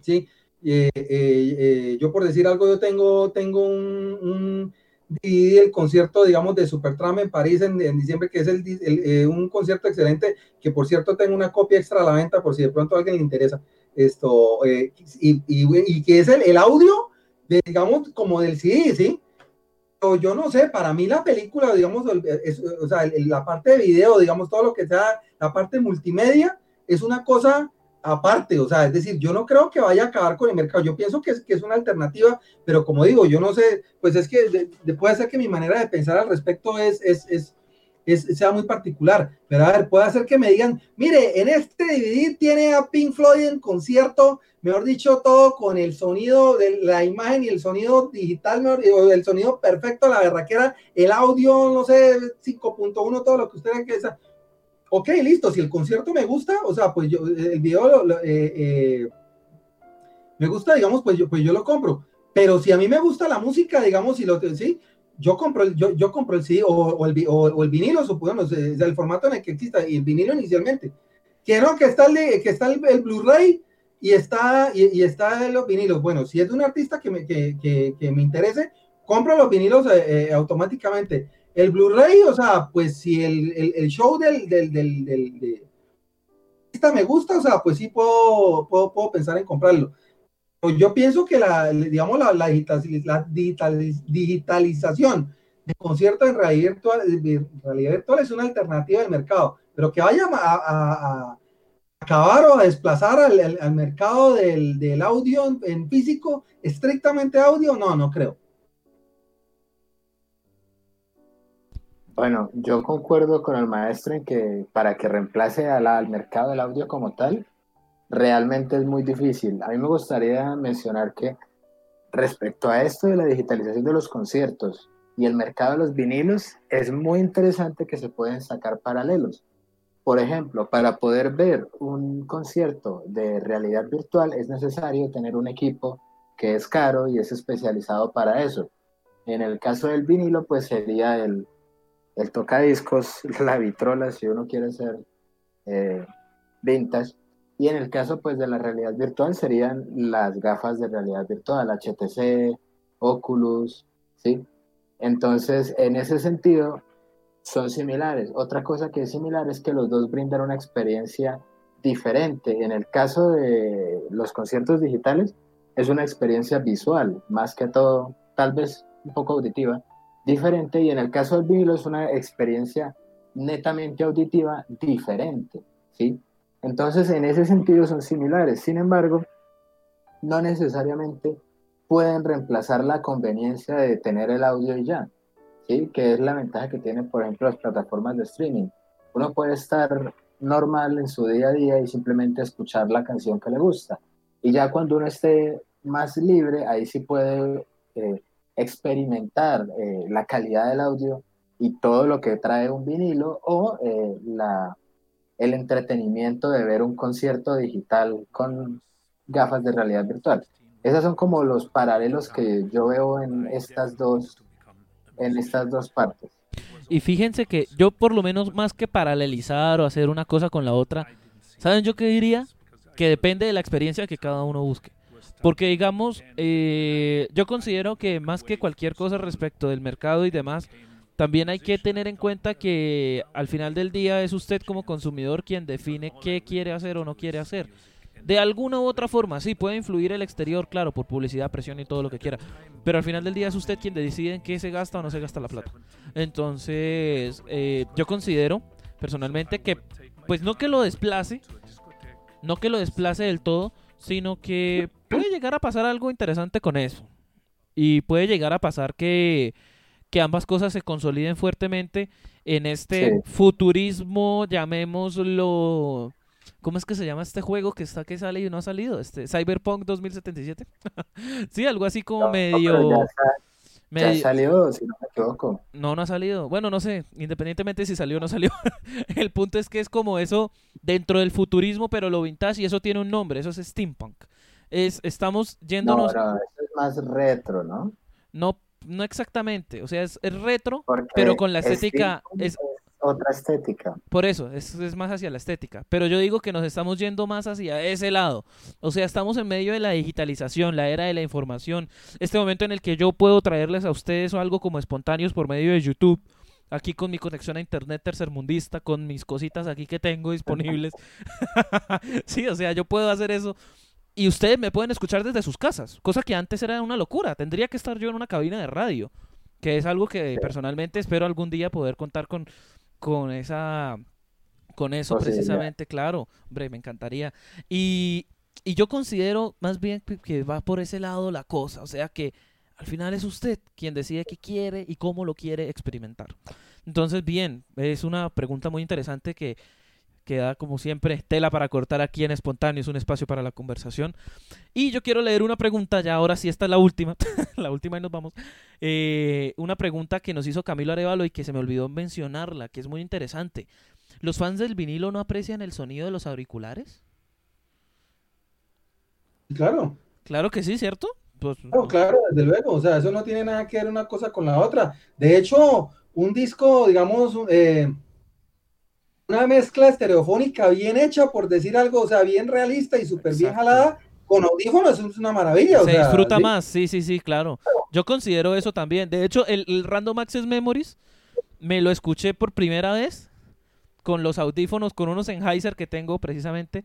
Speaker 3: ¿Sí? Eh, eh, eh, yo por decir algo, yo tengo, tengo un, un del concierto, digamos, de Supertram en París en, en diciembre, que es el, el, un concierto excelente, que por cierto tengo una copia extra a la venta por si de pronto a alguien le interesa. Esto, y, y, y, que es el, el audio, de, digamos, como del CD, ¿sí? yo no sé, para mí la película, digamos, o sea, la parte de video, digamos, todo lo que sea, la parte multimedia, es una cosa aparte, o sea, es decir, yo no creo que vaya a acabar con el mercado, yo pienso que es, que es una alternativa, pero como digo, yo no sé, pues es que de, puede ser que mi manera de pensar al respecto es, es, es, sea muy particular. Pero a ver, puede hacer que me digan, mire, en este DVD tiene a Pink Floyd en concierto, mejor dicho, todo con el sonido de la imagen y el sonido digital, o el sonido perfecto, la verdad que era el audio, no sé, 5.1, todo lo que ustedes quieran. Ok, listo, si el concierto me gusta, o sea, pues yo, el video eh, eh, me gusta, digamos, pues yo, pues yo lo compro. Pero si a mí me gusta la música, digamos, si lo sí, yo compro el, yo, yo compro el CD o, el, o, el, vinilo, supongamos, es el formato en el que exista, y el vinilo inicialmente. Que no, que está el, que está el, Blu-ray y está, y, está los vinilos. Bueno, si es de un artista que me, que, que me interese, compro los vinilos eh, automáticamente. El Blu-ray, o sea, pues si el, el, show del, del, del, del me gusta, o sea, pues sí puedo, puedo, puedo pensar en comprarlo. Yo pienso que la, digamos, la, digitalización de conciertos en realidad virtual, realidad es una alternativa del mercado, pero que vaya a, acabar o a desplazar al, al, mercado del, del audio en, físico, estrictamente audio, no, no creo.
Speaker 2: Bueno, yo concuerdo con el maestro en que para que reemplace al mercado del audio como tal, realmente es muy difícil. A mí me gustaría mencionar que respecto a esto de la digitalización de los conciertos y el mercado de los vinilos, es muy interesante que se pueden sacar paralelos. Por ejemplo, para poder ver un concierto de realidad virtual es necesario tener un equipo que es caro y es especializado para eso. En el caso del vinilo, pues sería el, el tocadiscos, <laughs> la vitrola, si uno quiere ser eh, vintage. Y en el caso pues de la realidad virtual serían las gafas de realidad virtual, HTC, Oculus, ¿sí? Entonces, en ese sentido, son similares. Otra cosa que es similar es que los dos brindan una experiencia diferente. En el caso de los conciertos digitales, es una experiencia visual, más que todo, tal vez un poco auditiva, diferente y en el caso del vinilo es una experiencia netamente auditiva diferente, ¿sí? Entonces, en ese sentido son similares. Sin embargo, no necesariamente pueden reemplazar la conveniencia de tener el audio y ya, ¿sí? Que es la ventaja que tienen, por ejemplo, las plataformas de streaming. Uno puede estar normal en su día a día y simplemente escuchar la canción que le gusta. Y ya cuando uno esté más libre, ahí sí puede eh, experimentar eh, la calidad del audio y todo lo que trae un vinilo o eh, la, el entretenimiento de ver un concierto digital con gafas de realidad virtual. Esos son como los paralelos que yo veo en estas dos, en estas dos partes.
Speaker 1: Y fíjense que yo por lo menos más que paralelizar o hacer una cosa con la otra, ¿saben yo qué diría? Que depende de la experiencia que cada uno busque. Porque digamos, eh, yo considero que más que cualquier cosa respecto del mercado y demás, también hay que tener en cuenta que al final del día es usted como consumidor quien define qué quiere hacer o no quiere hacer. De alguna u otra forma, sí, puede influir el exterior, claro, por publicidad, presión y todo lo que quiera. Pero al final del día es usted quien decide en qué se gasta o no se gasta la plata. Entonces, eh, yo considero personalmente que, pues no que lo desplace, no que lo desplace del todo, sino que puede llegar a pasar algo interesante con eso. Y puede llegar a pasar que, que ambas cosas se consoliden fuertemente en este futurismo, llamémoslo... ¿Cómo es que se llama este juego que está que sale y no ha salido? Este Cyberpunk 2077. <laughs> sí, algo así como medio
Speaker 2: ya salió, si no me equivoco.
Speaker 1: No, no ha salido. Bueno, no sé, independientemente si salió o no <laughs> salió. el punto es que es como eso dentro del futurismo, pero lo vintage y eso tiene un nombre, eso es steampunk. Es, estamos yéndonos...
Speaker 2: No, eso es más retro, ¿no?
Speaker 1: No, no exactamente. O sea, es, retro, pero con la estética... Es,
Speaker 2: otra estética.
Speaker 1: Por eso, es, es más hacia la estética. Pero yo digo que nos estamos yendo más hacia ese lado. O sea, estamos en medio de la digitalización, la era de la información. Este momento en el que yo puedo traerles a ustedes algo como espontáneos por medio de YouTube. Aquí con mi conexión a internet tercermundista, con mis cositas aquí que tengo disponibles. <laughs> sí, o sea, yo puedo hacer eso y ustedes me pueden escuchar desde sus casas, cosa que antes era una locura. Tendría que estar yo en una cabina de radio, que es algo que personalmente espero algún día poder contar con con esa con eso precisamente, claro, hombre, me encantaría. Y, y yo considero más bien que va por ese lado la cosa, o sea que al final es usted quien decide qué quiere y cómo lo quiere experimentar. Entonces, bien, es una pregunta muy interesante que queda como siempre tela para cortar aquí en espontáneo, es un espacio para la conversación. Y yo quiero leer una pregunta, ya ahora sí esta es la última, <laughs> la última y nos vamos. Eh, una pregunta que nos hizo Camilo Arevalo y que se me olvidó mencionarla, que es muy interesante. ¿Los fans del vinilo no aprecian el sonido de los auriculares?
Speaker 3: Claro.
Speaker 1: Claro que sí, ¿cierto?
Speaker 3: Pues, claro, claro, desde luego. O sea, eso no tiene nada que ver una cosa con la otra. De hecho, un disco, digamos, eh, una mezcla estereofónica bien hecha, por decir algo, o sea, bien realista y súper bien jalada, con audífonos es una maravilla.
Speaker 1: Se disfruta más, sí, sí, sí, claro. Yo considero eso también. De hecho, el, Random Access Memories me lo escuché por primera vez con los audífonos, con unos Sennheiser que tengo precisamente.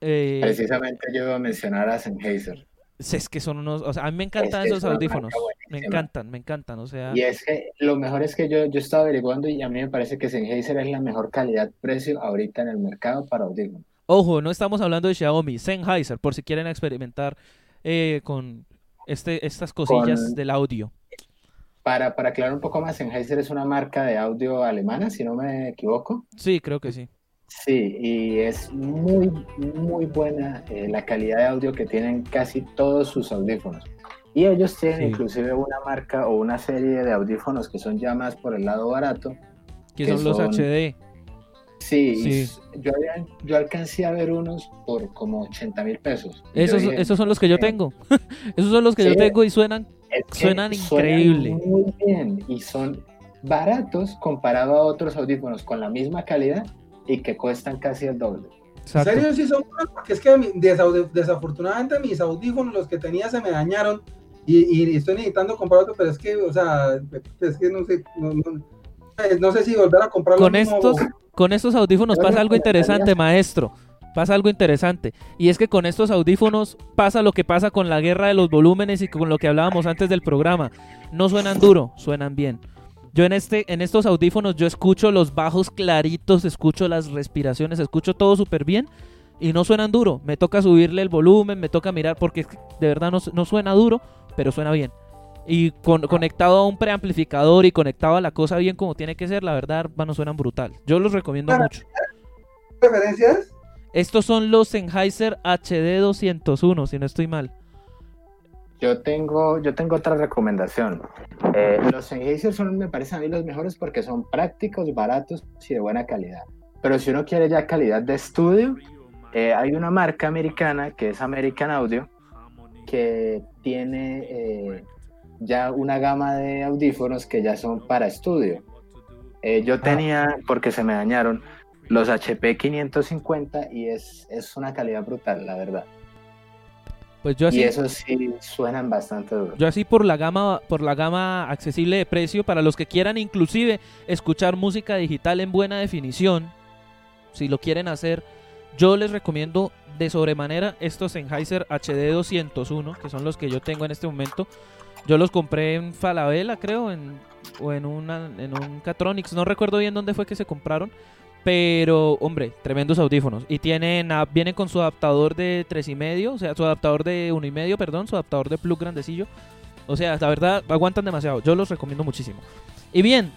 Speaker 2: Eh, precisamente yo iba a mencionar a Sennheiser.
Speaker 1: Es que son unos, o sea, a mí me encantan esos audífonos, me encantan, me encantan, o sea.
Speaker 2: Y es que lo mejor es que yo, yo estaba averiguando y a mí me parece que Sennheiser es la mejor calidad-precio ahorita en el mercado para audífonos.
Speaker 1: Ojo, no estamos hablando de Xiaomi, Sennheiser, por si quieren experimentar eh, con este, estas cosillas del audio.
Speaker 2: Para, para aclarar un poco más, Sennheiser es una marca de audio alemana, si no me equivoco.
Speaker 1: Sí, creo que sí.
Speaker 2: Sí, y es muy, muy buena eh, la calidad de audio que tienen casi todos sus audífonos. Y ellos tienen inclusive una marca o una serie de audífonos que son ya más por el lado barato.
Speaker 1: Que, son, los HD.
Speaker 2: Sí, yo, yo alcancé a ver unos por como 80 mil pesos.
Speaker 1: Esos, esos son los que yo tengo. <laughs> esos son los que yo tengo y suenan, suenan increíble.
Speaker 2: muy bien y son baratos comparado a otros audífonos con la misma calidad y que cuestan casi el doble.
Speaker 3: ¿En serio sí son buenos? Porque es que desafortunadamente mis audífonos, los que tenía, se me dañaron y, estoy necesitando comprar otro, pero es que, o sea, es que no sé, no, sé si volver a comprarlo.
Speaker 1: Con estos, con estos audífonos pasa algo interesante, maestro. Pasa algo interesante. Y es que con estos audífonos pasa lo que pasa con la guerra de los volúmenes y con lo que hablábamos antes del programa. No suenan duro, suenan bien. Yo en, este, en estos audífonos yo escucho los bajos claritos, escucho las respiraciones, escucho todo súper bien y no suenan duro. Me toca subirle el volumen, me toca mirar porque de verdad no, suena duro, pero suena bien. Y conectado a un preamplificador y conectado a la cosa bien como tiene que ser, la verdad, no suenan brutal. Yo los recomiendo mucho.
Speaker 3: ¿Referencias?
Speaker 1: Estos son los Sennheiser HD 201, si no estoy mal.
Speaker 2: Yo tengo, yo tengo otra recomendación. Eh, los Sennheiser son, me parecen a mí los mejores porque son prácticos, baratos y de buena calidad. Pero si uno quiere ya calidad de estudio, eh, hay una marca americana que es American Audio que tiene eh, ya una gama de audífonos que ya son para estudio. yo ah. tenía, porque se me dañaron, los HP 550 y es, es una calidad brutal, la verdad.
Speaker 1: Pues yo así,
Speaker 2: y eso sí suenan bastante duro.
Speaker 1: Yo así por la gama por la gama accesible de precio para los que quieran inclusive escuchar música digital en buena definición, si lo quieren hacer, yo les recomiendo de sobremanera estos Sennheiser HD 201, que son los que yo tengo en este momento. Yo los compré en Falabella, creo, en, o en, una, en un Catronics, no recuerdo bien dónde fue que se compraron, pero, hombre, tremendos audífonos. Y tienen, vienen con su adaptador de tres y medio, o sea, su adaptador de uno y medio, perdón, su adaptador de plug grandecillo. O sea, la verdad, aguantan demasiado. Yo los recomiendo muchísimo. Y bien,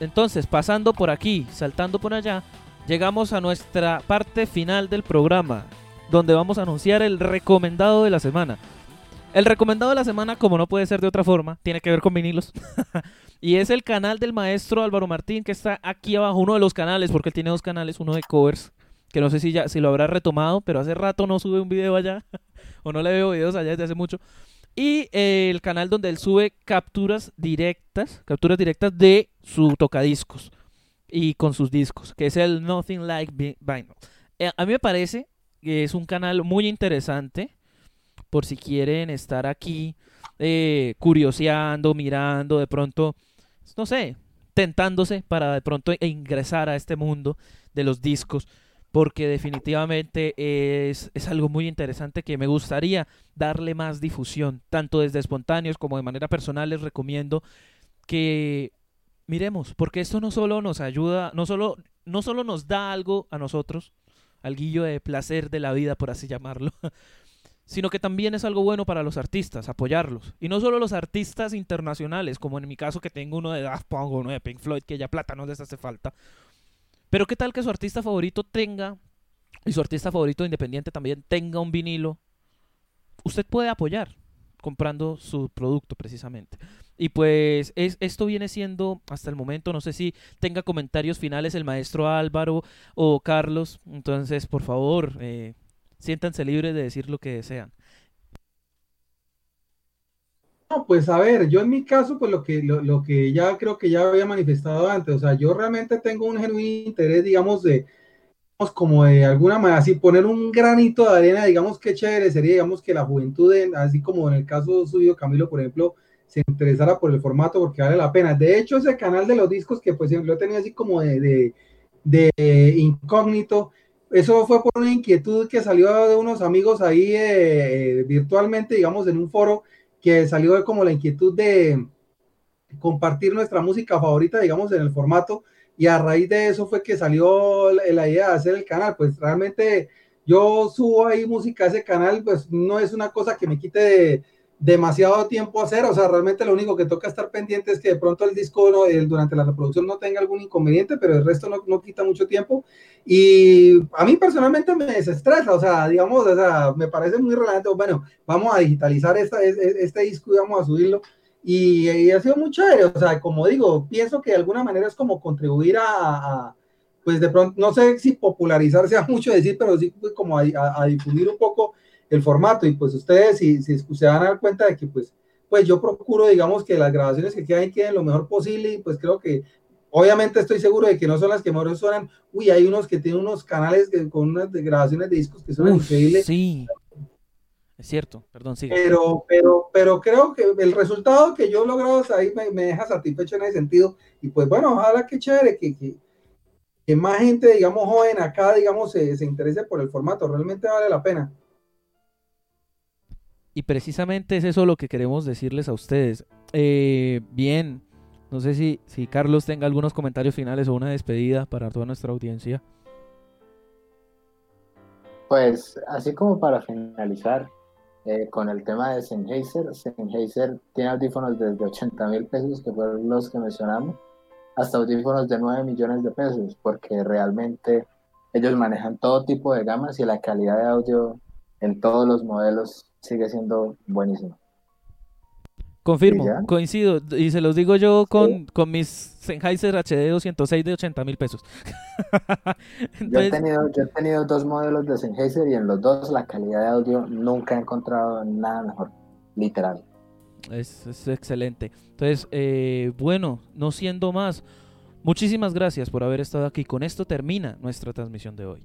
Speaker 1: entonces, pasando por aquí, saltando por allá, llegamos a nuestra parte final del programa, donde vamos a anunciar el recomendado de la semana. El recomendado de la semana, como no puede ser de otra forma, tiene que ver con vinilos. <laughs> y es el canal del maestro Álvaro Martín, que está aquí abajo, uno de los canales, porque él tiene dos canales, uno de covers, que no sé si ya si lo habrá retomado, pero hace rato no sube un video allá, <laughs> o no le veo videos allá desde hace mucho. Y eh, el canal donde él sube capturas directas, capturas directas de su tocadiscos y con sus discos, que es el Nothing Like Vinyl. Eh, a mí me parece que es un canal muy interesante por si quieren estar aquí eh, mirando, de pronto, no sé, tentándose para de pronto ingresar a este mundo de los discos, porque definitivamente es, es algo muy interesante que me gustaría darle más difusión, tanto desde espontáneos como de manera personal les recomiendo que miremos, porque esto no solo nos ayuda, no solo, no solo nos da algo a nosotros, algo de placer de la vida, por así llamarlo, <laughs> sino que también es algo bueno para los artistas, apoyarlos. Y no solo los artistas internacionales, como en mi caso que tengo uno de Daft Punk uno de Pink Floyd, que ya plata no les hace falta. Pero qué tal que su artista favorito tenga, y su artista favorito independiente también tenga un vinilo. Usted puede apoyar comprando su producto precisamente. Y pues es, esto viene siendo hasta el momento, no sé si tenga comentarios finales el maestro Álvaro o Carlos, entonces por favor, eh, siéntanse libres de decir lo que desean.
Speaker 3: No, pues a ver, yo en mi caso, pues lo que, lo, que ya creo que ya había manifestado antes, o sea, yo realmente tengo un genuino interés, digamos, de, como de alguna manera, así poner un granito de arena, digamos que chévere sería, digamos que la juventud, así como en el caso suyo, Camilo, por ejemplo, se interesara por el formato porque vale la pena. De hecho, ese canal de los discos que pues yo tenía así como de, de, incógnito, eso fue por una inquietud que salió de unos amigos ahí eh, virtualmente, digamos, en un foro, que salió de como la inquietud de compartir nuestra música favorita, digamos, en el formato y a raíz de eso fue que salió la idea de hacer el canal. Pues realmente yo subo ahí música a ese canal, pues no es una cosa que me quite demasiado tiempo hacer, o sea, realmente lo único que toca estar pendiente es que de pronto el disco durante la reproducción no tenga algún inconveniente, pero el resto no, no, quita mucho tiempo. Y a mí personalmente me desestresa, o sea, digamos, o sea, me parece muy relevante, bueno, vamos a digitalizar esta, este disco y vamos a subirlo y, ha sido muy chévere, o sea, como digo, pienso que de alguna manera es como contribuir a, pues de pronto, no sé si popularizarse a <laughs> mucho decir, pero sí pues como a, difundir un poco el formato y pues ustedes si, si se van a dar cuenta de que pues, pues yo procuro, digamos, que las grabaciones que quedan queden lo mejor posible y pues creo que obviamente estoy seguro de que no son las que mejor suenan, uy, hay unos que tienen unos canales con unas grabaciones de discos que son increíbles.
Speaker 1: Sí. Es cierto, perdón, sigue.
Speaker 3: Pero, pero, pero creo que el resultado que yo he logrado ahí me, deja satisfecho en ese sentido. Y pues bueno, ojalá que chévere que, que, más gente, digamos, joven acá, digamos, se, se, interese por el formato. Realmente vale la pena.
Speaker 1: Y precisamente es eso lo que queremos decirles a ustedes. Eh, bien, no sé si, si Carlos tenga algunos comentarios finales o una despedida para toda nuestra audiencia.
Speaker 2: Pues así como para finalizar, eh, con el tema de Sennheiser. Sennheiser tiene audífonos desde 80 mil pesos, que fueron los que mencionamos, hasta audífonos de 9 millones de pesos, porque realmente ellos manejan todo tipo de gamas y la calidad de audio en todos los modelos sigue siendo buenísima.
Speaker 1: Confirmo, coincido. Y se los digo yo con, con mis Sennheiser HD 206 de 80 mil pesos. <laughs>
Speaker 2: yo, he tenido, yo he tenido dos modelos de Sennheiser y en los dos la calidad de audio nunca he encontrado nada mejor, literal.
Speaker 1: Es, es excelente. Entonces, eh, bueno, no siendo más, muchísimas gracias por haber estado aquí. Con esto termina nuestra transmisión de hoy.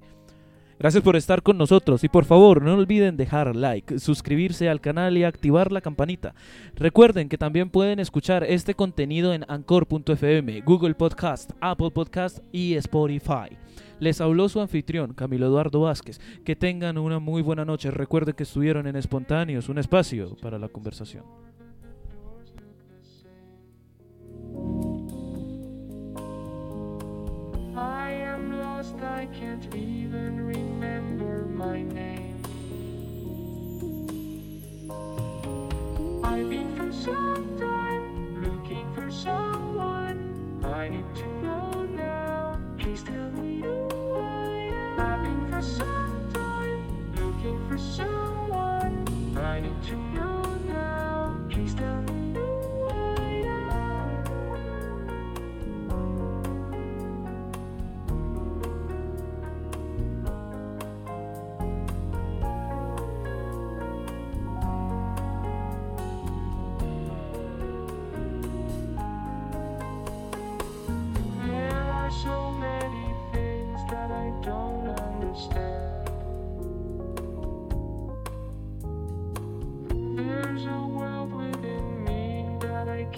Speaker 1: Gracias por estar con nosotros y por favor no olviden dejar like, suscribirse al canal y activar la campanita. Recuerden que también pueden escuchar este contenido en anchor.fm, Google Podcast, Apple Podcast y Spotify. Les habló su anfitrión, Camilo Eduardo Vázquez. Que tengan una muy buena noche. Recuerden que estuvieron en Espontáneos, un espacio para la conversación. My name. I've been for some time looking for someone. I need to know now. Please tell me who I am. I've been for some time looking for someone. I need to